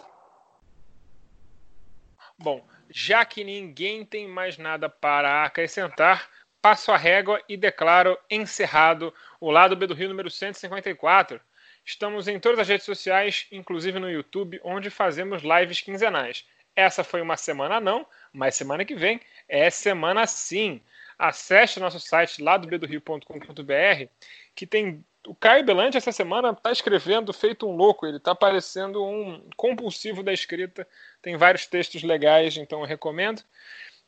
Bom, já que ninguém tem mais nada para acrescentar, passo a régua e declaro encerrado o lado B do Rio número 154. Estamos em todas as redes sociais, inclusive no YouTube, onde fazemos lives quinzenais. Essa foi uma semana não, mas semana que vem é semana sim. Acesse nosso site ladobedorio.com.br, que tem o Caio Belante essa semana está escrevendo feito um louco, ele está parecendo um compulsivo da escrita, tem vários textos legais, então eu recomendo.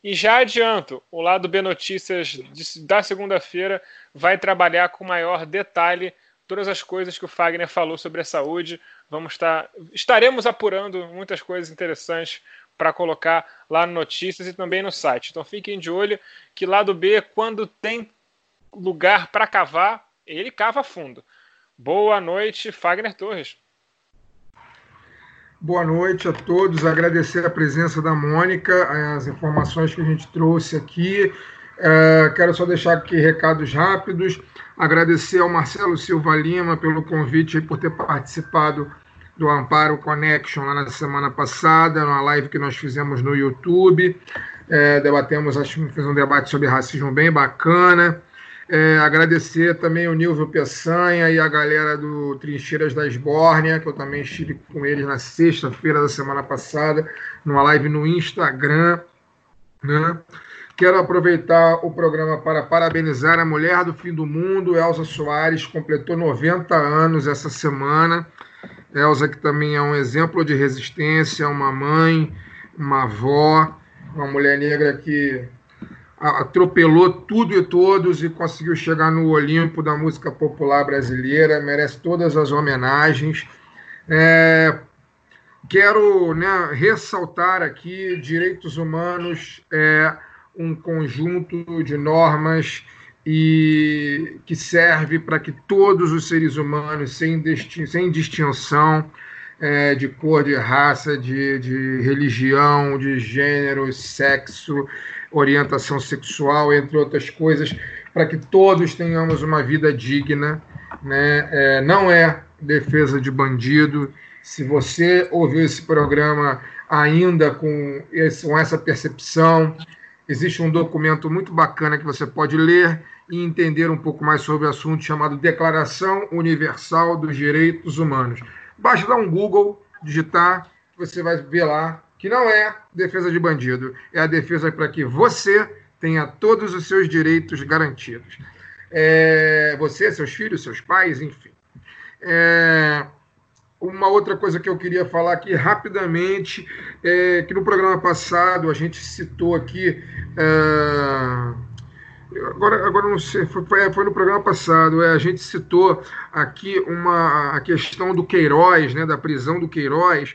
E já adianto, o lado B Notícias da segunda-feira vai trabalhar com maior detalhe todas as coisas que o Fagner falou sobre a saúde. Vamos estar, estaremos apurando muitas coisas interessantes para colocar lá no Notícias e também no site. Então fiquem de olho que lado B, quando tem lugar para cavar, ele cava fundo. Boa noite, Fagner Torres. Boa noite a todos. Agradecer a presença da Mônica, as informações que a gente trouxe aqui. É, quero só deixar aqui recados rápidos. Agradecer ao Marcelo Silva Lima pelo convite e por ter participado do Amparo Connection lá na semana passada, numa live que nós fizemos no YouTube. É, debatemos, acho que fez um debate sobre racismo bem bacana. É, agradecer também o Nilvio Peçanha e a galera do Trincheiras da Esbórnia, que eu também estive com eles na sexta-feira da semana passada, numa live no Instagram. Né? Quero aproveitar o programa para parabenizar a mulher do fim do mundo, Elza Soares, completou 90 anos essa semana. Elza, que também é um exemplo de resistência, uma mãe, uma avó, uma mulher negra que atropelou tudo e todos e conseguiu chegar no Olimpo da música popular brasileira, merece todas as homenagens. É, quero né, ressaltar aqui: direitos humanos é um conjunto de normas e que serve para que todos os seres humanos, sem, distin sem distinção é, de cor, de raça, de, de religião, de gênero, sexo, orientação sexual, entre outras coisas, para que todos tenhamos uma vida digna. Né? É, não é defesa de bandido. Se você ouviu esse programa ainda com, esse, com essa percepção, existe um documento muito bacana que você pode ler e entender um pouco mais sobre o assunto chamado Declaração Universal dos Direitos Humanos. Basta dar um Google, digitar, você vai ver lá que não é defesa de bandido, é a defesa para que você tenha todos os seus direitos garantidos. É, você, seus filhos, seus pais, enfim. É, uma outra coisa que eu queria falar aqui rapidamente é que no programa passado a gente citou aqui. É, Agora, agora não sei, foi, foi no programa passado, é, a gente citou aqui uma, a questão do Queiroz, né, da prisão do Queiroz,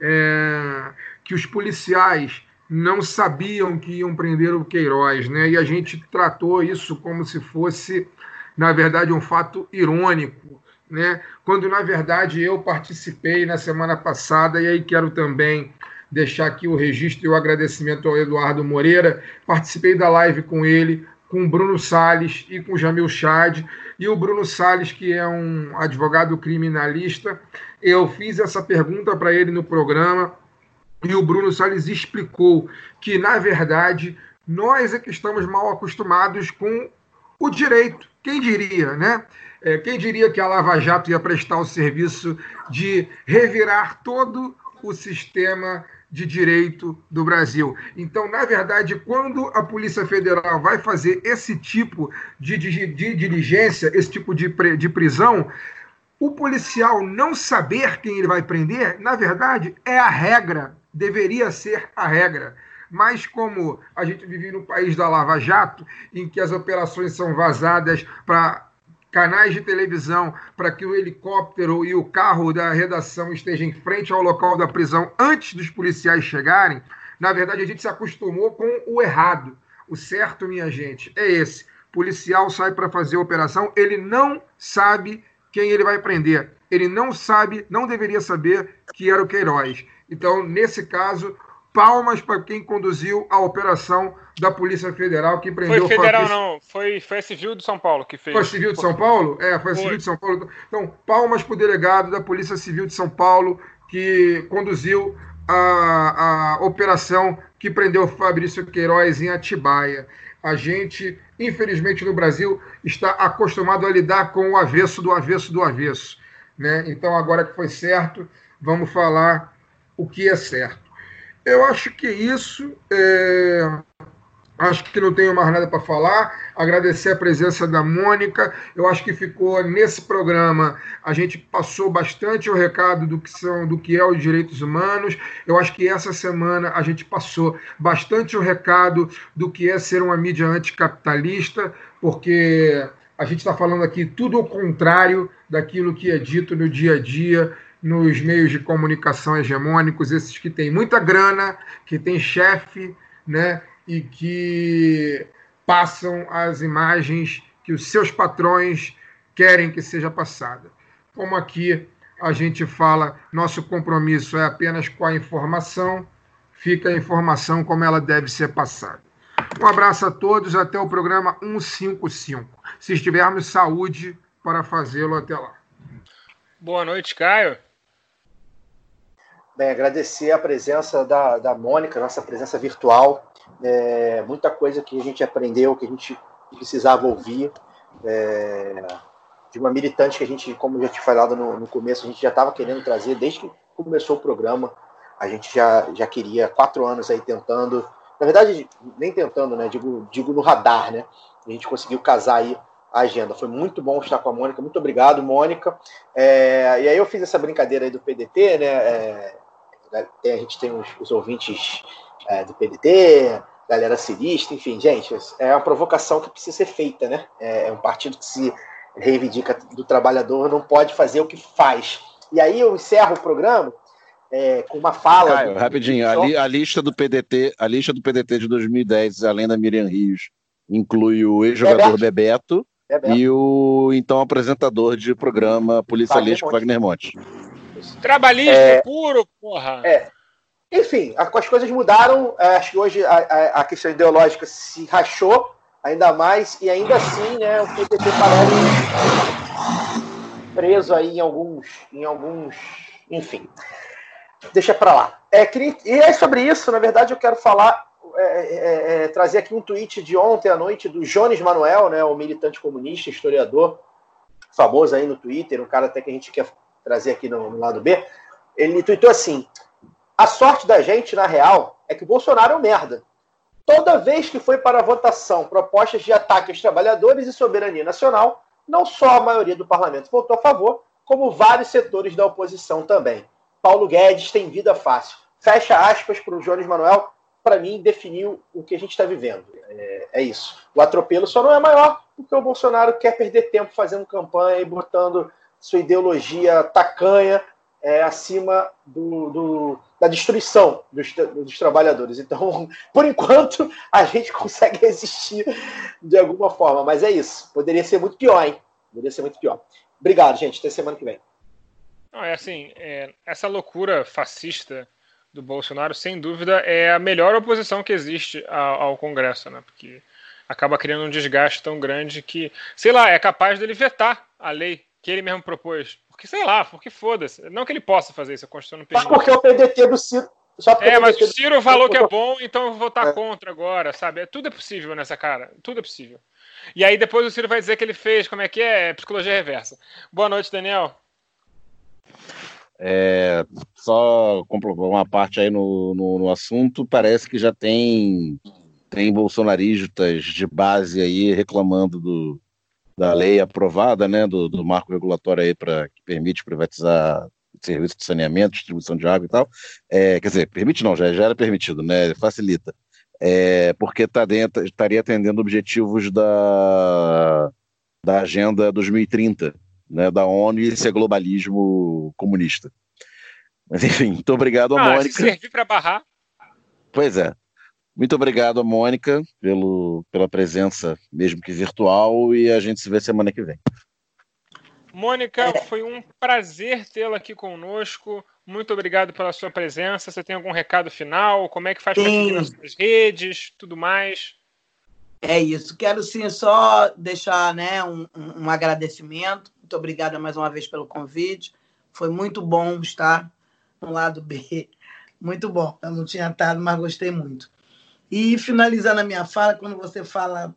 é, que os policiais não sabiam que iam prender o Queiroz, né, e a gente tratou isso como se fosse, na verdade, um fato irônico, né, quando na verdade eu participei na semana passada, e aí quero também deixar aqui o registro e o agradecimento ao Eduardo Moreira, participei da live com ele, com o Bruno Salles e com o Jamil Chad. E o Bruno Salles, que é um advogado criminalista, eu fiz essa pergunta para ele no programa e o Bruno Salles explicou que, na verdade, nós é que estamos mal acostumados com o direito. Quem diria, né? É, quem diria que a Lava Jato ia prestar o serviço de revirar todo o sistema de direito do Brasil. Então, na verdade, quando a Polícia Federal vai fazer esse tipo de, de, de diligência, esse tipo de, de prisão, o policial não saber quem ele vai prender, na verdade, é a regra, deveria ser a regra. Mas como a gente vive no país da Lava Jato, em que as operações são vazadas para canais de televisão para que o helicóptero e o carro da redação estejam em frente ao local da prisão antes dos policiais chegarem, na verdade a gente se acostumou com o errado. O certo, minha gente, é esse. O policial sai para fazer a operação, ele não sabe quem ele vai prender. Ele não sabe, não deveria saber que era o Queiroz. Então, nesse caso, palmas para quem conduziu a operação da Polícia Federal que prendeu Foi federal, Fabrício... não. Foi, foi a Civil de São Paulo que fez. Foi a Civil de São Paulo? É, foi a Civil foi. de São Paulo. Então, palmas para o delegado da Polícia Civil de São Paulo que conduziu a, a operação que prendeu Fabrício Queiroz em Atibaia. A gente, infelizmente, no Brasil, está acostumado a lidar com o avesso do avesso do avesso. Né? Então, agora que foi certo, vamos falar o que é certo. Eu acho que isso. É... Acho que não tenho mais nada para falar. Agradecer a presença da Mônica. Eu acho que ficou nesse programa. A gente passou bastante o recado do que são, do que é os direitos humanos. Eu acho que essa semana a gente passou bastante o recado do que é ser uma mídia anticapitalista, porque a gente está falando aqui tudo o contrário daquilo que é dito no dia a dia nos meios de comunicação hegemônicos, esses que têm muita grana, que têm chefe, né, e que passam as imagens que os seus patrões querem que seja passada. Como aqui a gente fala, nosso compromisso é apenas com a informação, fica a informação como ela deve ser passada. Um abraço a todos, até o programa 155. Se estivermos saúde para fazê-lo até lá. Boa noite, Caio. Bem, agradecer a presença da, da Mônica, nossa presença virtual. É, muita coisa que a gente aprendeu, que a gente precisava ouvir. É, de uma militante que a gente, como já tinha falado no, no começo, a gente já estava querendo trazer desde que começou o programa. A gente já, já queria quatro anos aí tentando. Na verdade, nem tentando, né? Digo, digo no radar, né? A gente conseguiu casar aí a agenda. Foi muito bom estar com a Mônica. Muito obrigado, Mônica. É, e aí eu fiz essa brincadeira aí do PDT, né? É, né? Tem, a gente tem os, os ouvintes é, do PDT, galera cirista, enfim, gente, é uma provocação que precisa ser feita, né? É, é um partido que se reivindica do trabalhador, não pode fazer o que faz. E aí eu encerro o programa é, com uma fala. Caio, do... rapidinho, a, li, a, lista do PDT, a lista do PDT de 2010, além da Miriam Rios, inclui o ex-jogador Bebeto, Bebeto, e o então apresentador de programa Policialista Wagner Monte. Trabalhista é, puro, porra. É. Enfim, as coisas mudaram. É, acho que hoje a, a, a, questão ideológica se rachou ainda mais, e ainda assim, né, o PTT parece preso aí em alguns. Em alguns. Enfim. Deixa para lá. É, e é sobre isso, na verdade, eu quero falar. É, é, é, trazer aqui um tweet de ontem à noite do Jones Manuel, né, o militante comunista, historiador, famoso aí no Twitter, um cara até que a gente quer trazer aqui no, no lado B, ele tweetou assim: a sorte da gente, na real, é que o Bolsonaro é um merda. Toda vez que foi para votação propostas de ataque aos trabalhadores e soberania nacional, não só a maioria do parlamento votou a favor, como vários setores da oposição também. Paulo Guedes tem vida fácil. Fecha aspas para o Jones Manuel. para mim, definiu o que a gente está vivendo. É, é, isso. O atropelo só não é maior porque o Bolsonaro quer perder tempo fazendo campanha e botando sua ideologia tacanha é, acima do, do, da destruição dos, dos, trabalhadores. Então, por enquanto, a gente consegue resistir de alguma forma, mas é isso. Poderia ser muito pior, hein? Poderia ser muito pior. Obrigado, gente. Até semana que vem. Não, é assim, é, essa loucura fascista do Bolsonaro, sem dúvida, é a melhor oposição que existe ao, ao Congresso, né? Porque acaba criando um desgaste tão grande que, sei lá, é capaz dele vetar a lei que ele mesmo propôs. Porque, sei lá, porque foda-se. Não que ele possa fazer isso, a Constituição não permite. Só porque o PDT do Ciro. é, mas o Ciro falou que é bom, então eu vou votar é. contra agora, sabe? É, tudo é possível nessa cara. Tudo é possível. E aí depois o Ciro vai dizer que ele fez, como é que é? Psicologia reversa. Boa noite, Daniel. É, só comprovar uma parte aí no, no, no, assunto, parece que já tem, tem bolsonaristas de base aí reclamando do, da lei aprovada, né, do, do marco regulatório aí para que permite privatizar serviço de saneamento, distribuição de água e tal. É, quer dizer, permite não, já, já era permitido, né, facilita. É, porque tá dentro, estaria atendendo objetivos da, da Agenda 2030, né, da ONU e esse é globalismo comunista. Mas enfim, muito obrigado, ah, Mônica. Servir para barrar. Pois é. Muito obrigado, Mônica, pelo, pela presença, mesmo que virtual, e a gente se vê semana que vem. Mônica, foi um prazer tê-la aqui conosco. Muito obrigado pela sua presença. Você tem algum recado final? Como é que faz para seguir nas suas redes, tudo mais? É isso. Quero sim só deixar né, um, um agradecimento. Muito obrigada mais uma vez pelo convite. Foi muito bom estar no lado B. Muito bom. Eu não tinha estado, mas gostei muito. E finalizando a minha fala, quando você fala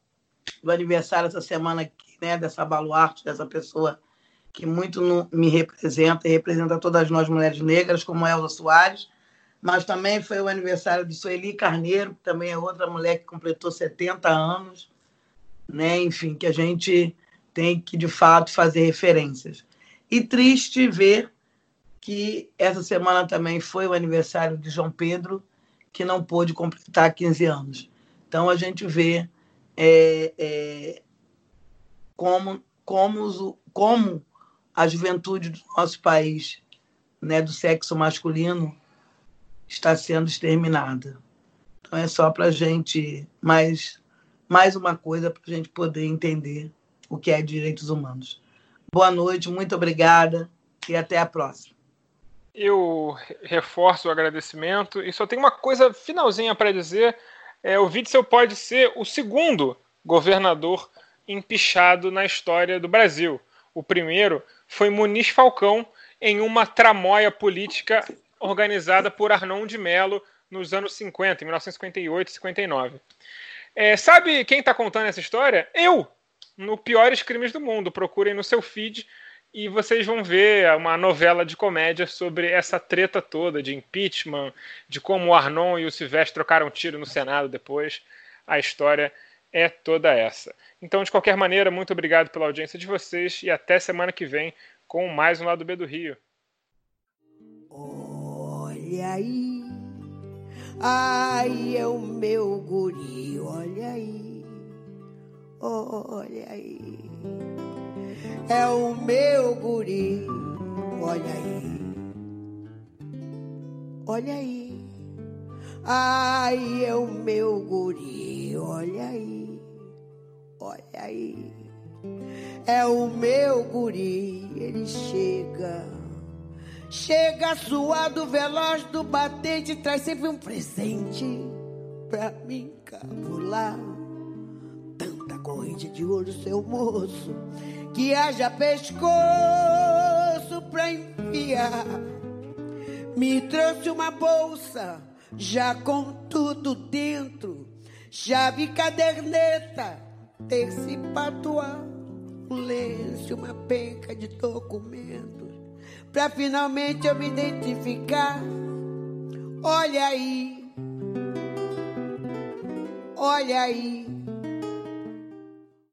do aniversário essa semana aqui, né, dessa baluarte, dessa pessoa que muito me representa e representa todas nós mulheres negras, como Elza Soares, mas também foi o aniversário de Sueli Carneiro, que também é outra mulher que completou 70 anos, né? Enfim, que a gente tem que de fato fazer referências. E triste ver que essa semana também foi o aniversário de João Pedro, que não pôde completar 15 anos. Então a gente vê é, é, como, como, como a juventude do nosso país, né, do sexo masculino, está sendo exterminada. Então é só para a gente, mais, mais uma coisa para a gente poder entender o que é direitos humanos. Boa noite, muito obrigada e até a próxima. Eu reforço o agradecimento e só tem uma coisa finalzinha para dizer. É, o Witzel pode ser o segundo governador empichado na história do Brasil. O primeiro foi Muniz Falcão em uma tramóia política organizada por Arnon de Mello nos anos 50, em 1958 e 59. É, sabe quem está contando essa história? Eu, no Piores Crimes do Mundo. Procurem no seu feed e vocês vão ver uma novela de comédia sobre essa treta toda de impeachment, de como o Arnon e o Silvestre trocaram tiro no Senado depois. A história é toda essa. Então, de qualquer maneira, muito obrigado pela audiência de vocês e até semana que vem com mais um Lado B do Rio. Olha aí, ai é o meu guri, olha aí, olha aí é o meu guri. Olha aí, olha aí. Ai, é o meu guri. Olha aí, olha aí. É o meu guri. Ele chega, chega suado, veloz do batente, traz sempre um presente pra mim capular. Tanta corrente de ouro, seu moço que haja pescoço pra enfiar. Me trouxe uma bolsa, já com tudo dentro, chave, caderneta, terce patuar, um lenço, uma penca de documentos, pra finalmente eu me identificar. Olha aí, olha aí